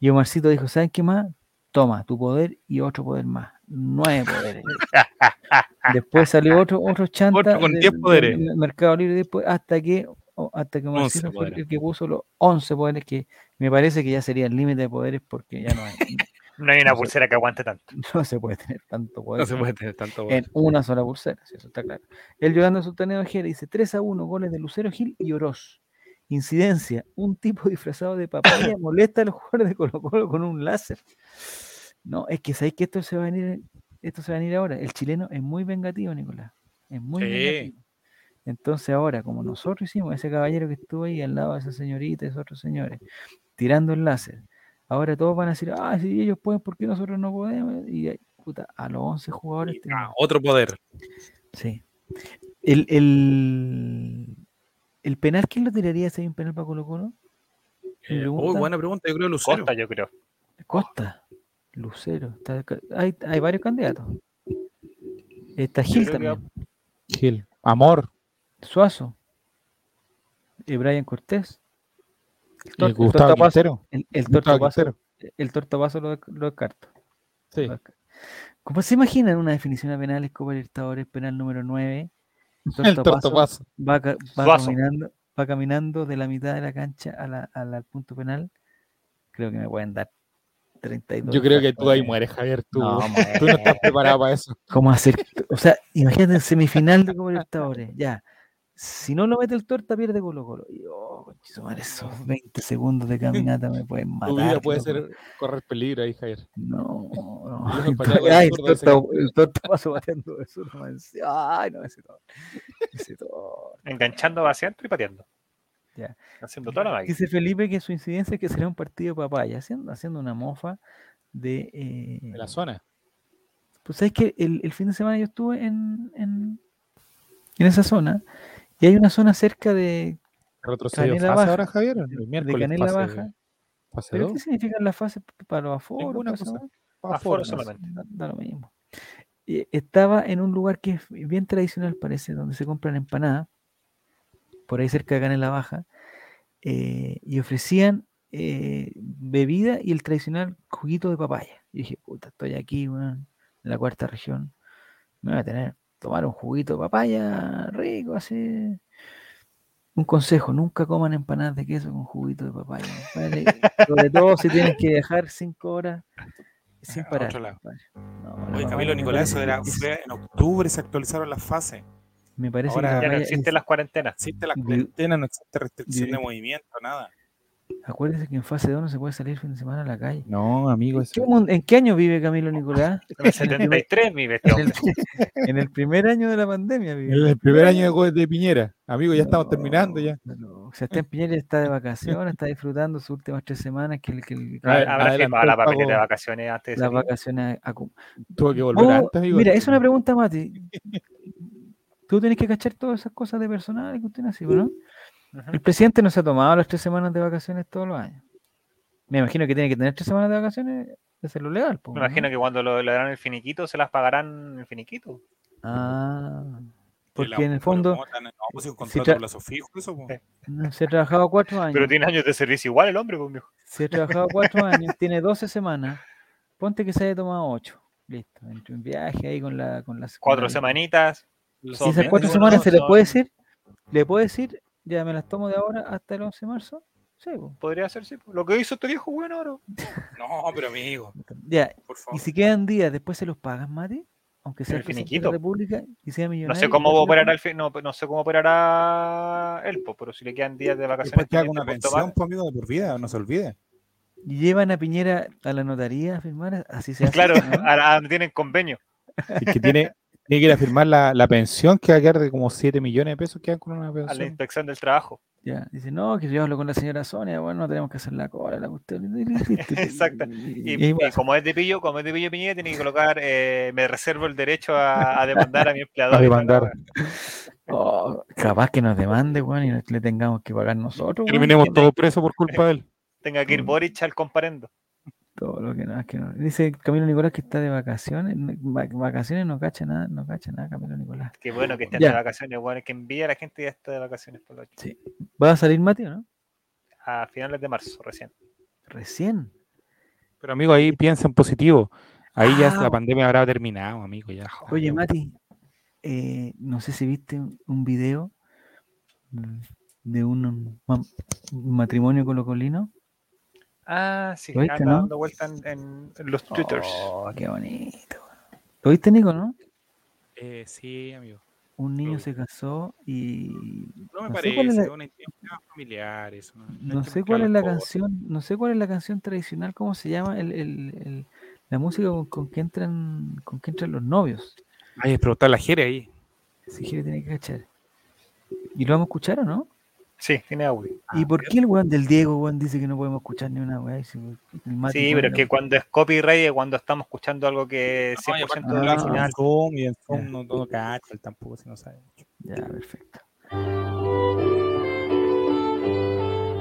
Y Omarcito dijo, ¿sabes qué más? Toma, tu poder y otro poder más. Nueve poderes. <laughs> Después salió otro, otro chanta
Otro con
de-
10
de-
poderes.
del Mercado Libre después, hasta que hasta que Omarcito fue el que puso los 11 poderes, que me parece que ya sería el límite de poderes porque ya no, hay-
No hay una
No
pulsera que aguante tanto. <laughs>
no se puede tener tanto poder.
No se puede tener tanto poder.
en una sola pulsera, si eso está claro. Él llorando su torneo de Jera dice 3 a 1 goles de Lucero Gil y Oroz. Incidencia, un tipo <laughs> disfrazado de papaya <laughs> molesta a los jugadores de Colo Colo con un láser. No, es que sabéis que esto se va a venir, esto se va a venir ahora. El chileno es muy vengativo, Nicolás. Es muy
Sí.
vengativo. Entonces ahora, como nosotros hicimos, ese caballero que estuvo ahí al lado de esa señorita y esos otros señores, tirando el láser, ahora todos van a decir, ah, si ellos pueden, ¿por qué nosotros no podemos? Y puta, a los 11 jugadores
Ah,
tenemos-
otro poder.
Sí. El, el, el penal, ¿quién lo tiraría si hay un penal para Colo Colo?
Eh, buena pregunta. Yo creo Lucero.
Costa, yo creo.
Costa, Lucero. está hay, hay varios candidatos. Está Gil
que
también.
Gil. Amor.
Suazo. Y Brian Cortés. El, tor- el
Gustavo
tortapaso, <laughs> el, tortapaso, tortapaso lo, lo descarto.
Sí.
¿Cómo se imaginan una definición a penales Copa Libertadores, penal número 9?
El tortapazo.
va, caminando, va caminando de la mitad de la cancha a la- a la- al punto penal. Creo que me pueden dar 32.
Yo creo que tú ahí
mueres.
mueres, Javier. Tú
No,
tú no estás preparado para eso.
¿Cómo hacer? O sea, imagínate en semifinal de Copa Libertadores. Ya. Si no lo mete el torta, pierde Colo Colo. Y, oh, madre, esos <laughs> 20 segundos de caminata me pueden matar.
Tu vida puede ser correr peligro ahí, Javier.
No, <laughs> no. Ay,
el
Ay, torta, el torta bateando zurdo, man. Ay, no, ese torta. Ese torta.
Enganchando hacia adentro y pateando.
Ya.
Haciendo toda la.
Dice Felipe que su incidencia es que será un partido de papaya, haciendo, haciendo una mofa de... eh,
De la zona.
Pues sabes que el, el fin de semana yo estuve en, en, en esa zona y hay una zona cerca de,
Retrocedió
Canela
fase
Baja.
ahora, Javier. El
de Canela
fase,
Baja.
fase
¿Pero qué significan las fases para los aforos?
Ninguna cosa.
weá?
Aforo,
Aforo
no sé.
solamente.
Da, da lo mismo. Estaba en un lugar que es bien tradicional, parece, donde se compran empanadas, por ahí cerca de Canela Baja, eh, y ofrecían eh, bebida y el tradicional juguito de papaya. Y dije, puta, estoy aquí, weón, en la cuarta región, me voy a tener, tomar un juguito de papaya rico, así. Un consejo, nunca coman empanadas de queso con juguito de papaya. Sobre todo si tienes que viajar cinco horas sin parar.
otro lado.
compadre. No,
Oye, Camilo Nicolás, eso era, fue en octubre, se actualizaron las fases.
Me parece
Ahora
que
Ya no existen
es-
las cuarentenas.
Existe la
Di-
cuarentena, no existe restricción de movimiento, nada.
Acuérdese que en fase 2 no se puede salir fin de semana a la calle.
No, amigo,
¿En
eso.
qué, en año vive Camilo Nicolás? <laughs>
En el 73, mi bestia.
En el, <laughs> en el primer año de la pandemia vive.
El, el primer año de, Piñera. Amigo, ya estamos terminando ya.
no, O sea, está en Piñera y está de vacaciones, está disfrutando sus últimas tres semanas que, que que la-
Habrá
adelantó
firmado la papeleta de vacaciones antes de
las
salir.
vacaciones acum-
Tuvo que volver
Oh,
antes, amigo.
Mira, es una <laughs> pregunta, Mati. Tú tienes que cachar todas esas cosas de personal y cuestiones así, ¿no? El presidente no se ha tomado las tres semanas de vacaciones todos los años. Me imagino que tiene que tener tres semanas de vacaciones de ser lo legal. po,
Me
¿no?
imagino que cuando lo- le darán el finiquito, se las pagarán el finiquito.
Ah,
la-
porque en el fondo
¿cómo tan- No, pues un
tra-
fijo, eso. pues.
no, se ha trabajado cuatro <laughs> años.
Pero tiene años de servicio igual el hombre, pues, mijo.
Se ha trabajado cuatro años, <laughs> tiene 12 semanas. Ponte que se haya tomado ocho. Listo. Entre un viaje ahí con la. Con las, con
Cuatro
la-
semanitas.
Y
son
esas cuatro
21,
semanas se le puede decir, le puede decir, ya me las tomo de ahora hasta el 11 de marzo. Sí, po.
Podría ser, sí. pues. Lo que hizo este viejo, bueno, ahora. <laughs>
No, pero amigo,
Ya,
por
y si quedan días, después se los pagan, Mati, aunque sea
El
de
finiquito.
la República y sea millonario.
No sé cómo operará el fin, no, no sé cómo operará él, pues, pero si le quedan días de vacaciones.
Después que haga una pensión, pues, amigo, de por vida, no se olvide.
y llevan a Piñera a la notaría a firmar, así se hace.
Claro,
¿no?
ahora no tienen convenio.
Es que tiene, tiene que ir a firmar la, la pensión que va a quedar de como 7 millones de pesos. Quedan con una
A la
pensión.
inspección del trabajo.
Ya, dice, no, que yo hablo con la señora Sonia, bueno, no tenemos que hacer la cola, la cuestión. <laughs>
Exacto.
Y,
Y,
y ahí
y
va.
como es de pillo, como es de pillo Piñera, tiene que colocar, eh, me reservo el derecho a, a demandar a mi empleador.
A demandar.
Oh, capaz que nos demande, weón, y le tengamos que pagar nosotros.
Terminemos todos presos por culpa de él.
Tenga que ir
Mm.
Boric al comparendo.
Todo lo que no, es que no. Dice Camilo Nicolás que está de vacaciones. Vacaciones no cacha nada, no cacha nada, Camilo Nicolás.
Qué bueno que estén
Ya.
de vacaciones, bueno, que envía a la gente ya está de vacaciones por la noche.
¿Va a salir Mati o no?
A finales de marzo, recién.
Recién.
Pero amigo, ahí piensa en positivo. Ahí ya
Ah.
la pandemia habrá terminado, amigo. Ya.
Oye, Mati, eh, no sé si viste un- video de un matrimonio colocolino.
Ah, sí,
¿Lo viste,
anda
no?
dando vuelta en, los twitters.
Oh, qué bonito. ¿Lo viste, Nico, no?
Eh, sí, amigo.
Un niño se casó y
No me
No
parece,
cuál es la-
una intimidad familiar. Eso, no,
sé cuál es la
cosas.
canción, no sé cuál es la canción tradicional, cómo se llama el, el- el- la música con, con que entran, con que entran los novios.
Ay, preguntar a la Jere ahí.
Si quiere tiene que cachar. ¿Y lo vamos a escuchar o no?
Sí, tiene audio.
¿Y por qué el weón del Diego, weón, dice que no podemos escuchar ni una weá? Si
Sí, pero
la-
que cuando es copyright es cuando estamos escuchando algo que es
No, y
100%
aparte
Ah,
original.
Zoom y en Zoom no todo cacha, él tampoco si no sabe.
Ya, perfecto.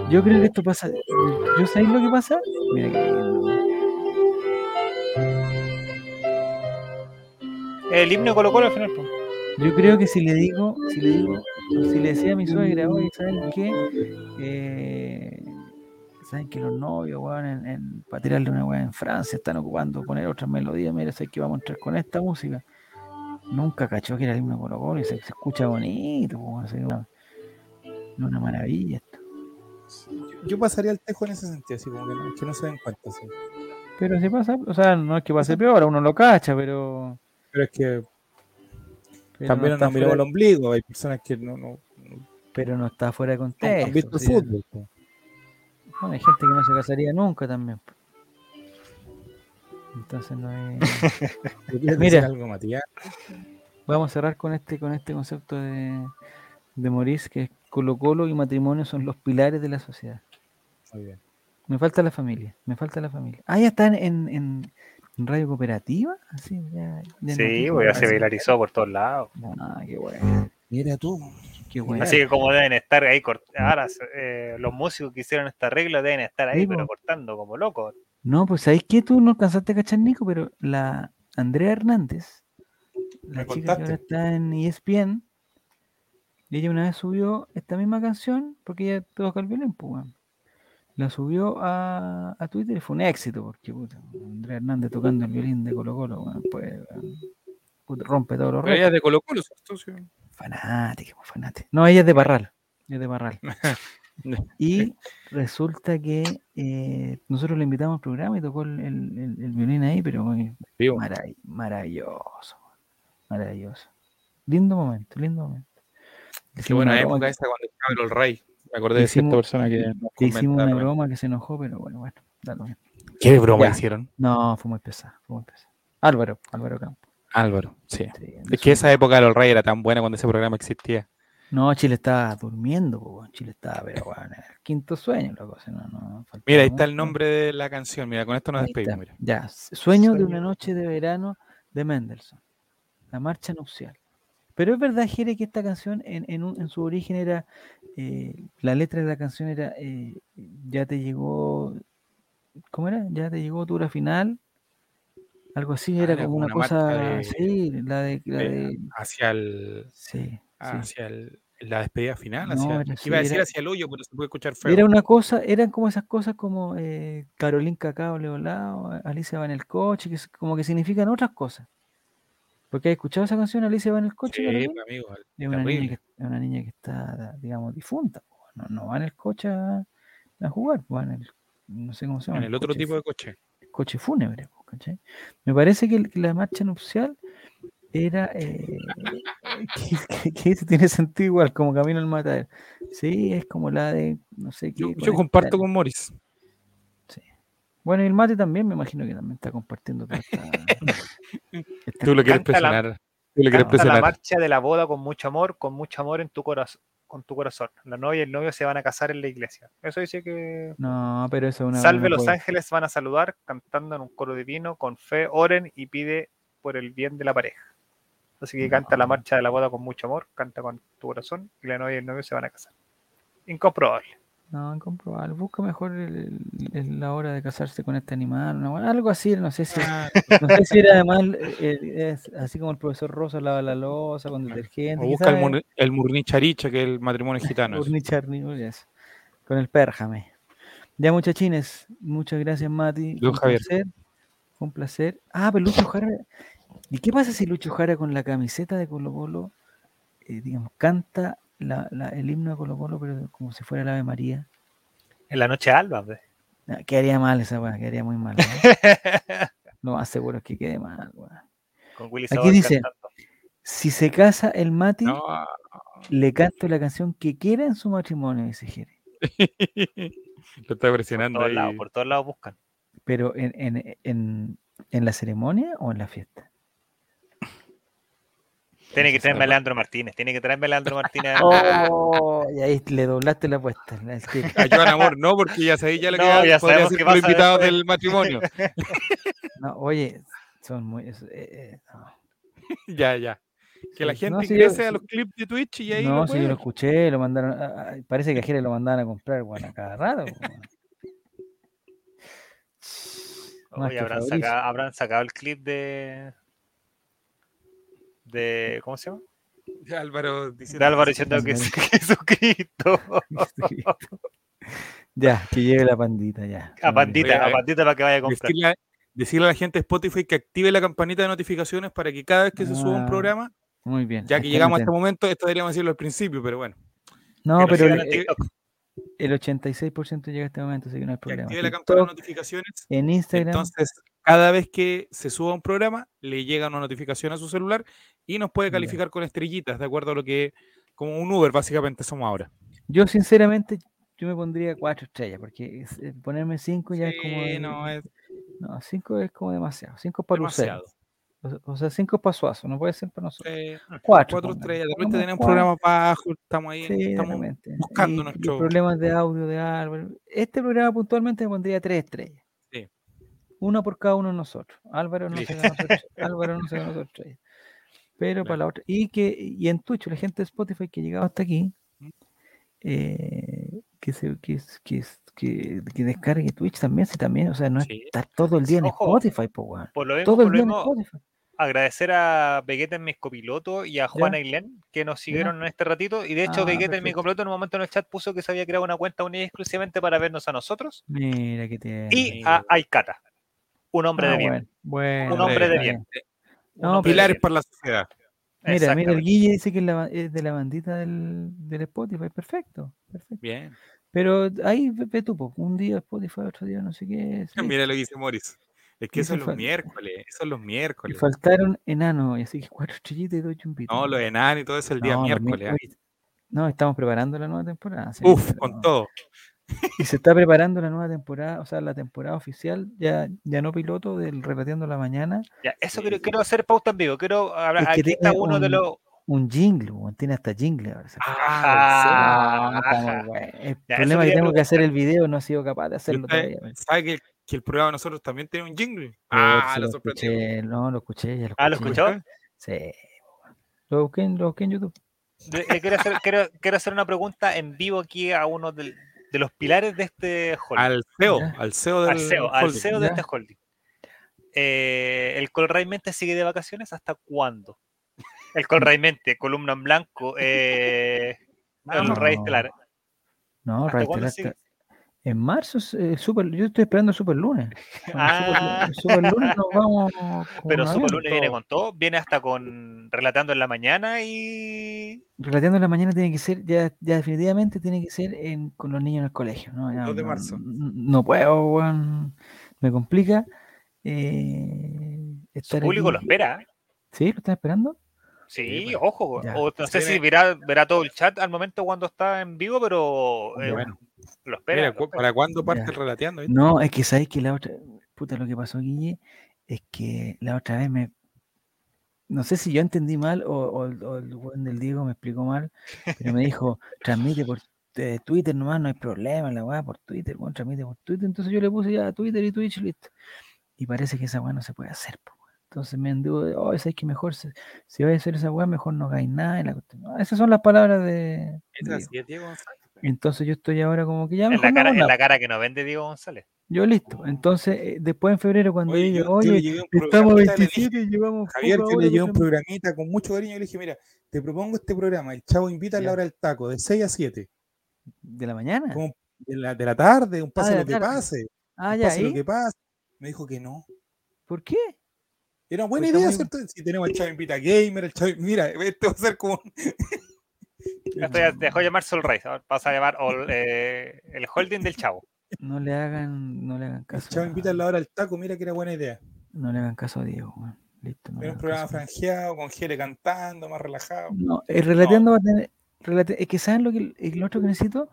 Yo creo que esto pasa. ¿Yo sabéis lo que pasa? Mira que lindo.
El himno de Colo Colo al final. pues.
Yo creo que si le digo, si le digo, si le decía a mi suegra, oye, ¿saben qué? Eh, ¿Saben que los novios, weón, en, en- para tirarle una weá en Francia están ocupando poner otra melodía? Mira, sé que vamos a entrar con esta música. Nunca cachó que era el himno Colo Colo y se, se escucha bonito, weón, así, una, una maravilla esto.
Yo, pasaría el tejo en ese sentido, así como que no, que no se den cuenta. Sí.
Pero si pasa, o sea, no es que pase peor, uno lo cacha, pero.
Pero es que también
no está
nos miramos el ombligo. Hay personas que no, no, no
pero no está fuera de
han
contexto.
visto el
sí.
fútbol.
Bueno, hay gente que no se casaría nunca también. Entonces no es.
¿Tú quieres
Mira.
decir algo, Matías?
Vamos a cerrar con este, con este concepto de, de Maurice, que es Colo Colo y matrimonio son los pilares de la sociedad.
Muy bien.
Me falta la familia, me falta la familia. Ah, ya están en, en, en radio cooperativa. Así, ya, ya
Sí,
noticia.
pues ya se viralizó por todos lados.
Ah, qué bueno,
Mira tú.
qué bueno.
Así que como deben estar ahí, ahora eh, los músicos que hicieron esta regla deben estar ahí,
Sí,
pero
po.
cortando como locos.
No, pues ¿sabéis qué? Tú no alcanzaste a cachar, Nico, pero la Andrea Hernández, la
Me
chica que ahora está en ESPN, ella una vez subió esta misma canción, porque ella toca el violín, pues, weón. La subió a, a Twitter y fue un éxito, porque puta, Andrea Hernández tocando el violín de Colo Colo, weón, pues, puta, rompe todos los
ella es de Colo Colo. Sí.
Fanática, pues, fanática. No, ella es de Parral, ella es de Parral. <laughs> Y resulta que eh, nosotros le invitamos al programa y tocó el, el- el- el violín ahí, pero. Marav- maravilloso, maravilloso. Lindo momento, lindo momento.
Qué buena época esa cuando estaba el Rey. Me acordé de cierta persona que nos
que hicimos una broma que se enojó, pero bueno, bueno, da lo mismo.
¿Qué broma
Ya.
hicieron?
No, fue muy pesado, fue muy pesado. Álvaro, Álvaro Campo.
Álvaro, sí.
sí, de
Es que esa época de los Reyes era tan buena cuando ese programa existía.
No, Chile estaba durmiendo, po. Chile estaba, pero bueno, en el quinto sueño, la cosa, no, no,
Mira, ahí está el nombre de la canción. Mira, con esto nos despedimos. Mira.
Ya, Sueño de
Sueño.
una noche de verano de Mendelssohn. La marcha nupcial. Pero es verdad, Jere, que esta canción en, en, un- en su origen era, eh, la letra de la canción era, eh, ya te llegó, ¿cómo era? Ya te llegó tu hora final. Algo así,
Ah,
era como una cosa,
de-
sí, la de, la
de- Hacia el.
sí, sí.
Hacia el, la despedida final.
No,
hacia,
era así,
iba a decir
era-
hacia el hoyo, pero se puede escuchar feo.
Era una cosa, eran como esas cosas como eh, Carolín Cacao Leolao, Alicia va en el coche, que como que significan otras cosas. Porque has escuchado esa canción, Alicia va en el coche,
Sí, pues, amigo.
Es una, niña que, es una niña que está, digamos, difunta. No, no va en el coche a, a jugar, va en el, no sé cómo se llama.
En el otro
coche
tipo de coche.
coche fúnebre. ¿cachai? Me parece que, el- que la marcha nupcial era, eh, <laughs> que, que- tiene sentido igual, como Camino al Matadero. Sí, es como la de, no sé qué.
Yo, comparto con Morris.
Bueno, y el mate también, me imagino que también está compartiendo toda esta- esta- <laughs>
Tú lo quieres
la-
presionar. Tú lo quieres
Canta la
presionar.
marcha de la boda con mucho amor, con mucho amor en tu corazón. Con tu corazón. La novia y el novio se van a casar en la iglesia. Eso dice que
No, pero eso es una.
Salve los ángeles van a saludar cantando en un coro divino, con fe, oren y pide por el bien de la pareja. Así que canta la marcha de la boda con mucho amor, canta con tu corazón y la novia y el novio se van a casar. Incomprobable.
No, incomprobable. Busca mejor el- el- el- la hora de casarse con este animal. algo así, no sé si. No sé si era además eh, es así como el profesor Rosa lava la losa con detergente.
O busca el, mur- el Murnicharicha, que es el matrimonio <laughs> gitano. eso.
Con el pérjame. Ya, muchachines, muchas gracias, Mati.
Don
un
Javier.
placer. Un placer. Ah, pero Lucho Jara. ¿Y qué pasa si Lucho Jara con la camiseta de Colo Colo, eh, digamos, canta la- la- el himno de Colo Colo, pero como si fuera el Ave María?
En la noche alba. pues.
Ah, Quedaría mal esa weá, quedaría muy mal. ¿no? <laughs> Lo más seguro es que quede mal, weá.
Con Willy
Aquí
Sabor
dice-
cantando.
Si se casa el Mati,
No,
le canto la canción que quiera en su matrimonio, dice Jere. <laughs>
lo está
Por
presionando
todos,
ahí.
lados, por todos lados buscan.
Pero en, en, en, en la ceremonia o en la fiesta.
Tiene que traerme a. Leandro Martínez. Tiene que traerme a Leandro Martínez. <laughs>
Oh, y ahí le doblaste la apuesta.
A Joan Amor, no, porque ya sabéis ya lo que
No,
va-
ya
podría
sabemos
ser los invitados del matrimonio. <laughs>
No, oye, son muy. eh, eh, no. <laughs>
ya, ya. Que la gente
no, yo-
ingrese a los clips de Twitch y ahí
No,
lo
si yo lo escuché, lo mandaron. a- a- parece que a Jere lo mandaban a comprar, bueno, a cada rato.
Oye,
que
habrán sacado el clip de. De ¿Cómo se llama?
De Álvaro diciendo
De Álvaro
que-
diciendo que es <laughs> Jesucristo. <laughs>
ya, que llegue la pandita, ya.
A pandita,
Oye,
a pandita para que vaya a comprar.
Decirle a, decirle a la gente de Spotify que active la campanita de notificaciones para que cada vez que se suba un
Ah,
programa,
Muy bien.
ya que llegamos a este momento, esto deberíamos decirlo al principio, pero bueno,
No,
Que
pero el,
TikTok.
el 86% llega a este momento, así que no hay
que
problema.
active la campana de notificaciones.
en Instagram.
Entonces, cada vez que se suba un programa, le llega una notificación a su celular y nos puede calificar con estrellitas, de acuerdo a lo que, como un Uber, básicamente somos ahora.
Yo, sinceramente, yo me pondría cuatro estrellas, porque es- eh, ponerme cinco ya es como.
Sí,
de-
no, es
No, cinco es como demasiado. Cinco es para Lucero.
demasiado.
O sea- O sea, cinco es para Suazo, no puede ser para nosotros.
Eh,
Cuatro.
cuatro estrellas, de repente tenemos programas bajos, estamos ahí,
Sí,
estamos buscando
Y-
nuestro-
problemas de audio de Álvaro. Este programa puntualmente me pondría tres estrellas.
Sí.
Una por cada uno de nosotros. Álvaro no
Listo.
se ganó estrella. <laughs> Álvaro no se ganó su Pero para la otra. Y que y en Twitch, la gente de Spotify que ha llegado hasta aquí, eh, que, se, que, que, que, que descargue Twitch también, sí, también. O sea, no
Sí.
es estar todo el día en. Spotify, weón.
Por lo mismo,
Todo
por
el
lo
día en Spotify.
agradecer a Vegeta en mis copiloto y a Juana Ailén que nos siguieron en este ratito. Y de hecho,
Ah,
Vegeta en mi
perfecto.
copiloto en un momento en el chat puso que se había creado una cuenta única y exclusivamente para vernos a nosotros
Mira que tiene.
y a Aikata, un hombre de bien.
Bueno, bueno,
Un hombre de
está
bien.
No,
Pilares para la sociedad.
Mira, mira, el. Guille dice que es, la ba- es de la bandita del, del Spotify. Perfecto, perfecto.
Bien.
Pero ahí ve, tú, un día Spotify, otro día no sé qué. <laughs> sí.
Mira lo que dice Morris. Es que eso es los miércoles. Eso es los
Y
miércoles.
faltaron enanos, y así que cuatro estrellitas y dos chumpitos.
No, los enanos y todo eso el día
No,
miércoles. ¿ah?
miércoles. No, estamos preparando la nueva temporada. sí,
Uf,
pero-
con todo. <laughs>
Y se está preparando la nueva temporada, o sea, la temporada oficial, ya, ya no piloto del Relateando la Mañana,
Ya, eso quiero, quiero hacer pauta en vivo. Quiero hablar.
Es que
Aquí está
tiene
uno de
un-
los.
un jingle, tiene hasta jingle ahora.
Ah,
Ah. El
Ya,
problema es que tengo que hacer el video, no he sido capaz de hacerlo
¿Sabe,
todavía.
sabe que, que el programa de nosotros también tiene un jingle?
Por
Ah,
si
lo
lo escuché, no, lo escuché, ya lo
Ah, ¿lo escuchó?
Sí. Lo busqué, en- lo busqué en YouTube.
De- eh, quiero, hacer, quiero, quiero hacer una pregunta en vivo aquí a uno del- de los pilares de este holding.
Al CEO, al CEO del
al CEO, al. CEO de este holding. Eh, ¿El Colraimente sigue de vacaciones? ¿Hasta cuándo? El Colraimente, columna en blanco, eh, <laughs> el
No.
Rey Estelar.
No,
¿Hasta
Ray
cuándo
Estelar En marzo, eh, super, yo estoy esperando el Super Lunes. <laughs>
Ah.
super, Lunes nos <laughs> vamos.
Pero Super. Lunes viene con todo, viene hasta con relatando en la mañana y
Relateando en la mañana tiene que ser, ya, ya definitivamente tiene que ser en- con los niños en el colegio. No, Ya
2 de marzo.
No, no puedo, weón, me complica. eh,
su
estar
público
aquí.
lo espera. ¿eh?
¿Sí? ¿Lo están esperando?
Sí,
bueno.
ojo.
Ya.
O no sé si verá, verá todo el chat al momento cuando está en vivo, pero eh,
Bueno,
Lo
Mira,
espera.
cu- ¿Para cuándo parte el relateando? viste?
No, es que sabéis que la otra, puta, lo que pasó, Guille, es que la otra vez me, no sé si yo entendí mal o, o el- o el weón del Diego me explicó mal, pero me dijo, transmite por eh, Twitter nomás, no hay problema, la weá por Twitter, weón, transmite por Twitter, entonces yo le puse ya Twitter y Twitch, listo. Y parece que esa weá no se puede hacer, po. Entonces me anduvo de, oh, sabéis que mejor, se- si vais a hacer esa weá, mejor no hagáis nada. y la cuestión". No, esas son las palabras de, de
Es
Diego.
así, es Diego González.
Entonces yo estoy ahora como que ya
En la, cara, en la cara que nos vende Diego González.
Yo listo. Entonces, eh, después en febrero, cuando
Oye, yo- yo
oye,
un
estamos a
programita, le
27 y llevamos.
Javier, yo le llevé un programita con mucho cariño. Yo le dije, mira, te propongo este programa. El chavo invita a la hora del taco, de 6 a 7.
¿De la mañana?
Como de la, de la tarde, un pase
de
lo que
tarde.
pase.
Ah,
un
ya,
pase lo
¿y?
que pase. Me dijo que no.
¿Por qué?
Era buena
Pues está
idea,
muy-
¿cierto? Si tenemos el chavo invita gamer, el chavo. Mira, esto va a ser como.
Esto ya dejó de llamar Sol Race. ahora pasa a llamar eh, el holding del chavo.
No le hagan, no le hagan
El
caso.
chavo
a-
invita a la hora del taco, mira que era buena idea.
No le hagan caso a Diego. Listo. No,
un programa
caso.
franjeado, con Jere cantando, más relajado.
No, el relateando va a tener. relate- Es que saben lo que el, el otro que necesito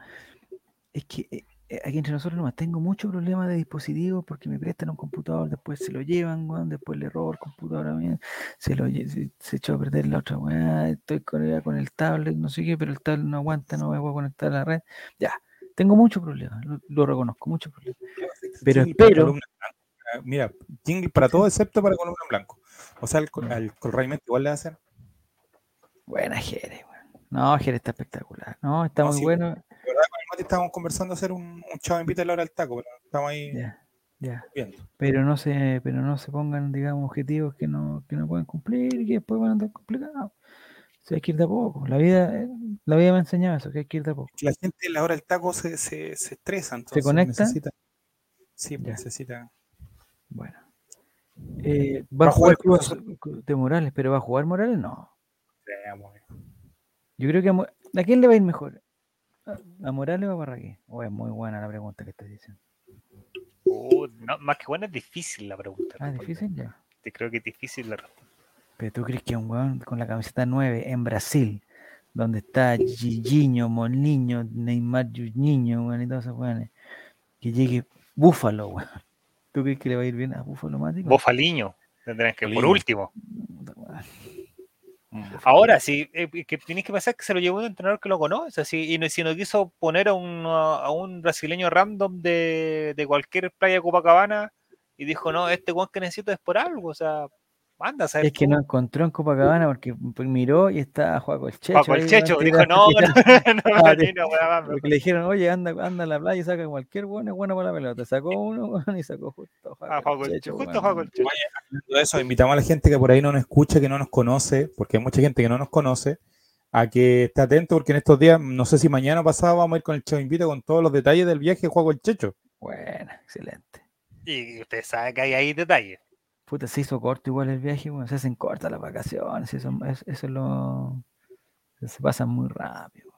es que eh, eh, aquí entre nosotros nomás tengo mucho problema de dispositivos porque me prestan un computador, después se lo llevan, weón, después le robo el computador a mí, se lo se, se echó a perder la otra weá, estoy con, ya con el tablet, no sé qué, pero el tablet no aguanta, no me puedo conectar a la red. Ya, tengo muchos problemas, lo, lo reconozco, muchos problemas. Pero
Jingle
espero-
Mira, jingle para todo excepto para columna en blanco. O sea, al, col- al Colraimente igual le va a hacer.
Buena Jere, weón. No, Jere está espectacular. No, está
No,
muy
sí,
bueno.
Estábamos conversando hacer un, un chavo invita a la hora del taco, pero estamos ahí
Ya, ya.
viendo.
pero no se pero no se pongan digamos objetivos que no que no pueden cumplir y que después van a andar complicados O sea, hay que ir de a poco la vida eh, la vida me ha enseñado eso que hay que ir de a poco
La gente a la hora del taco se, se, se estresa, entonces
conecta?
necesita. Sí, pues necesita.
bueno Eh, va, a jugar Cruz de Morales pero va a jugar Morales no
eh.
yo creo que ¿a quién le va a ir mejor a, Morales o a Barraqué o es muy buena la pregunta que estás diciendo
Uh, no, más que bueno, es difícil la pregunta.
ah difícil ya
Te creo que es difícil la respuesta.
Pero tú crees que un weón con la camiseta 9 en Brasil, donde está Gigiño, Moliño, Neymar Juninho, weón, y todos esos weones, que llegue Búfalo, weón. ¿Tú crees que le va a ir bien a Búfalo Mático?
Bofaliño. Tendrán que, por último.
Weón.
Ahora, sí, eh, que tenéis que pensar que se lo llevó un entrenador que lo conoce, así, y no, si no quiso poner a un, a un brasileño random de, de cualquier playa de Copacabana y dijo, no, este guan que necesito es por algo, o sea,
Es que no encontró en Copacabana porque pues, miró y está Juaco el Checho. Ahí,
el Checho dijo, <laughs> no, no, no, <laughs>
Ah, Porque le dijeron, oye, anda, anda a la playa y saca cualquier weón, es bueno para la pelota. Sacó uno <laughs> y sacó justo a
Ah, Juaco el Checho, justo. Juaco el Checho.
Hablando de eso, invitamos a la gente que por ahí no nos escucha, que no nos conoce, porque hay mucha gente que no nos conoce, a que esté atento, porque en estos días, no sé si mañana o pasado, vamos a ir con el Chavo Invita con todos los detalles del viaje de Juego el Checho.
Buena, excelente.
Y usted sabe que hay ahí detalles.
Puta, se hizo corto igual el viaje, bueno, se hacen cortas las vacaciones, eso, es- eso es lo... Se pasan muy rápido.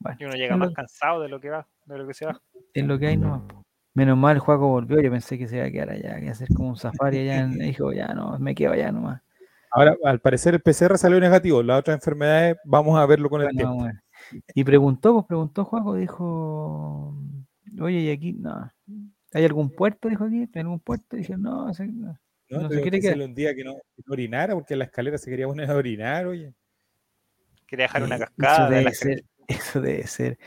Bueno,
Y uno llega más
lo,
cansado de lo que va, de lo que se va.
es lo que hay nomás. Menos mal, el juego volvió, yo pensé que se iba a quedar allá, que iba a hacer como un safari allá, en, <laughs> dijo, ya no, me quedo allá nomás.
Ahora, al parecer el PCR salió negativo, las otras enfermedades vamos a verlo con el
Bueno,
tiempo.
bueno. Y preguntó, pues preguntó Juaco, dijo, oye, ¿y aquí? No. ¿Hay algún puerto? Dijo aquí, ¿hay algún puerto? dije, no, no.
¿No?
no se quiere
que un día que no, que no orinara, porque en la escalera se quería poner a orinar, oye.
Quería dejar una
Eh,
cascada
Eso
de
debe,
la
ser, <laughs> eso debe ser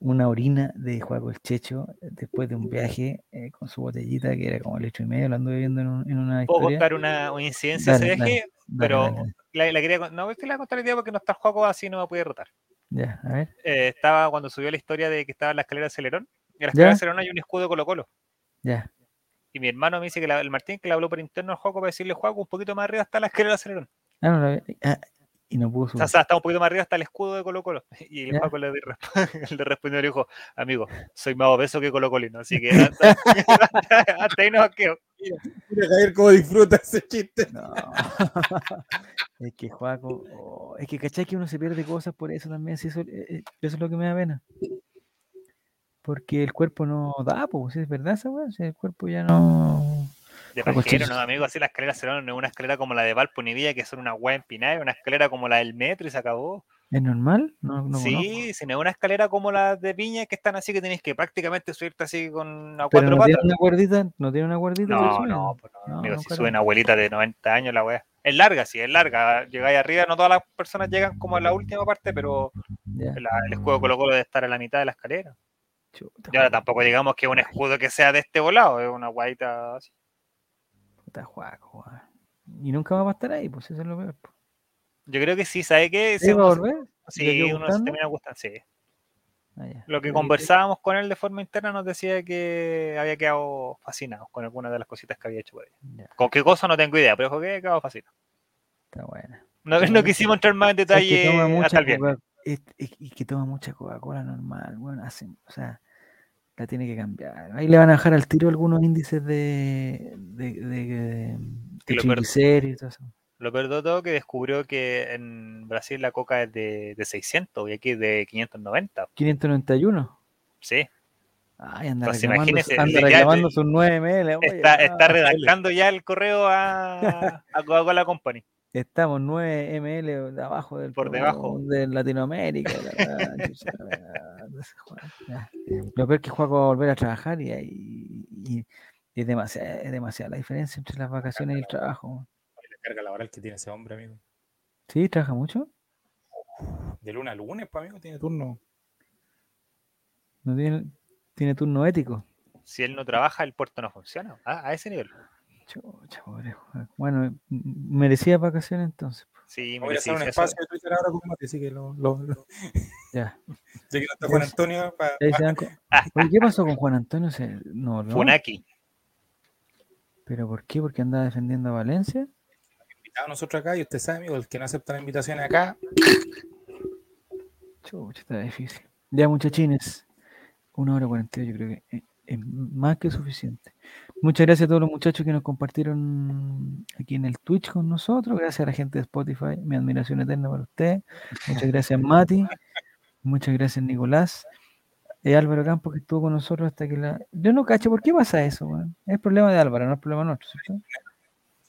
una orina de Juaco el Checho después de un viaje eh, con su botellita que era como el litro y medio, lo anduve viendo en, un- en una
Puedo
historia.
contar una, una incidencia de
Dale,
ese viaje,
Dale,
pero
dale, dale.
la, la quería, no, es que la voy a contar el día porque no está el juego así no me puede rotar.
Ya, a ver.
Eh, estaba cuando subió la historia de que estaba en la escalera de Celerón. En la
¿Ya?
escalera de Celerón hay un escudo de Colo Colo.
Ya.
Y mi hermano me dice que la- el Martín que le habló por interno al juego para decirle juego un poquito más arriba está la escalera de Celerón.
Ah, no, la- ah, y no pudo subir.
sea, o sea, está un poquito más arriba hasta el escudo de Colo Colo. <laughs> Y el
Ya.
Juaco le, <laughs> le respondió y le dijo, amigo, soy más obeso que Colo Colino, así que <laughs> hasta, hasta ahí nos quedo.
Mira, Javier, cómo disfruta ese chiste.
No. es que Juaco, oh, es que cachai que uno se pierde cosas por eso también, si eso, eh, eh, eso es lo que me da pena. Porque el cuerpo no da, pues, es verdad esa weá, si el cuerpo ya no.
De pajero. ¿no, amigo? Así la escalera de Celerón no es una escalera como la de Valpo ni Villa, que son una hueá empinada, una escalera como la del metro y se acabó.
¿Es normal? No, no
sí, si no es una escalera como las de piña que están así que tenéis que prácticamente subirte así con a cuatro
no tiene
patas.
una cuerdita, no tiene una cuerdita. para
No, pues no,
No,
amigo, si
lo-
suben abuelita de 90 años la weá. Es larga, sí, es larga. Llegáis arriba, no todas las personas llegan como a la última parte, pero
Ya,
la- el escudo Colo Colo debe estar a la mitad de la escalera.
Chuta,
Y ahora tampoco digamos que un escudo que sea de este volado, es una guaita así.
puta Juaco. Y nunca va a estar ahí, pues eso es lo peor. pues.
Yo creo que sí, ¿sabe qué?
¿Sí
Si
va a
se-
volver? ¿Le
Sí, uno se termina gustando, sí.
Ah.
Lo que conversábamos con él de forma interna nos decía que había quedado fascinado con algunas de las cositas que había hecho por ahí.
ya,
Con qué cosa no tengo idea, pero dijo que había quedado fascinado.
Está buena.
No, no quisimos entrar más en
Es que
detalle
toma
hasta
mucha
el viernes.
Coca- es- es- y que toma mucha Coca-Cola normal, bueno, hacen, o sea, la tiene que cambiar. Ahí le van a bajar al tiro algunos índices de, de, de, de,
Que lo peor-
y todo eso.
Lo peor de todo que descubrió que en Brasil la coca es de, de 600 y aquí es de 590.
591.
Sí,
Ay, anda
Entonces,
reclamando, anda
ya-
reclamando sus 9 ml. oye,
está, está redactando ya el correo a, a Coca-Cola Company.
Estamos 9 ml de abajo del
Por debajo.
de Latinoamérica. la. <laughs> Lo peor es que Juaco va a volver a trabajar y, y- es, demasiada, es demasiada la diferencia entre las vacaciones y el trabajo.
La carga laboral que tiene ese hombre, amigo.
¿Sí? ¿Trabaja mucho?
De lunes a lunes, pues, amigo, tiene turno.
¿No tiene, tiene turno ético?
Si él no trabaja, el puerto no funciona. A ese nivel.
Chucha, pobre Juaco. Bueno, merecía vacaciones entonces.
Sí,
Voy a hacer un espacio de Twitter ahora con Mati, así que lo, lo, lo- <laughs> <laughs>
Ya.
que Juan Antonio, <laughs>
Oye, ¿qué pasó con Juan Antonio? Se- No, no.
Funaki.
¿Pero por qué? ¿Porque anda defendiendo a Valencia?
invitado a nosotros acá y usted sabe, amigo, el que no acepta la invitación acá,
Chucha, está difícil. Ya, muchachines. Una hora cuarenta yo creo que es, es más que suficiente. Muchas gracias a todos los muchachos que nos compartieron aquí en el Twitch con nosotros. Gracias a la gente de Spotify. Mi admiración eterna para usted. Muchas gracias, Mati. Muchas gracias, Nicolás. Eh, Álvaro Campos, que estuvo con nosotros hasta que la. Yo no cacho, ¿por qué pasa eso? Es problema de Álvaro, no es problema nuestro, ¿cierto?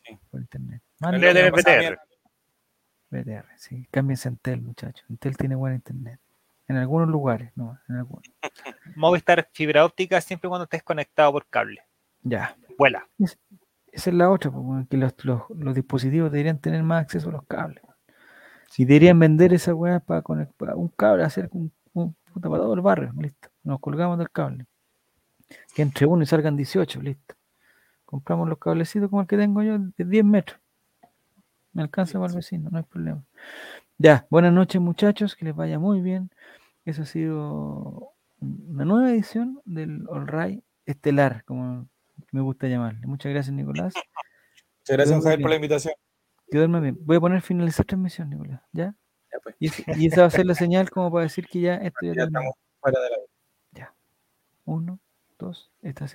Sí.
Por internet.
A mí,
BTR.
BTR, sí. Cámbiense a Entel, muchachos. Entel tiene buen internet. En algunos lugares, no, en algunos. <laughs>
Movistar fibra óptica siempre cuando estés conectado por cable.
Ya.
Vuela.
Esa es la otra, que los, los, los dispositivos deberían tener más acceso a los cables. Si deberían vender esa weá para conectar un cable, hacer un, un puta para todo el barrio, listo. Nos colgamos del cable. Que entre uno y salgan 18, listo. Compramos los cablecitos como el que tengo yo de 10 metros. Me alcanza para el vecino, no hay problema. Ya, buenas noches muchachos, que les vaya muy bien. Eso ha sido una nueva edición del All Right Estelar, como me gusta llamarle. Muchas gracias, Nicolás.
Muchas gracias, Javier, por la invitación.
Que duerma bien. Voy a poner finalizar transmisión, Nicolás. ¿Ya?
Ya, pues,
Y, esa va a ser la señal como para decir que ya esto ya
ya estamos fuera de la
Uno, dos, esta